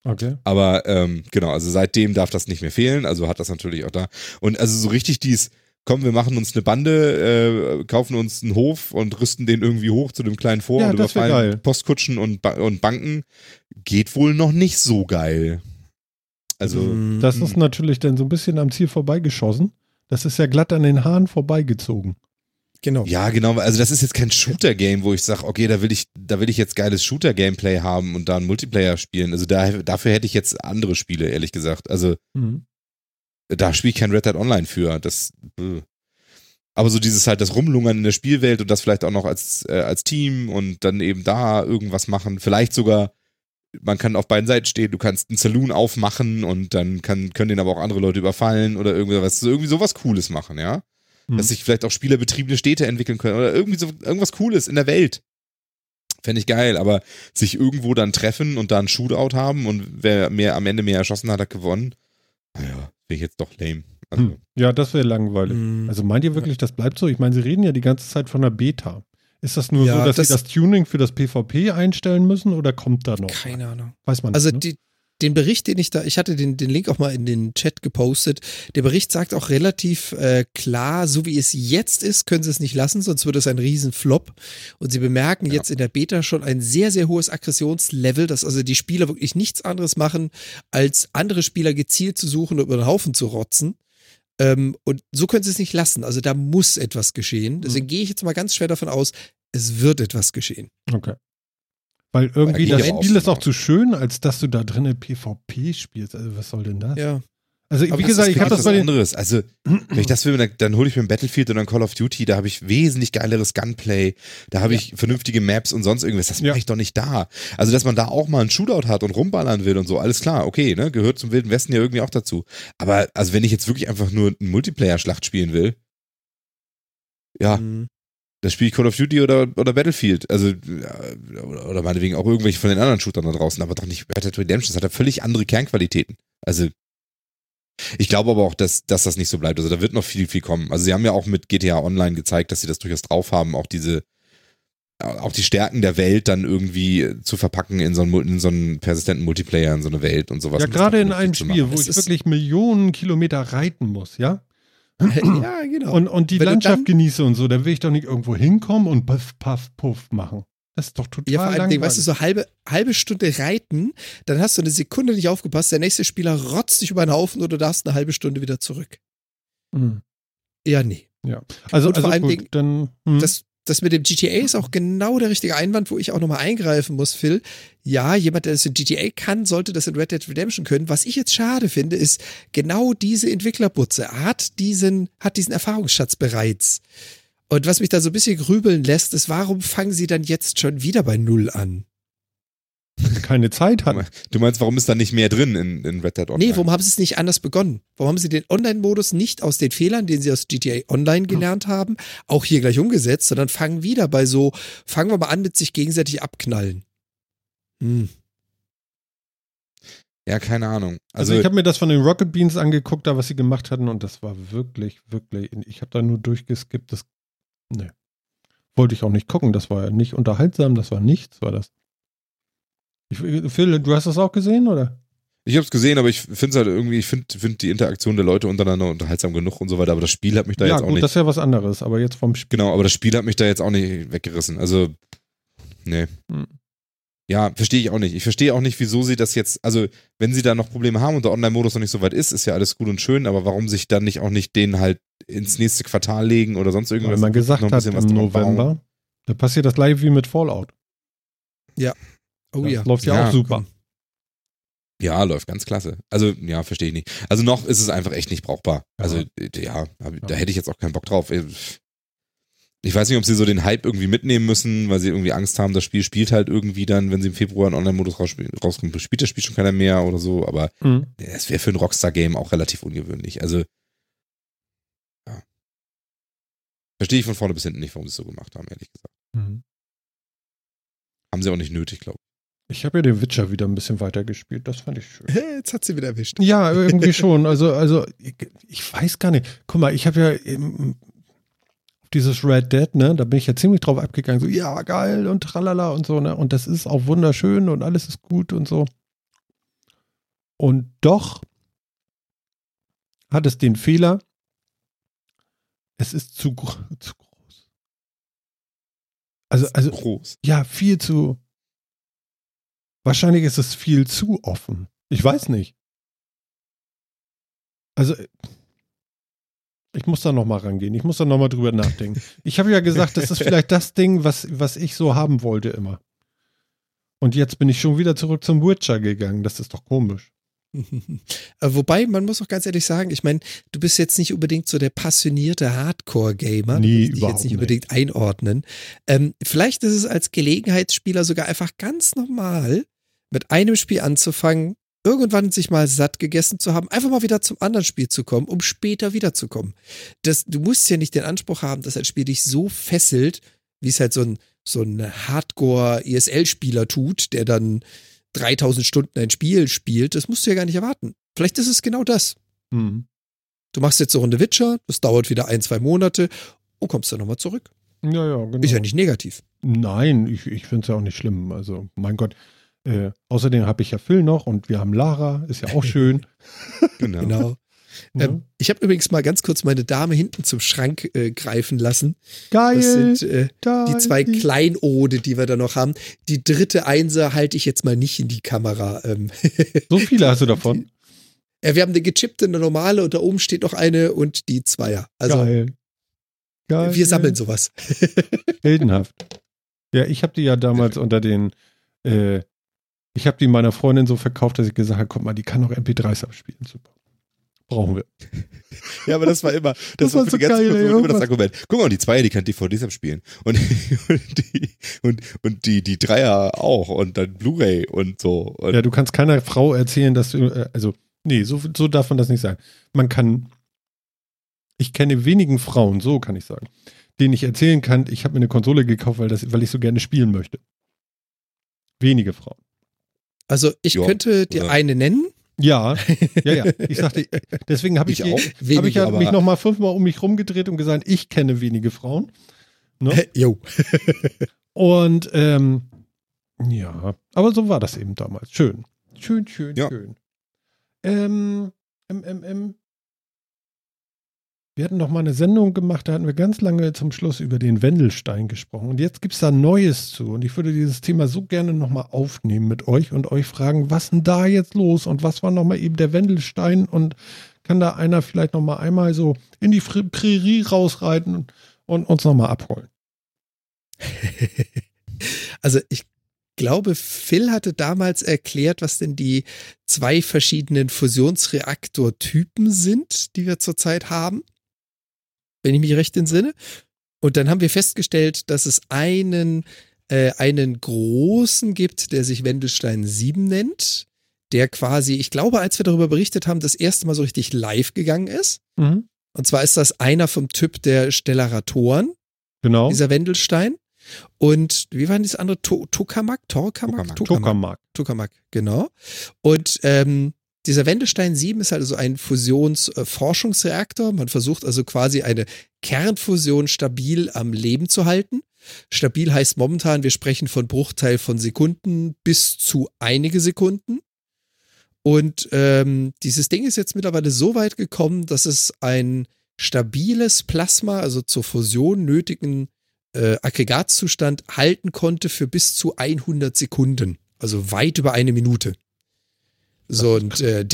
Okay. Aber ähm, genau, also seitdem darf das nicht mehr fehlen, also hat das natürlich auch da. Und also so richtig dies, komm, wir machen uns eine Bande, äh, kaufen uns einen Hof und rüsten den irgendwie hoch zu dem kleinen Vor ja, und überfallen Postkutschen und, ba und Banken, geht wohl noch nicht so geil. Also. Mhm. Das ist natürlich dann so ein bisschen am Ziel vorbeigeschossen. Das ist ja glatt an den Haaren vorbeigezogen. Genau. Ja, genau. Also das ist jetzt kein Shooter-Game, wo ich sage, okay, da will ich, da will ich jetzt geiles Shooter-Gameplay haben und da einen Multiplayer spielen. Also da, dafür hätte ich jetzt andere Spiele, ehrlich gesagt. Also mhm da spiele ich kein Red Dead Online für. Das, äh. aber so dieses halt das Rumlungern in der Spielwelt und das vielleicht auch noch als, äh, als Team und dann eben da irgendwas machen. Vielleicht sogar, man kann auf beiden Seiten stehen, du kannst einen Saloon aufmachen und dann kann, können den aber auch andere Leute überfallen oder irgendwas, irgendwie sowas Cooles machen, ja. Mhm. Dass sich vielleicht auch spielerbetriebene Städte entwickeln können oder irgendwie so irgendwas Cooles in der Welt. Fände ich geil, aber sich irgendwo dann treffen und da einen Shootout haben und wer mehr am Ende mehr erschossen hat, hat gewonnen. Naja, Finde ich jetzt doch lame. Also. Hm. Ja, das wäre langweilig. Hm. Also meint ihr wirklich, das bleibt so? Ich meine, sie reden ja die ganze Zeit von einer Beta. Ist das nur ja, so, dass das sie das Tuning für das PvP einstellen müssen oder kommt da noch? Keine Ahnung. Weiß man also nicht. Also ne? Den Bericht, den ich da, ich hatte den, den Link auch mal in den Chat gepostet. Der Bericht sagt auch relativ äh, klar, so wie es jetzt ist, können sie es nicht lassen, sonst wird es ein Riesenflop. Und sie bemerken ja. jetzt in der Beta schon ein sehr, sehr hohes Aggressionslevel, dass also die Spieler wirklich nichts anderes machen, als andere Spieler gezielt zu suchen und über den Haufen zu rotzen. Ähm, und so können sie es nicht lassen. Also da muss etwas geschehen. Deswegen mhm. gehe ich jetzt mal ganz schwer davon aus, es wird etwas geschehen. Okay. Weil irgendwie das Spiel ist auch zu schön, als dass du da drinnen PvP spielst. Also was soll denn das? Ja. Also wie gesagt, ich habe das bei den anderes. Also wenn ich das will, dann, dann hole ich mir ein Battlefield und ein Call of Duty. Da habe ich wesentlich geileres Gunplay. Da habe ich vernünftige Maps und sonst irgendwas. Das ja. mache ich doch nicht da. Also dass man da auch mal einen Shootout hat und rumballern will und so, alles klar, okay, ne, gehört zum wilden Westen ja irgendwie auch dazu. Aber also wenn ich jetzt wirklich einfach nur einen Multiplayer-Schlacht spielen will, ja, mhm. Da spiele ich Call of Duty oder, oder Battlefield. Also, oder, oder meinetwegen auch irgendwelche von den anderen Shootern da draußen, aber doch nicht Red Dead Redemption. Das hat ja völlig andere Kernqualitäten. Also, ich glaube aber auch, dass, dass das nicht so bleibt. Also, da wird noch viel, viel kommen. Also, sie haben ja auch mit GTA Online gezeigt, dass sie das durchaus drauf haben, auch diese, auch die Stärken der Welt dann irgendwie zu verpacken in so einen, in so einen persistenten Multiplayer, in so eine Welt und sowas. Ja, gerade in einem Spiel, wo ich wirklich Millionen Kilometer reiten muss, ja? ja, genau. Und, und die Wenn Landschaft genieße und so, dann will ich doch nicht irgendwo hinkommen und puff, puff, puff machen. Das ist doch total Ja, vor allem, langweilig. weißt du, so halbe, halbe Stunde reiten, dann hast du eine Sekunde nicht aufgepasst, der nächste Spieler rotzt dich über den Haufen oder du darfst eine halbe Stunde wieder zurück. Mhm. Ja, nee. Ja, also, und vor also allem gut, Ding, dann, hm. das, das mit dem GTA ist auch genau der richtige Einwand, wo ich auch nochmal eingreifen muss, Phil. Ja, jemand, der das in GTA kann, sollte das in Red Dead Redemption können. Was ich jetzt schade finde, ist genau diese Entwicklerbutze hat diesen, hat diesen Erfahrungsschatz bereits. Und was mich da so ein bisschen grübeln lässt, ist, warum fangen sie dann jetzt schon wieder bei Null an? Keine Zeit hatten. Du meinst, warum ist da nicht mehr drin in, in Red Dead Online? Nee, warum haben sie es nicht anders begonnen? Warum haben sie den Online-Modus nicht aus den Fehlern, den sie aus GTA Online gelernt haben, auch hier gleich umgesetzt, sondern fangen wieder bei so, fangen wir mal an mit sich gegenseitig abknallen. Hm. Ja, keine Ahnung. Also, also ich habe mir das von den Rocket Beans angeguckt, da was sie gemacht hatten und das war wirklich, wirklich, ich habe da nur durchgeskippt, das, ne. Wollte ich auch nicht gucken, das war ja nicht unterhaltsam, das war nichts, war das. Ich, Phil, du hast das auch gesehen, oder? Ich habe es gesehen, aber ich finde es halt irgendwie, ich finde find die Interaktion der Leute untereinander unterhaltsam genug und so weiter, aber das Spiel hat mich da ja, jetzt auch gut, nicht. das ist ja was anderes, aber jetzt vom Spiel. Genau, aber das Spiel hat mich da jetzt auch nicht weggerissen. Also, nee. Hm. Ja, verstehe ich auch nicht. Ich verstehe auch nicht, wieso sie das jetzt, also, wenn sie da noch Probleme haben und der Online-Modus noch nicht so weit ist, ist ja alles gut und schön, aber warum sich dann nicht auch nicht den halt ins nächste Quartal legen oder sonst irgendwas? Weil man gesagt Noch ein hat im was drauf bauen. November, da passiert das gleich wie mit Fallout. Oh das ja. läuft ja, Ja, auch super. Ja, läuft ganz klasse. Also, ja, verstehe ich nicht. Also noch ist es einfach echt nicht brauchbar. Ja. Also, äh, ja, da hätte ich jetzt auch keinen Bock drauf. Ich weiß nicht, ob sie so den Hype irgendwie mitnehmen müssen, weil sie irgendwie Angst haben, das Spiel spielt halt irgendwie dann, wenn sie im Februar einen Online-Modus rausspielen- rauskommt, spielt das Spiel schon keiner mehr oder so, aber Mhm. es wäre für ein Rockstar-Game auch relativ ungewöhnlich. Also, ja. Verstehe ich von vorne bis hinten nicht, warum sie es so gemacht haben, ehrlich gesagt. Mhm. Haben sie auch nicht nötig, glaube Ich habe ja den Witcher wieder ein bisschen weitergespielt, das fand ich schön. Jetzt hat sie wieder erwischt. Ja, irgendwie schon. Also, also ich, ich weiß gar nicht. Guck mal, ich habe ja eben dieses Red Dead, ne, da bin ich ja ziemlich drauf abgegangen, so, ja, geil und tralala und so, ne, und das ist auch wunderschön und alles ist gut und so. Und doch hat es den Fehler, es ist zu, gro- zu groß. Also, also, Groß. ja, viel zu. Wahrscheinlich ist es viel zu offen. Ich weiß nicht. Also, ich muss da nochmal rangehen. Ich muss da nochmal drüber nachdenken. Ich habe ja gesagt, das ist vielleicht das Ding, was, was ich so haben wollte immer. Und jetzt bin ich schon wieder zurück zum Witcher gegangen. Das ist doch komisch. Äh, Wobei, man muss auch ganz ehrlich sagen, ich meine, du bist jetzt nicht unbedingt so der passionierte Hardcore-Gamer. Nee, du überhaupt jetzt nicht nicht. unbedingt einordnen. Ähm, vielleicht ist es als Gelegenheitsspieler sogar einfach ganz normal, mit einem Spiel anzufangen, irgendwann sich mal satt gegessen zu haben, einfach mal wieder zum anderen Spiel zu kommen, um später wiederzukommen. Das, du musst ja nicht den Anspruch haben, dass ein Spiel dich so fesselt, wie es halt so ein, so ein Hardcore-ESL-Spieler tut, der dann 3000 Stunden ein Spiel spielt. Das musst du ja gar nicht erwarten. Vielleicht ist es genau das. Hm. Du machst jetzt eine Runde Witcher, das dauert wieder ein, zwei Monate und kommst dann nochmal zurück. Ja, ja, genau. Ist ja nicht negativ. Nein, ich, ich finde es ja auch nicht schlimm. Also, mein Gott. Äh, außerdem habe ich ja Phil noch und wir haben Lara, ist ja auch schön. Genau. Genau. Ne? Ähm, ich habe übrigens mal ganz kurz meine Dame hinten zum Schrank äh, greifen lassen. Geil. Das sind äh, geil. die zwei Kleinode, die wir da noch haben. Die dritte Einser halte ich jetzt mal nicht in die Kamera. Ähm, So viele hast du davon? ja, wir haben eine gechippte, eine normale und da oben steht noch eine und die Zweier. Also Geil. Geil. wir sammeln sowas. Heldenhaft. Ja, ich habe die ja damals unter den, äh, ich habe die meiner Freundin so verkauft, dass ich gesagt habe, guck mal, die kann noch MP3s abspielen. Super. Brauchen wir. Ja, aber das war immer, das, Das war war für so die ganze geil, immer das Argument. Guck mal, die Zweier, die kann DVDs abspielen. Und, und die, und, und die, die Dreier auch. Und dann Blu-ray und so. Und Ja, du kannst keiner Frau erzählen, dass du, äh, also, nee, so, so darf man das nicht sagen. Man kann, ich kenne wenigen Frauen, so kann ich sagen, denen ich erzählen kann, ich habe mir eine Konsole gekauft, weil, das, weil ich so gerne spielen möchte. Wenige Frauen. Also ich Ja, könnte dir oder- eine nennen. Ja, ja, ja. Ich sagte, deswegen habe ich, Ich auch. je- hab ich ja aber- mich nochmal fünfmal um mich rumgedreht und gesagt, ich kenne wenige Frauen. Ne? Jo. Und ähm, ja, aber so war das eben damals. Schön. Schön, schön, Ja. schön. Ähm, ähm, ähm, ähm. Wir hatten noch mal eine Sendung gemacht, da hatten wir ganz lange zum Schluss über den Wendelstein gesprochen. Und jetzt gibt es da Neues zu. Und ich würde dieses Thema so gerne noch mal aufnehmen mit euch und euch fragen, was denn da jetzt los und was war noch mal eben der Wendelstein und kann da einer vielleicht noch mal einmal so in die Prärie rausreiten und, und uns noch mal abholen? Also ich glaube, Phil hatte damals erklärt, was denn die zwei verschiedenen Fusionsreaktortypen sind, die wir zurzeit haben. Wenn ich mich recht entsinne. Und dann haben wir festgestellt, dass es einen, äh, einen großen gibt, der sich Wendelstein 7 nennt, der quasi, ich glaube, als wir darüber berichtet haben, das erste Mal so richtig live gegangen ist. Mhm. Und zwar ist das einer vom Typ der Stellaratoren Genau. dieser Wendelstein. Und wie war denn das andere? To Tokamak? Torkamak? Tokamak. Tokamak. Tokamak, genau. Und ähm, dieser Wendelstein 7 ist halt so ein Fusionsforschungsreaktor. Man versucht also quasi eine Kernfusion stabil am Leben zu halten. Stabil heißt momentan, wir sprechen von Bruchteil von Sekunden bis zu einige Sekunden. Und ähm, dieses Ding ist jetzt mittlerweile so weit gekommen, dass es ein stabiles Plasma, also zur Fusion nötigen äh, Aggregatzustand halten konnte für bis zu 100 Sekunden, also weit über eine Minute. So, und äh,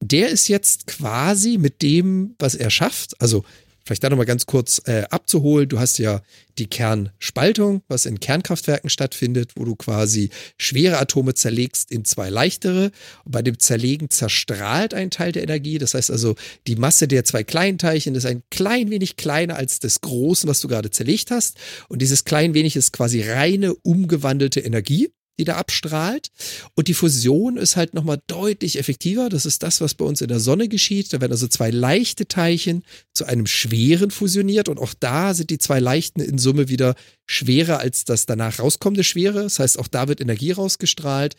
der ist jetzt quasi mit dem, was er schafft, also Vielleicht da nochmal ganz kurz äh, abzuholen. Du hast ja die Kernspaltung, was in Kernkraftwerken stattfindet, wo du quasi schwere Atome zerlegst in zwei leichtere. Und bei dem Zerlegen zerstrahlt ein Teil der Energie. Das heißt also, die Masse der zwei kleinen Teilchen ist ein klein wenig kleiner als des großen, was du gerade zerlegt hast. Und dieses klein wenig ist quasi reine umgewandelte Energie die da abstrahlt. Und die Fusion ist halt nochmal deutlich effektiver. Das ist das, was bei uns in der Sonne geschieht. Da werden also zwei leichte Teilchen zu einem schweren fusioniert. Und auch da sind die zwei leichten in Summe wieder schwerer als das danach rauskommende Schwere. Das heißt, auch da wird Energie rausgestrahlt.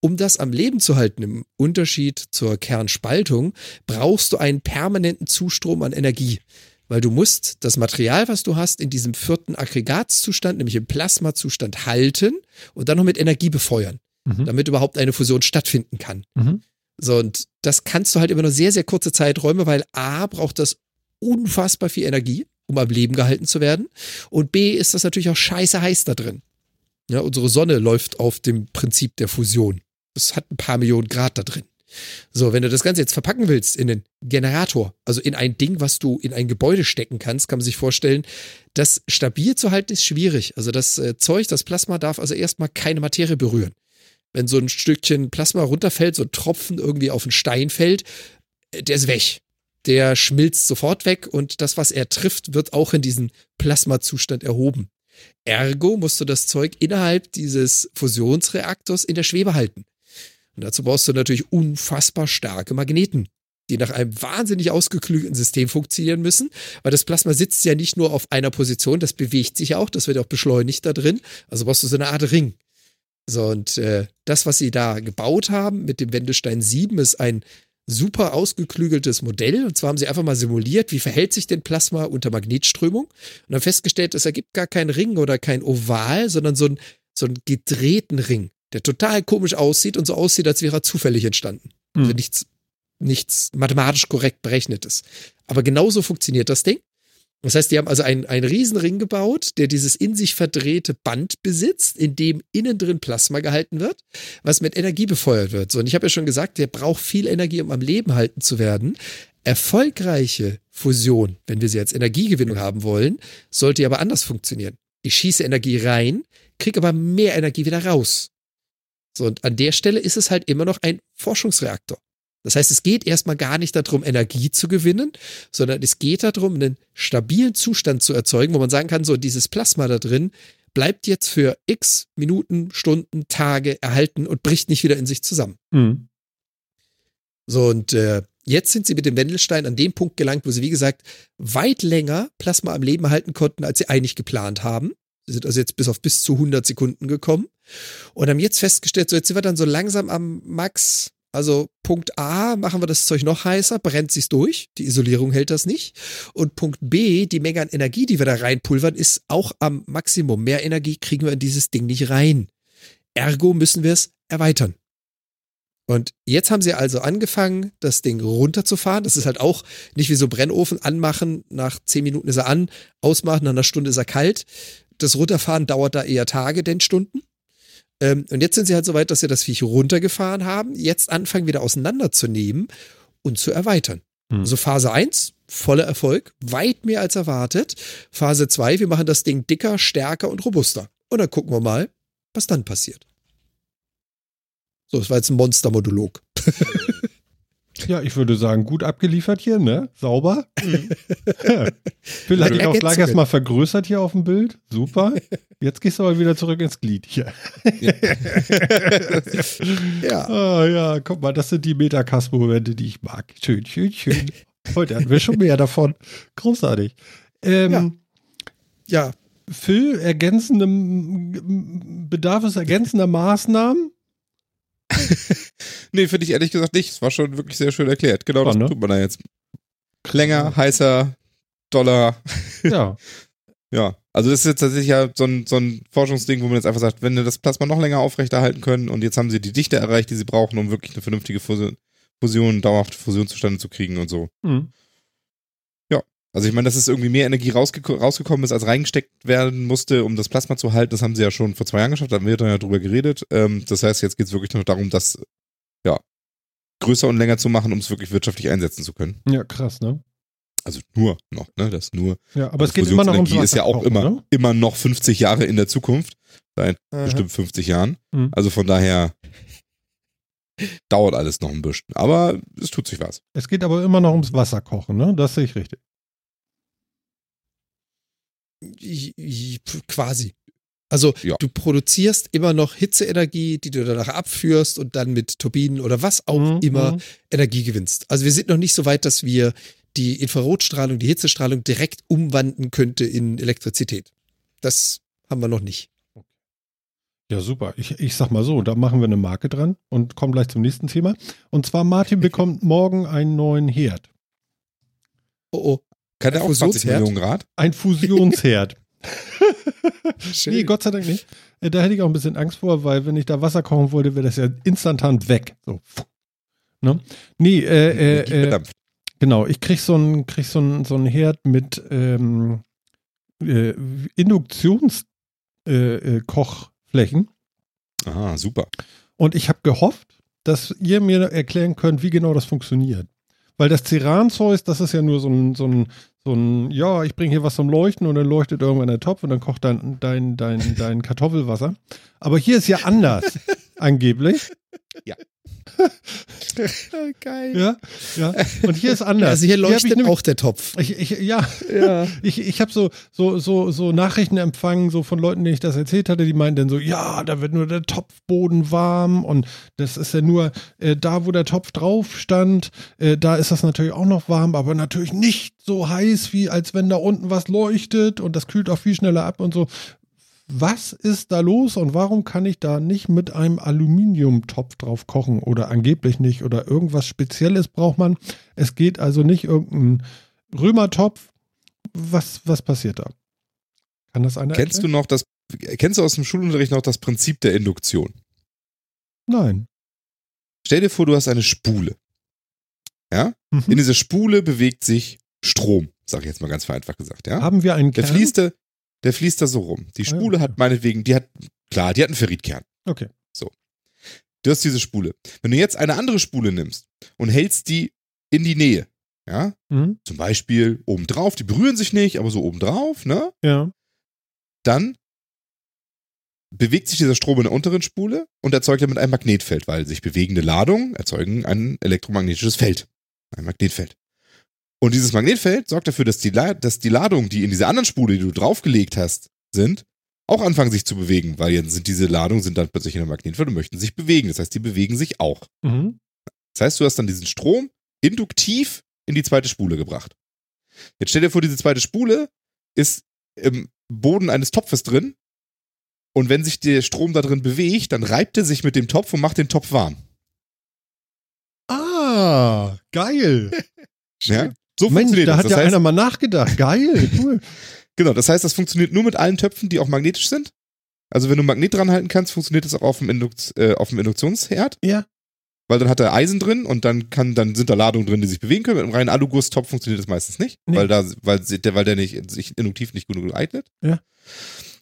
Um das am Leben zu halten, im Unterschied zur Kernspaltung, brauchst du einen permanenten Zustrom an Energie weil du musst das Material, was du hast, in diesem vierten Aggregatzustand, nämlich im Plasmazustand halten und dann noch mit Energie befeuern, mhm. damit überhaupt eine Fusion stattfinden kann. Mhm. So, und das kannst du halt immer nur sehr, sehr kurze Zeiträume, weil A braucht das unfassbar viel Energie, um am Leben gehalten zu werden. Und B ist das natürlich auch scheiße heiß da drin. Ja, unsere Sonne läuft auf dem Prinzip der Fusion. Es hat ein paar Millionen Grad da drin. So, wenn du das Ganze jetzt verpacken willst in den Generator, also in ein Ding, was du in ein Gebäude stecken kannst, kann man sich vorstellen, das stabil zu halten ist schwierig. Also das äh, Zeug, das Plasma darf also erstmal keine Materie berühren. Wenn so ein Stückchen Plasma runterfällt, so ein Tropfen irgendwie auf einen Stein fällt, äh, der ist weg. Der schmilzt sofort weg und das, was er trifft, wird auch in diesen Plasmazustand erhoben. Ergo musst du das Zeug innerhalb dieses Fusionsreaktors in der Schwebe halten. Und dazu brauchst du natürlich unfassbar starke Magneten, die nach einem wahnsinnig ausgeklügelten System funktionieren müssen, weil das Plasma sitzt ja nicht nur auf einer Position, das bewegt sich auch, das wird auch beschleunigt da drin. Also brauchst du so eine Art Ring. So, und äh, das, was sie da gebaut haben mit dem Wendelstein 7, ist ein super ausgeklügeltes Modell. Und zwar haben sie einfach mal simuliert, wie verhält sich denn Plasma unter Magnetströmung. Und haben festgestellt, es ergibt gar keinen Ring oder kein Oval, sondern so, ein, so einen gedrehten Ring der total komisch aussieht und so aussieht, als wäre er zufällig entstanden. Mhm. Also nichts, nichts mathematisch korrekt berechnetes. Aber genauso funktioniert das Ding. Das heißt, die haben also einen, einen Riesenring gebaut, der dieses in sich verdrehte Band besitzt, in dem innen drin Plasma gehalten wird, was mit Energie befeuert wird. So, und ich habe ja schon gesagt, der braucht viel Energie, um am Leben halten zu werden. Erfolgreiche Fusion, wenn wir sie als Energiegewinnung haben wollen, sollte aber anders funktionieren. Ich schieße Energie rein, kriege aber mehr Energie wieder raus. So, und an der Stelle ist es halt immer noch ein Forschungsreaktor. Das heißt, es geht erstmal gar nicht darum, Energie zu gewinnen, sondern es geht darum, einen stabilen Zustand zu erzeugen, wo man sagen kann, so dieses Plasma da drin bleibt jetzt für x Minuten, Stunden, Tage erhalten und bricht nicht wieder in sich zusammen. Mhm. So, und äh, jetzt sind sie mit dem Wendelstein an dem Punkt gelangt, wo sie, wie gesagt, weit länger Plasma am Leben halten konnten, als sie eigentlich geplant haben. Sind also jetzt bis auf bis zu 100 Sekunden gekommen und haben jetzt festgestellt, so jetzt sind wir dann so langsam am Max. Also Punkt A, machen wir das Zeug noch heißer, brennt sich's durch, die Isolierung hält das nicht. Und Punkt B, die Menge an Energie, die wir da reinpulvern, ist auch am Maximum. Mehr Energie kriegen wir in dieses Ding nicht rein. Ergo müssen wir es erweitern. Und jetzt haben sie also angefangen, das Ding runterzufahren. Das ist halt auch nicht wie so Brennofen anmachen, nach zehn Minuten ist er an, ausmachen, nach einer Stunde ist er kalt. Das Runterfahren dauert da eher Tage, denn Stunden. Ähm, und jetzt sind sie halt so weit, dass sie das Viech runtergefahren haben, jetzt anfangen wieder auseinanderzunehmen und zu erweitern. Hm. Also Phase 1, voller Erfolg, weit mehr als erwartet. Phase 2, wir machen das Ding dicker, stärker und robuster. Und dann gucken wir mal, was dann passiert. So, das war jetzt ein Monster-Modulog. Ja, ich würde sagen, gut abgeliefert hier, ne? Sauber. Mhm. Vielleicht ja, auch gleich erstmal vergrößert hier auf dem Bild. Super. Jetzt gehst du aber wieder zurück ins Glied hier. Ja. ja. Oh, ja, guck mal, das sind die Metacast-Momente, die ich mag. Schön, schön, schön. Heute hatten wir schon mehr davon. Großartig. Ähm, ja. ja. Phil, ergänzende, bedarf es ergänzender Maßnahmen? nee, finde ich ehrlich gesagt nicht. Es war schon wirklich sehr schön erklärt. Genau das ne? tut man da jetzt. Länger, heißer, doller. Ja. Ja, also das ist jetzt tatsächlich ja so ein, so ein Forschungsding, wo man jetzt einfach sagt, wenn wir das Plasma noch länger aufrechterhalten können und jetzt haben sie die Dichte erreicht, die sie brauchen, um wirklich eine vernünftige Fusion, Fusion dauerhafte Fusion zustande zu kriegen und so. Mhm. Also ich meine, dass es irgendwie mehr Energie rausgek rausgekommen ist, als reingesteckt werden musste, um das Plasma zu halten, das haben sie ja schon vor zwei Jahren geschafft, da haben wir dann ja drüber geredet. Ähm, das heißt, jetzt geht es wirklich nur darum, das ja größer und länger zu machen, um es wirklich wirtschaftlich einsetzen zu können. Ja, krass, ne? Also nur noch, ne? Das nur. Ja, aber es geht immer noch ums Fusionsenergie ist ja auch immer, ne? immer noch 50 Jahre in der Zukunft. Seit Aha. bestimmt 50 Jahren. Mhm. Also von daher dauert alles noch ein bisschen. Aber es tut sich was. Es geht aber immer noch ums Wasserkochen, ne? Das sehe ich richtig. I- i- Quasi. Also Ja. du produzierst immer noch Hitzeenergie, die du danach abführst und dann mit Turbinen oder was auch Mhm, immer mhm. Energie gewinnst. Also wir sind noch nicht so weit, dass wir die Infrarotstrahlung, die Hitzestrahlung direkt umwandeln könnte in Elektrizität. Das haben wir noch nicht. Ja, super. Ich, ich sag mal so, da machen wir eine Marke dran und kommen gleich zum nächsten Thema. Und zwar, Martin bekommt morgen einen neuen Herd. Oh oh. Kann der Ein auch 20 Fusionsherd? Millionen Grad? Ein Fusionsherd. Nee, Gott sei Dank nicht. Äh, Da hätte ich auch ein bisschen Angst vor, weil wenn ich da Wasser kochen wollte, wäre das ja instantan weg. So. Ne? Nee, äh, äh, äh, genau. Ich krieg so einen krieg so einen- so einen Herd mit ähm, äh, Induktionskochflächen. Äh, Kochflächen. Aha, super. Und ich habe gehofft, dass ihr mir erklären könnt, wie genau das funktioniert. Weil das Ceran-Zeug, das ist ja nur so ein, so ein, so ein ja, ich bringe hier was zum Leuchten und dann leuchtet irgendwann der Topf und dann kocht dein, dein, dein, dein Kartoffelwasser. Aber hier ist ja anders, angeblich. Geil. Ja, ja. Und hier ist anders. Also hier leuchtet nämlich- auch der Topf. Ich, ich, ja, Ja. ich, ich habe so, so, so, so Nachrichten empfangen, so von Leuten, denen ich das erzählt hatte, die meinten dann so, ja, da wird nur der Topfboden warm und das ist ja nur äh, da, wo der Topf drauf stand, äh, da ist das natürlich auch noch warm, aber natürlich nicht so heiß, wie als wenn da unten was leuchtet und das kühlt auch viel schneller ab und so. Was ist da los und warum kann ich da nicht mit einem Aluminiumtopf drauf kochen oder angeblich nicht oder irgendwas Spezielles braucht man? Es geht also nicht irgendein Römertopf. Was, was passiert da? Kann das einer Kennst du noch das, kennst du aus dem Schulunterricht noch das Prinzip der Induktion? Nein. Stell dir vor, du hast eine Spule. Ja? In Mhm. dieser Spule bewegt sich Strom, sag ich jetzt mal ganz vereinfacht gesagt, ja? Haben wir einen Der Kern? fließt da, der fließt da so rum. Die Ah, ja, Spule hat meinetwegen, die hat, klar, die hat einen Ferritkern. Okay. Du hast diese Spule. Wenn du jetzt eine andere Spule nimmst und hältst die in die Nähe, ja, Mhm. zum Beispiel obendrauf, die berühren sich nicht, aber so obendrauf, ne, Ja. dann bewegt sich dieser Strom in der unteren Spule und erzeugt damit ein Magnetfeld, weil sich bewegende Ladungen erzeugen ein elektromagnetisches Feld, ein Magnetfeld. Und dieses Magnetfeld sorgt dafür, dass die, La dass die Ladungen, die in dieser anderen Spule, die du draufgelegt hast, sind, auch anfangen sich zu bewegen, weil jetzt sind diese Ladungen sind dann plötzlich in einem Magnetfeld und möchten sich bewegen. Das heißt, die bewegen sich auch. Mhm. Das heißt, du hast dann diesen Strom induktiv in die zweite Spule gebracht. Jetzt stell dir vor, diese zweite Spule ist im Boden eines Topfes drin und wenn sich der Strom da drin bewegt, dann reibt er sich mit dem Topf und macht den Topf warm. Ah, geil. Ja? So Mensch, funktioniert da das. hat Das ja heißt, einer mal nachgedacht. Geil, cool. genau, das heißt, das funktioniert nur mit allen Töpfen, die auch magnetisch sind. Also wenn du Magnet dran halten kannst, funktioniert das auch auf dem, Induk äh, auf dem Induktionsherd. Ja. Weil dann hat er Eisen drin und dann kann, dann sind da Ladungen drin, die sich bewegen können. Mit einem reinen Alugusstopf funktioniert das meistens nicht, Nee. weil da, weil, der, weil der nicht, sich induktiv nicht genug eignet. Ja.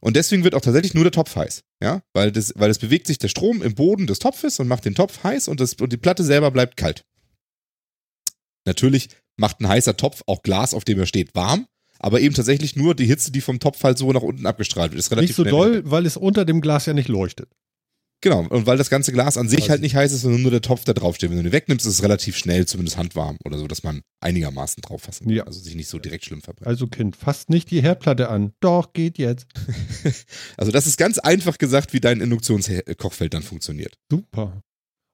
Und deswegen wird auch tatsächlich nur der Topf heiß. Ja, weil das, weil es bewegt sich der Strom im Boden des Topfes und macht den Topf heiß und, das, und die Platte selber bleibt kalt. Natürlich macht ein heißer Topf auch Glas, auf dem er steht, warm, aber eben tatsächlich nur die Hitze, die vom Topf halt so nach unten abgestrahlt wird. Ist relativ Nicht so doll, weil es unter dem Glas ja nicht leuchtet. Genau, und weil das ganze Glas an sich Also- halt nicht heiß ist, sondern nur der Topf, der draufsteht. Wenn du den wegnimmst, ist es relativ schnell, zumindest handwarm oder so, dass man einigermaßen drauf fassen kann. Ja. Also sich nicht so direkt schlimm verbrennt. Also Kind, fasst nicht die Herdplatte an. Doch, geht jetzt. Also das ist ganz einfach gesagt, wie dein Induktionskochfeld dann funktioniert. Super.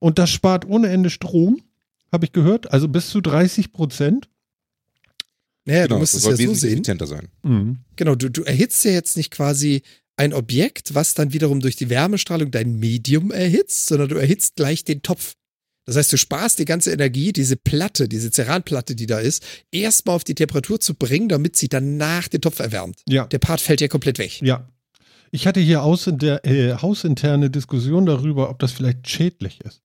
Und das spart ohne Ende Strom, habe ich gehört. Also bis zu 30 Prozent. Naja, genau, du musst das es soll ja so wesentlich sehen. effizienter sein. Mhm. Genau, du, du erhitzt ja jetzt nicht quasi ein Objekt, was dann wiederum durch die Wärmestrahlung dein Medium erhitzt, sondern du erhitzt gleich den Topf. Das heißt, du sparst die ganze Energie, diese Platte, diese Ceranplatte, die da ist, erstmal auf die Temperatur zu bringen, damit sie danach den Topf erwärmt. Ja, Der Part fällt ja komplett weg. ja. Ich hatte hier aus der, äh, hausinterne Diskussion darüber, ob das vielleicht schädlich ist.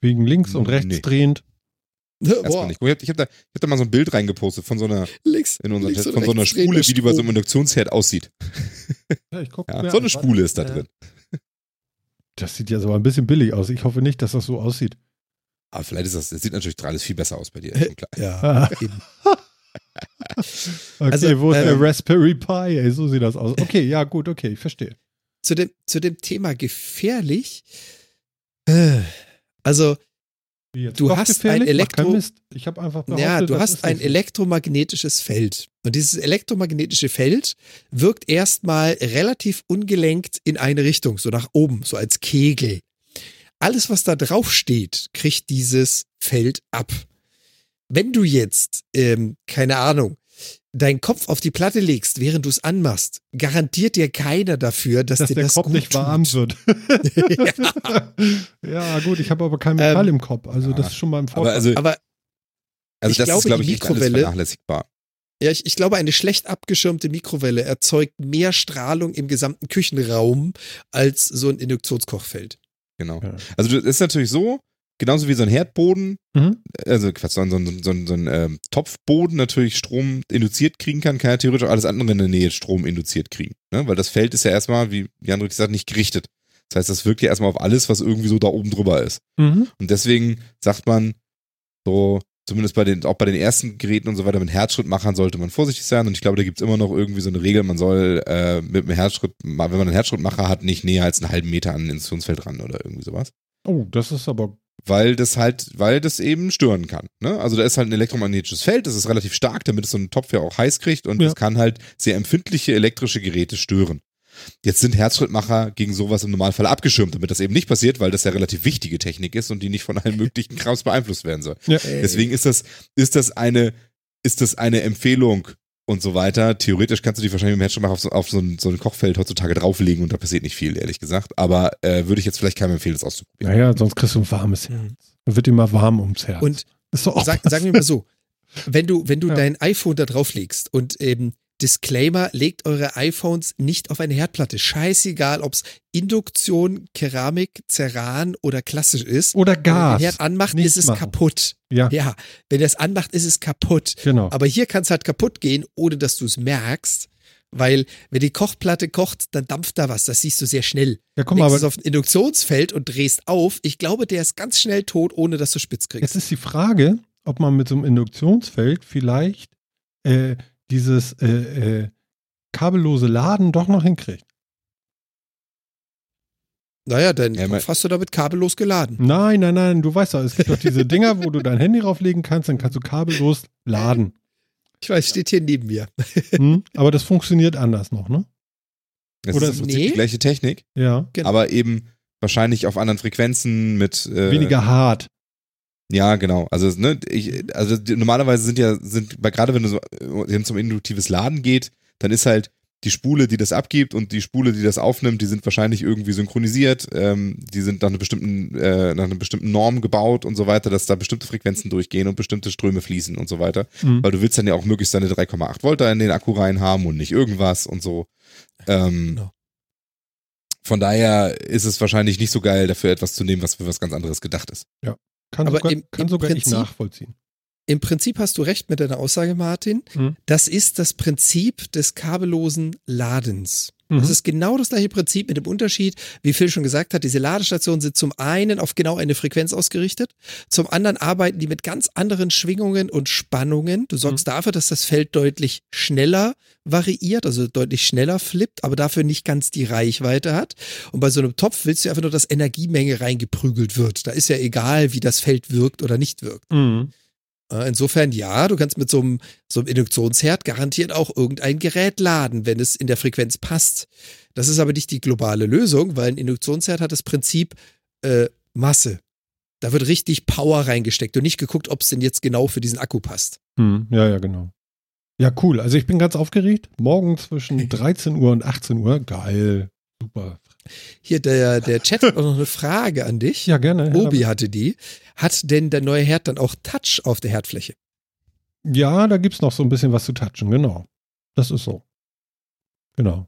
Wegen links und rechts Nee. drehend. Erstmal Boah, nicht. Ich habe hab da, ich hab da mal so ein Bild reingepostet von so einer, links, in unserem links Chat, von so einer Spule, wie die bei so einem. Induktionsherd aussieht. Ja, ich guck Ja, so eine. Spule ist da Ja. drin. Das sieht ja so ein bisschen billig aus. Ich hoffe nicht, dass das so aussieht. Aber vielleicht ist das, das sieht natürlich alles viel besser aus bei dir. ist schon klar. Ja, Ah. eben. Okay, Also, wo ist der ähm, Raspberry Pi? Ey, so sieht das aus. Okay, ja, gut, okay, ich verstehe. zu dem, zu dem Thema gefährlich. Äh, Also? Du hast ein Elektro-. Ich habe einfach behauptet, ja, du hast ein elektromagnetisches Feld. Und dieses elektromagnetische Feld wirkt erstmal relativ ungelenkt in eine Richtung, so nach oben, so als Kegel. Alles, was da drauf steht, kriegt dieses Feld ab. Wenn du jetzt, ähm, keine Ahnung, deinen Kopf auf die Platte legst, während du es anmachst, garantiert dir keiner dafür, dass, dass dir der das Kopf gut nicht tut. warm wird. ja. gut, ich habe aber kein Metall Ähm, im Kopf, also das ist schon mal ein Aber Vorteil. also, Aber also ich das glaube, ist, glaube die ich, Mikrowelle- vernachlässigbar. Ja, ich, ich glaube, eine schlecht abgeschirmte Mikrowelle erzeugt mehr Strahlung im gesamten Küchenraum als so ein Induktionskochfeld. Genau. Ja. Also das ist natürlich so, genauso wie so ein Herdboden, Mhm. also Quatsch, so ein, so ein, so ein, so ein ähm, Topfboden natürlich Strom induziert kriegen kann, kann er theoretisch auch alles andere in der Nähe Strom induziert kriegen. Ne? Weil das Feld ist ja erstmal, wie Jan richtig sagt, nicht gerichtet. Das heißt, das wirkt ja erstmal auf alles, was irgendwie so da oben drüber ist. Mhm. Und deswegen sagt man so, zumindest bei den, auch bei den ersten Geräten und so weiter, mit Herzschrittmachern sollte man vorsichtig sein. Und ich glaube, da gibt's immer noch irgendwie so eine Regel, man soll äh, mit einem Herzschritt, wenn man einen Herzschrittmacher hat, nicht näher als einen halben Meter an ein Institutionsfeld ran oder irgendwie sowas. Oh, das ist aber. Weil das halt, weil das eben stören kann. Ne? Also da ist halt ein elektromagnetisches Feld, das ist relativ stark, damit es so einen Topf ja auch heiß kriegt und Ja. es kann halt sehr empfindliche elektrische Geräte stören. Jetzt sind Herzschrittmacher gegen sowas im Normalfall abgeschirmt, damit das eben nicht passiert, weil das ja relativ wichtige Technik ist und die nicht von allen möglichen Krams beeinflusst werden soll. Ja. Deswegen ist das, ist das eine, ist das eine Empfehlung und so weiter. Theoretisch kannst du die wahrscheinlich mit dem Herzschrittmacher auf so, auf so ein, so ein Kochfeld heutzutage drauflegen und da passiert nicht viel, ehrlich gesagt. Aber äh, würde ich jetzt vielleicht keinem empfehlen, das auszuprobieren. Naja, sonst kriegst du ein warmes Herz. Dann wird dir mal warm ums Herz. Und Sag, sagen wir mal so, wenn du, wenn du Ja. dein iPhone da drauf legst und eben Disclaimer, legt eure iPhones nicht auf eine Herdplatte. Scheißegal, ob es Induktion, Keramik, Ceran oder klassisch ist. Oder Wenn ihr Gas. Herd anmacht, Nicht ist es machen. kaputt. Ja, Ja, wenn er es anmacht, ist es kaputt. genau. Aber hier kann es halt kaputt gehen, ohne dass du es merkst. Weil, wenn die Kochplatte kocht, dann dampft da was. Das siehst du sehr schnell. Ja, mal, Legst es aber auf ein Induktionsfeld und drehst auf. Ich glaube, der ist ganz schnell tot, ohne dass du spitz kriegst. jetzt ist die Frage, ob man mit so einem Induktionsfeld vielleicht äh, dieses äh, äh, kabellose Laden doch noch hinkriegt. Naja, dein Ja, hast du damit kabellos geladen. Nein, nein, nein, du weißt doch, es gibt doch diese Dinger, wo du dein Handy drauflegen kannst, dann kannst du kabellos laden. Ich weiß, steht hier neben mir. Hm? Aber das funktioniert anders noch, ne? Das Oder ist im Prinzip Nee. die gleiche Technik, Ja. Genau. aber eben wahrscheinlich auf anderen Frequenzen mit äh, Weniger hart. Ja, genau. Also ne, ich, also normalerweise sind ja sind gerade wenn du so äh, wenn es um induktives Laden geht, dann ist halt die Spule, die das abgibt und die Spule, die das aufnimmt, die sind wahrscheinlich irgendwie synchronisiert. Ähm, die sind nach einer bestimmten äh, nach einer bestimmten Norm gebaut und so weiter, dass da bestimmte Frequenzen durchgehen und bestimmte Ströme fließen und so weiter. Mhm. Weil du willst dann ja auch möglichst deine 3,8 Volt da in den Akku rein haben und nicht irgendwas und so. Ähm, Genau. Von daher ist es wahrscheinlich nicht so geil, dafür etwas zu nehmen, was für was ganz anderes gedacht ist. Kann Aber sogar, im- kann im sogar ich Prinzip- nachvollziehen. Im Prinzip hast du recht mit deiner Aussage, Martin. Mhm. Das ist das Prinzip des kabellosen Ladens. Mhm. Das ist genau das gleiche Prinzip mit dem Unterschied, wie Phil schon gesagt hat, diese Ladestationen sind zum einen auf genau eine Frequenz ausgerichtet, zum anderen arbeiten die mit ganz anderen Schwingungen und Spannungen. Du sorgst Mhm. dafür, dass das Feld deutlich schneller variiert, also deutlich schneller flippt, aber dafür nicht ganz die Reichweite hat. Und bei so einem Topf willst du einfach nur, dass Energiemenge reingeprügelt wird. Da ist ja egal, wie das Feld wirkt oder nicht wirkt. Mhm. Äh, Insofern ja, du kannst mit so einem, so einem Induktionsherd garantiert auch irgendein Gerät laden, wenn es in der Frequenz passt. Das ist aber nicht die globale Lösung, weil ein Induktionsherd hat das Prinzip äh, Masse. Da wird richtig Power reingesteckt und nicht geguckt, ob es denn jetzt genau für diesen Akku passt. Mhm. Ja, ja, genau. Ja, cool. Also ich bin ganz aufgeregt. Morgen zwischen 13 Uhr und 18 Uhr. Geil. Super. Hier, der, der Chat hat auch noch eine Frage an dich. Ja, gerne. Obi hatte die. Hat denn der neue Herd dann auch Touch auf der Herdfläche? Ja, da gibt's noch so ein bisschen was zu touchen, genau. Das ist so. Genau.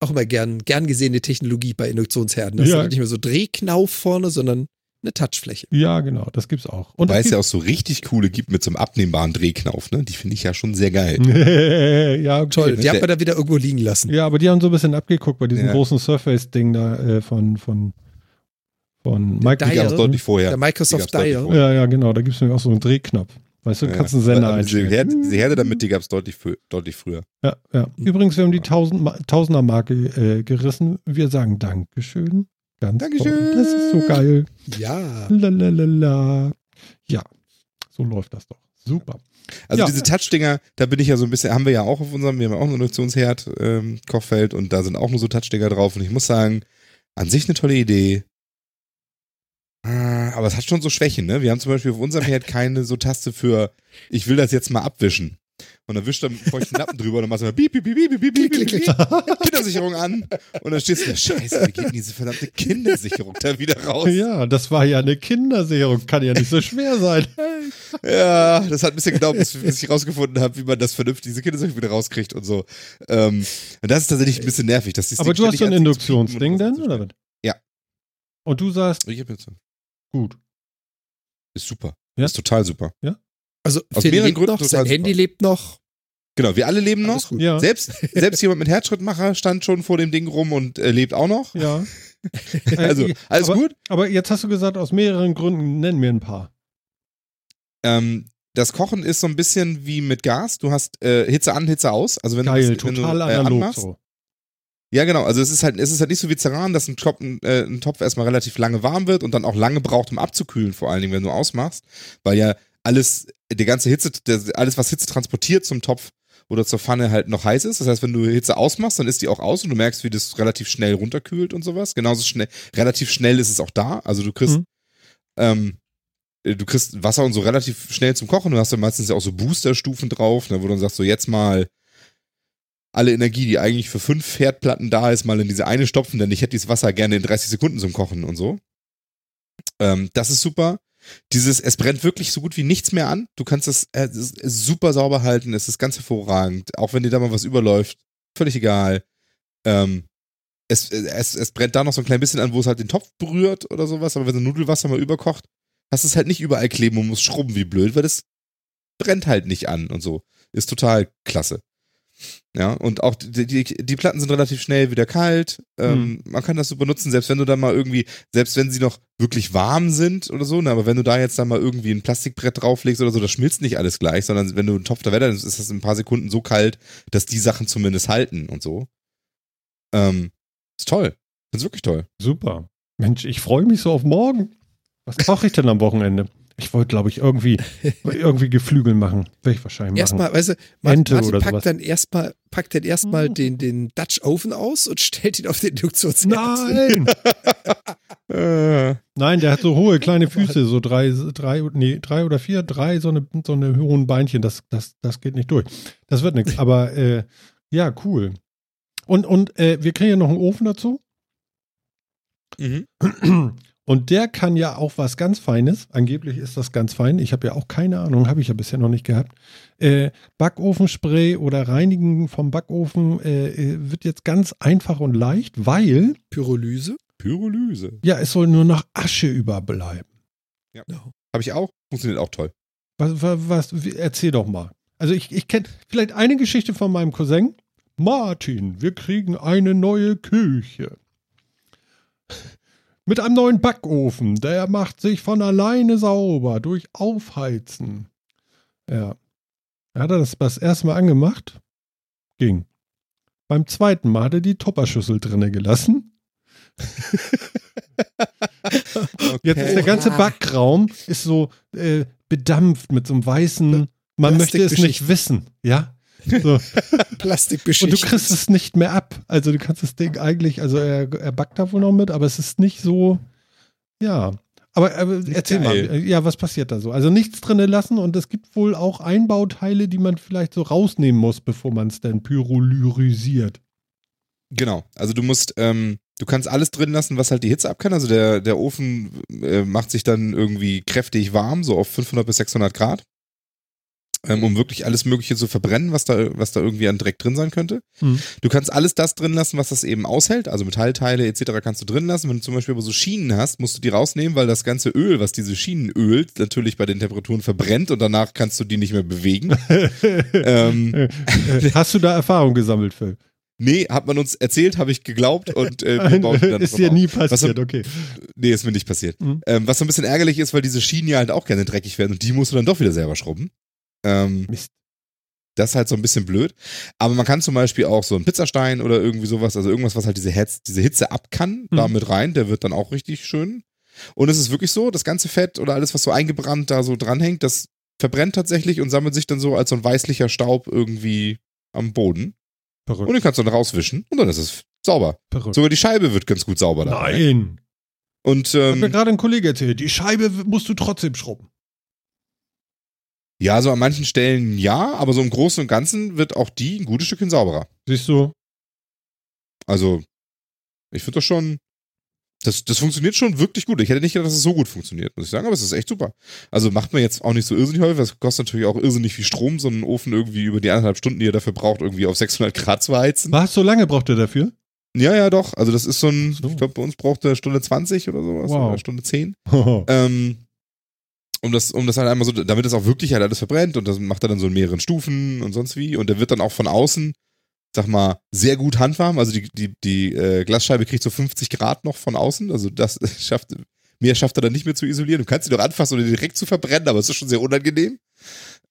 Auch immer gern, gern gesehene Technologie bei Induktionsherden. Das Ja. ist nicht mehr so Drehknauf vorne, sondern eine Touchfläche. Ja, genau, das gibt's auch. Und Weil es es ja auch so richtig coole gibt mit so einem abnehmbaren Drehknauf, ne? Die finde ich ja schon sehr geil. gibt, ja, okay. Toll. Die hat man da wieder irgendwo liegen lassen. Ja, aber die haben so ein bisschen abgeguckt bei diesem Ja. großen Surface-Ding da äh, von, von, von es deutlich vorher. Der Microsoft Dial. vorher. Ja, ja, genau. Da gibt's nämlich auch so einen Drehknopf. Weißt du, du kannst einen Sender Aber diese einstellen. Herde, diese Herde damit, die gab es deutlich, deutlich früher. Ja, ja. Übrigens, wir haben die Tausend, Tausender-Marke äh, gerissen. Wir sagen Dankeschön. Ganz Dankeschön. toll. Das ist so geil. Ja. Lalalala. Ja, so läuft das doch. Super. Also Ja. diese Touch-Dinger, da bin ich ja so ein bisschen, haben wir ja auch auf unserem, wir haben ja auch ein Induktionsherd, ähm, Kochfeld und da sind auch nur so Touch-Dinger drauf und ich muss sagen, an sich eine tolle Idee. Ah, Aber es hat schon so Schwächen, ne? Wir haben zum Beispiel auf unserem Herd keine so Taste für, ich will das jetzt mal abwischen. Und dann wischt er mit feuchten Lappen drüber und dann machst du mal piep, piep, piep, piep, piep, piep, piep, piep, Kindersicherung an. Und dann stehst du da, scheiße, wie geht denn diese verdammte Kindersicherung da wieder raus? Ja, das war ja eine Kindersicherung. Kann ja nicht so schwer sein. Ja, das hat ein bisschen gedauert, bis, bis ich rausgefunden habe, wie man das vernünftig, diese Kindersicherung wieder rauskriegt und so. Ähm, und das ist tatsächlich ein bisschen nervig. Dass Aber Ding du hast so ein Induktionsding denn, oder was? Ja. Und du sagst, Ich hab jetzt, gut. ist super. Ja. Ist total super. Also Aus Phil mehreren lebt Gründen noch, sein super. Handy lebt noch. Genau, wir alle leben noch. Ja. Selbst, selbst jemand mit Herzschrittmacher stand schon vor dem Ding rum und äh, lebt auch noch. Ja. Also, Äh, alles aber, gut. Aber jetzt hast du gesagt, aus mehreren Gründen nennen wir ein paar. Ähm, das Kochen ist so ein bisschen wie mit Gas. Du hast äh, Hitze an, Hitze aus. Also wenn Geil, du, wenn total du, äh, analog anmachst, so. Ja, genau. Also es ist halt, es ist halt nicht so wie Ceran, dass ein Topf, äh, ein Topf erstmal relativ lange warm wird und dann auch lange braucht, um abzukühlen, vor allen Dingen, wenn du ausmachst. Weil ja alles, die ganze Hitze, alles, was Hitze transportiert zum Topf oder zur Pfanne halt noch heiß ist. Das heißt, wenn du Hitze ausmachst, dann ist die auch aus und du merkst, wie das relativ schnell runterkühlt und sowas. Genauso schnell, relativ schnell ist es auch da. Also du kriegst, Mhm. ähm, du kriegst Wasser und so relativ schnell zum Kochen. Du hast dann meistens ja auch so Boosterstufen drauf, ne, wo du dann sagst, so jetzt mal alle Energie, die eigentlich für fünf Herdplatten da ist, mal in diese eine stopfen, denn ich hätte dieses Wasser gerne in 30 Sekunden zum Kochen und so. Ähm, das ist super. Dieses, es brennt wirklich so gut wie nichts mehr an. Du kannst es, äh, super sauber halten, es ist ganz hervorragend. Auch wenn dir da mal was überläuft, völlig egal. Ähm, es, es, es brennt da noch so ein klein bisschen an, wo es halt den Topf berührt oder sowas, aber wenn so Nudelwasser mal überkocht, hast es halt nicht überall kleben und musst schrubben wie blöd, weil das brennt halt nicht an und so. Ist total klasse. Ja, und auch die, die, die Platten sind relativ schnell wieder kalt. Ähm, Man kann das super nutzen, selbst wenn du dann mal irgendwie, selbst wenn sie noch wirklich warm sind oder so, ne, aber wenn du da jetzt dann mal irgendwie ein Plastikbrett drauflegst oder so, das schmilzt nicht alles gleich, sondern wenn du einen Topf da Wetter, ist das in ein paar Sekunden so kalt, dass die Sachen zumindest halten und so. Ähm, ist toll. Ist wirklich toll. Super. Mensch, ich freue mich so auf morgen. Was koche ich denn am Wochenende? Ich wollte, glaube ich, irgendwie, irgendwie Geflügel machen. Werde ich wahrscheinlich machen. Erstmal, weißt du, Martin, Ente Martin oder packt sowas. dann erstmal, packt dann erstmal den, den Dutch Oven aus und stellt ihn auf den Induktionsherd. Nein! Äh, Nein, der hat so hohe kleine Füße, so drei, drei, nee, drei oder vier, drei, so eine, so eine hohen Beinchen. Das, das, das geht nicht durch. Das wird nichts. Aber äh, ja, cool. Und, und äh, wir kriegen ja noch einen Ofen dazu. mhm. Und der kann ja auch was ganz Feines. Angeblich ist das ganz fein. Ich habe ja auch keine Ahnung, habe ich ja bisher noch nicht gehabt. Äh, Backofenspray oder Reinigen vom Backofen äh, äh, wird jetzt ganz einfach und leicht, weil Pyrolyse. Pyrolyse. ja, es soll nur noch Asche überbleiben. Habe ich auch. Funktioniert auch toll. Was, was, was erzähl doch mal. Also ich, ich kenne vielleicht eine Geschichte von meinem Cousin. Martin, wir kriegen eine neue Küche. Mit einem neuen Backofen. Der macht sich von alleine sauber durch Aufheizen. Ja. Er hat das das erste Mal angemacht. Ging. Beim zweiten Mal hat er die Topperschüssel drinne gelassen. Jetzt ist der ganze. Backraum ist so äh, bedampft mit so einem weißen. Man möchte es nicht wissen, ja. So. Und du Plastikbeschichtet. kriegst es nicht mehr ab. Also du kannst das Ding eigentlich, also er, er backt da wohl noch mit, aber es ist nicht so, ja. Aber, aber erzähl Geil. mal, ja, was passiert da so? Also nichts drinne lassen und es gibt wohl auch Einbauteile, die man vielleicht so rausnehmen muss, bevor man es dann pyrolysiert. Genau. Also du musst, ähm, Du kannst alles drin lassen, was halt die Hitze ab kann. Also der, der Ofen äh, macht sich dann irgendwie kräftig warm, so auf 500 bis 600 Grad, ähm, um wirklich alles Mögliche zu verbrennen, was da, was da irgendwie an Dreck drin sein könnte. Hm. Du kannst alles das drin lassen, was das eben aushält. Also Metallteile etc. kannst du drin lassen. Wenn du zum Beispiel aber so Schienen hast, musst du die rausnehmen, weil das ganze Öl, was diese Schienen ölt, natürlich bei den Temperaturen verbrennt und danach kannst du die nicht mehr bewegen. ähm, Äh, äh, Hast du da Erfahrung gesammelt, Phil? nee, hat man uns erzählt, habe ich geglaubt und äh, wir bauten dann ist dir nie Was passiert, so- okay. Nee, ist mir nicht passiert. Mhm. Ähm, was so ein bisschen ärgerlich ist, weil diese Schienen ja halt auch gerne dreckig werden und die musst du dann doch wieder selber schrubben. Ähm, Mist. das ist halt so ein bisschen blöd. Aber man kann zum Beispiel auch so einen Pizzastein oder irgendwie sowas, also irgendwas, was halt diese, Hetz, diese Hitze ab kann, da Mhm. mit rein, der wird dann auch richtig schön. Und es ist wirklich so, das ganze Fett oder alles, was so eingebrannt da so dranhängt, das verbrennt tatsächlich und sammelt sich dann so als so ein weißlicher Staub irgendwie am Boden. Und Verrückt. den kannst du dann rauswischen und dann ist es sauber. Verrückt. Sogar die Scheibe wird ganz gut sauber dabei. Nein. Und Hat mir ähm, gerade ein Kollege erzählt, die Scheibe musst du trotzdem schrubben. Ja, so an manchen Stellen ja, aber so im Großen und Ganzen wird auch die ein gutes Stückchen sauberer. Siehst du? Also, ich finde das schon, das, das funktioniert schon wirklich gut. Ich hätte nicht gedacht, dass es so gut funktioniert, muss ich sagen, aber es ist echt super. Also macht man jetzt auch nicht so irrsinnig häufig, das kostet natürlich auch irrsinnig viel Strom, so einen Ofen irgendwie über die anderthalb Stunden, die ihr dafür braucht, irgendwie auf 600 Grad zu heizen. Was? So lange braucht er dafür? Ja, ja, doch. Also das ist so ein, so. ich glaube, bei uns braucht er Stunde 20 oder sowas, Wow. oder Stunde 10. Ähm, um das, um das halt einmal so, damit es auch wirklich halt alles verbrennt und das macht er dann so in mehreren Stufen und sonst wie. Und der wird dann auch von außen, sag mal, sehr gut handwarm. Also die, die, die äh, Glasscheibe kriegt so 50 Grad noch von außen. Also das schafft, mehr schafft er dann nicht mehr zu isolieren. Du kannst sie doch anfassen oder direkt zu verbrennen, aber es ist schon sehr unangenehm.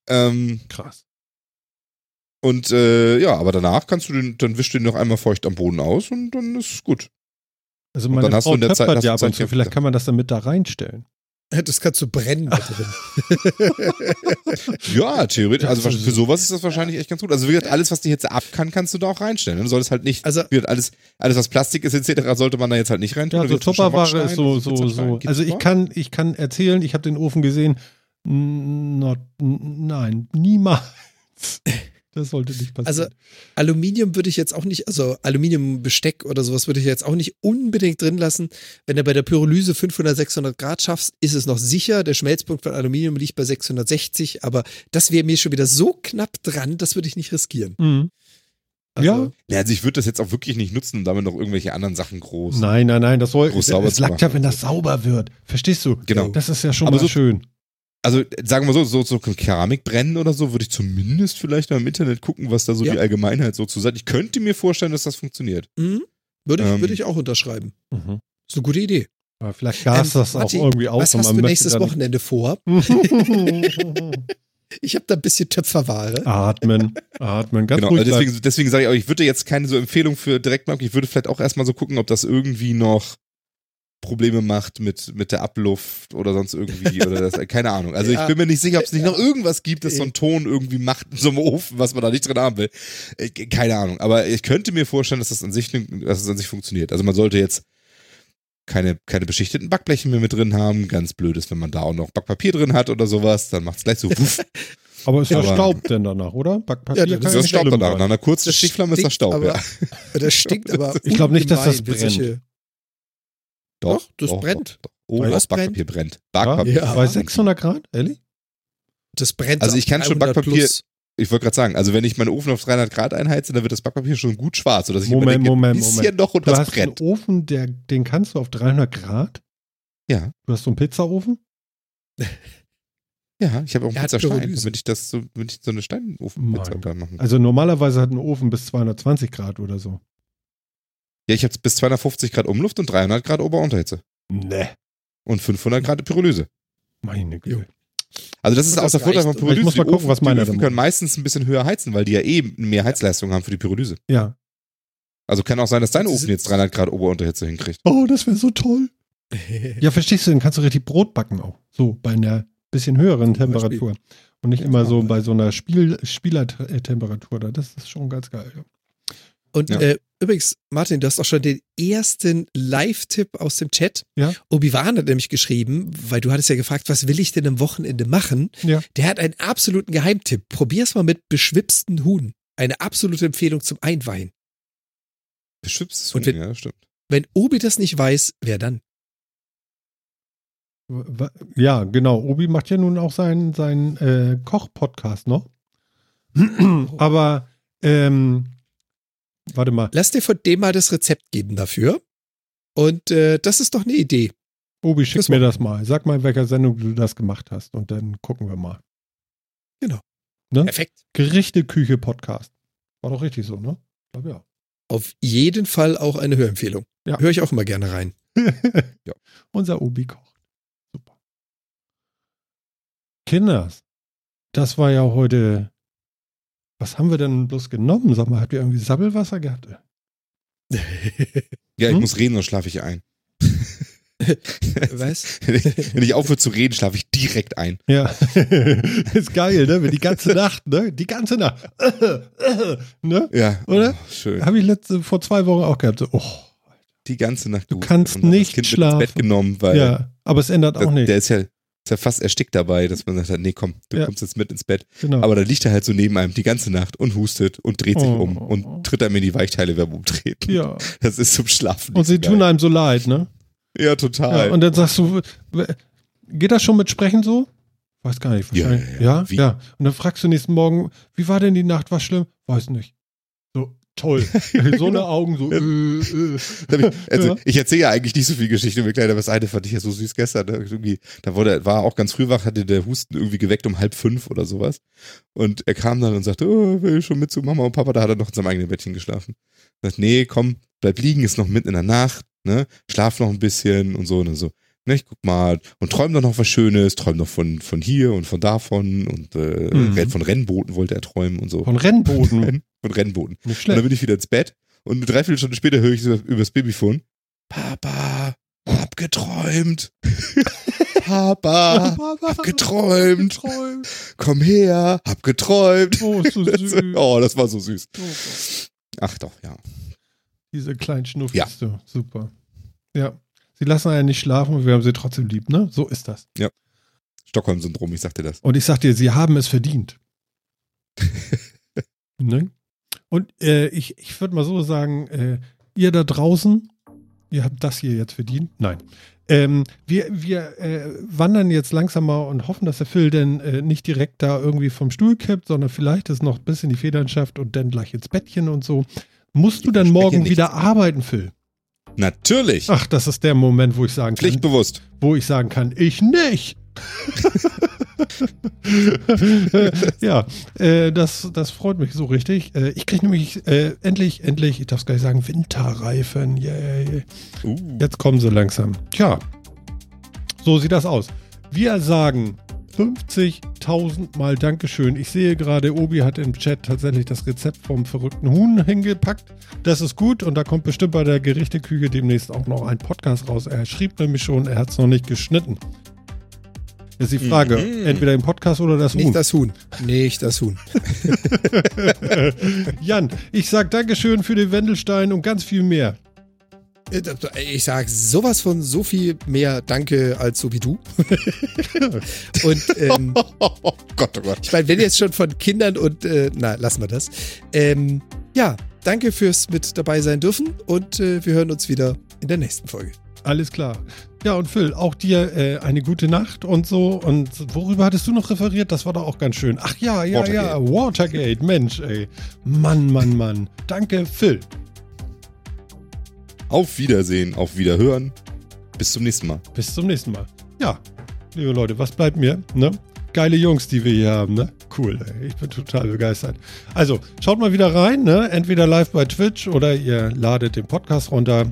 Ähm, Krass. und äh, ja, aber danach kannst du den, dann wischst du den noch einmal feucht am Boden aus und dann ist gut. Also Und meine dann hast du Frau in der Zeit- ja ab und Zeit zu. gehabt, Vielleicht kann man das dann mit da reinstellen. Das kannst du brennen da drin. Ja, theoretisch. Also für sowas ist das wahrscheinlich echt ganz gut. Also wie gesagt, alles, was die Hitze ab kann, kannst du da auch reinstellen. Du solltest halt nicht, Also- wie gesagt, alles, alles, was Plastik ist etc., sollte man da jetzt halt nicht rein tun. Ja, so Tupperware ist so, so, so. Also ich kann, ich kann erzählen, ich habe den Ofen gesehen. N- Not, n- nein, niemals. Das sollte nicht passieren. Also Aluminium würde ich jetzt auch nicht, also Aluminiumbesteck oder sowas würde ich jetzt auch nicht unbedingt drin lassen. Wenn du bei der Pyrolyse 500, 600 Grad schaffst, ist es noch sicher. Der Schmelzpunkt von Aluminium liegt bei 660, aber das wäre mir schon wieder so knapp dran, das würde ich nicht riskieren. Mhm. Also, Ja. Ja, also ich würde das jetzt auch wirklich nicht nutzen, um damit noch irgendwelche anderen Sachen groß. Nein, nein, nein, das soll. Groß sauber es zu langt ja, wenn das sauber wird. Verstehst du? Genau. Das ist ja schon Aber mal so- schön. Also sagen wir so, so, so Keramik brennen oder so, würde ich zumindest vielleicht mal im Internet gucken, was da so Ja. die Allgemeinheit so zu sagt. Ich könnte mir vorstellen, dass das funktioniert. mhm. würde, ich, Ähm. würde ich auch unterschreiben. Mhm. Ist eine gute Idee. Aber vielleicht gas Ähm, das auch Matti, irgendwie aus. Was hast du nächstes Wochenende vor? Ich habe da ein bisschen Töpferware. atmen, atmen, ganz Genau, ruhig. also deswegen, deswegen sage ich auch, ich würde jetzt keine so Empfehlung für direkt machen. Ich würde vielleicht auch erstmal so gucken, ob das irgendwie noch Probleme macht mit, mit der Abluft oder sonst irgendwie oder das, keine Ahnung. Also Ja. ich bin mir nicht sicher, ob es nicht Ja. noch irgendwas gibt, das so einen Ton irgendwie macht in so einem Ofen, was man da nicht drin haben will. Äh, Keine Ahnung. Aber ich könnte mir vorstellen, dass das an sich, dass es an sich funktioniert. Also man sollte jetzt keine, keine beschichteten Backbleche mehr mit drin haben. Ganz blöd ist, wenn man da auch noch Backpapier drin hat oder sowas, dann macht es gleich so wuff. Aber ist Aber- verstaubt denn danach, oder? Backpapier Ja, das kann das schlimm danach. Nach einer kurzen Das Stichflamme ist das Staub, aber- ja. Das stinkt aber. Ich glaub nicht, dass das ungemein, solche- Doch, das brennt. Doch, Oh, das Was Backpapier brennt. Backpapier. Ja. Bei 600 Grad? Ehrlich? Das brennt. Also ich kann schon 300 Backpapier- plus. Ich wollte gerade sagen, also wenn ich meinen Ofen auf 300 Grad einheize, dann wird das Backpapier schon gut schwarz, sodass ich Moment, denke, Moment, ein bisschen Moment. noch und Du das hast brennt. einen Ofen, der, den kannst du auf 300 Grad? Ja, Du hast so einen Pizzaofen? ja, ich habe auch einen Pizzastein, damit ich das so, damit ich so eine Steinofenpizza da machen kann. Also normalerweise hat ein Ofen bis 220 Grad oder so. Ja, ich habe bis 250 Grad Umluft und 300 Grad Ober- und Unterhitze. Ne. Und 500 Grad Pyrolyse. Meine Güte. Also das ist auch der Vorteil von Pyrolyse. Ich muss mal Die gucken, was die meiner Öfen denn können meistens ein bisschen höher heizen, weil die ja eben mehr Heizleistung haben für die Pyrolyse. Ja. Also kann auch sein, dass dein Ofen jetzt 300 Grad Ober- und Unterhitze hinkriegt. Oh, das wäre so toll. Ja, verstehst du, dann kannst du richtig Brot backen auch. So, bei einer bisschen höheren. Temperatur. Und nicht immer so bei so einer Spiel Spielertemperatur da. Das ist schon ganz geil. Ja. Und Ja. äh, übrigens, Martin, du hast auch schon den ersten Live-Tipp aus dem Chat. Ja. Obi-Wan hat nämlich geschrieben, weil du hattest ja gefragt, was will ich denn am Wochenende machen? Ja. Der hat einen absoluten Geheimtipp. Probier's mal mit beschwipsten Huhn. Eine absolute Empfehlung zum Einweihen. Beschwipstes Und Huhn, wenn- ja, stimmt. Wenn Obi das nicht weiß, wer dann? Ja, genau. Obi macht ja nun auch seinen, seinen äh, Koch-Podcast noch. Aber, ähm, warte mal. Lass dir von dem mal das Rezept geben dafür. Und äh, das ist doch eine Idee. Obi, schick Das mir das mal. Sag mal, in welcher Sendung du das gemacht hast. Und dann gucken wir mal. Ne? Perfekt. Gerichte, Küche, Podcast. War doch richtig so, ne? Ich glaube ja. Auf jeden Fall auch eine Hörempfehlung. Ja. Höre ich auch immer gerne rein. Unser Obi kocht. Super. Kinders, das war ja heute. Was haben wir denn bloß genommen? Sag mal, habt ihr irgendwie Sabbelwasser gehabt? Ja, ich Hm? muss reden, sonst schlafe ich ein. Was? Wenn ich, wenn ich aufhöre zu reden, schlafe ich direkt ein. Ja, ist geil, ne? Wenn die ganze Nacht, ne? Die ganze Nacht. ne? Ja, Oder? Oh, schön. Habe ich letzte, vor zwei Wochen auch gehabt. So, oh, Die ganze Nacht. Du kannst nicht das kind Mit schlafen. ins Bett genommen, weil ja, aber es ändert der, auch nicht. der ist ja, ist ja fast erstickt dabei, dass man sagt, nee, komm, du Ja. kommst jetzt mit ins Bett. Genau. Aber da liegt er halt so neben einem die ganze Nacht und hustet und dreht sich Oh. um und tritt einem in die Weichteile beim Umtreten. ja. Das ist zum Schlafen. Und sie so tun geil. einem so leid, ne? Ja, total. Ja, und dann sagst du, geht das schon mit Sprechen so? Weiß gar nicht. Wahrscheinlich. ja, ja. Ja, ja. Und dann fragst du nächsten Morgen, wie war denn die Nacht? War schlimm? Weiß nicht. Toll. so eine Augen, so, äh, äh. Also Ja. ich erzähle ja eigentlich nicht so viel Geschichte mit Kleiner, aber das eine fand ich ja so süß gestern. Ne? Irgendwie, da wurde, war er auch ganz früh wach, hatte der Husten irgendwie geweckt um halb fünf oder sowas. Und er kam dann und sagte, oh, will ich schon mit zu Mama und Papa, da hat er noch in seinem eigenen Bettchen geschlafen. Ich sagte, nee, komm, bleib liegen, ist noch mitten in der Nacht, ne? Schlaf noch ein bisschen und so und so. Ne, ich guck mal und träum doch noch was Schönes, träum noch von, von hier und von davon und äh, Mhm. von Rennbooten wollte er träumen und so. Von Rennboden. Renn, von Rennbooten. Nicht Und dann bin ich wieder ins Bett und eine Dreiviertelstunde später höre ich so übers Babyphone. Papa, hab geträumt. Papa, hab geträumt. Komm her, hab geträumt. Oh, so süß. Oh, das war so süß. Oh, Ach doch, ja. diese kleinen Schnuffis, Ja. du. Super. Ja. Sie lassen einen nicht schlafen und wir haben sie trotzdem lieb, ne? So ist das. Stockholm-Syndrom, ich sagte das. Und ich sag dir, sie haben es verdient. ne? Und äh, ich, ich würde mal so sagen, äh, ihr da draußen, ihr habt das hier jetzt verdient. Nein. Ähm, wir wir äh, wandern jetzt langsam mal und hoffen, dass der Phil denn äh, nicht direkt da irgendwie vom Stuhl kippt, sondern vielleicht es noch bis in die Federn schafft und dann gleich ins Bettchen und so. Musst du dann morgen wieder arbeiten, Phil? Natürlich. Ach, das ist der Moment, wo ich sagen kann, Pflichtbewusst. wo ich sagen kann, ich nicht. ja, äh, das, das freut mich so richtig. Äh, ich kriege nämlich äh, endlich, endlich, ich darf es gar nicht sagen, Winterreifen. Yay. Uh. Jetzt kommen sie langsam. Tja, so sieht das aus. Wir sagen 50.000 Mal Dankeschön. Ich sehe gerade, Obi hat im Chat tatsächlich das Rezept vom verrückten Huhn hingepackt. Das ist gut und da kommt bestimmt bei der Gerichteküche demnächst auch noch ein Podcast raus. Er schrieb nämlich schon, er hat es noch nicht geschnitten. Jetzt die Frage, Mhm. entweder den Podcast oder das Huhn. Nicht das Huhn. Nicht das Huhn. Jan, ich sag Dankeschön für den Wendelstein und ganz viel mehr. Ich sage sowas von so viel mehr Danke als so wie du. und ähm, Oh Gott, oh Gott. ich meine, wenn jetzt schon von Kindern und äh, na, lassen wir das. Ähm, ja, danke fürs mit dabei sein dürfen und äh, wir hören uns wieder in der nächsten Folge. Alles klar. Ja, und Phil, auch dir äh, eine gute Nacht und so. Und worüber hattest du noch referiert? Das war doch auch ganz schön. Ach ja, ja, ja. Watergate. Mensch, ey. Mann, Mann, Mann. Danke, Phil. Auf Wiedersehen, auf Wiederhören. Bis zum nächsten Mal. Bis zum nächsten Mal. Ja, liebe Leute, was bleibt mir? Ne? Geile Jungs, die wir hier haben, ne? Cool, ey. Ich bin total begeistert. Also, schaut mal wieder rein, ne? Entweder live bei Twitch oder ihr ladet den Podcast runter.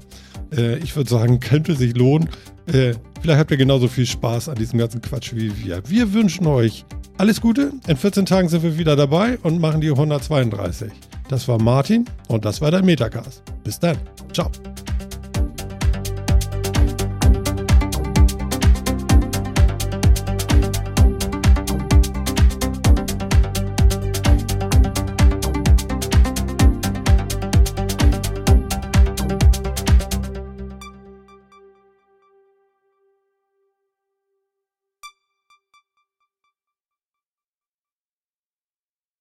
Äh, ich würde sagen, könnte sich lohnen. Äh, vielleicht habt ihr genauso viel Spaß an diesem ganzen Quatsch wie wir. Wir wünschen euch alles Gute. In 14 Tagen sind wir wieder dabei und machen die 132. Das war Martin und das war der Metacast. Bis dann. Ciao.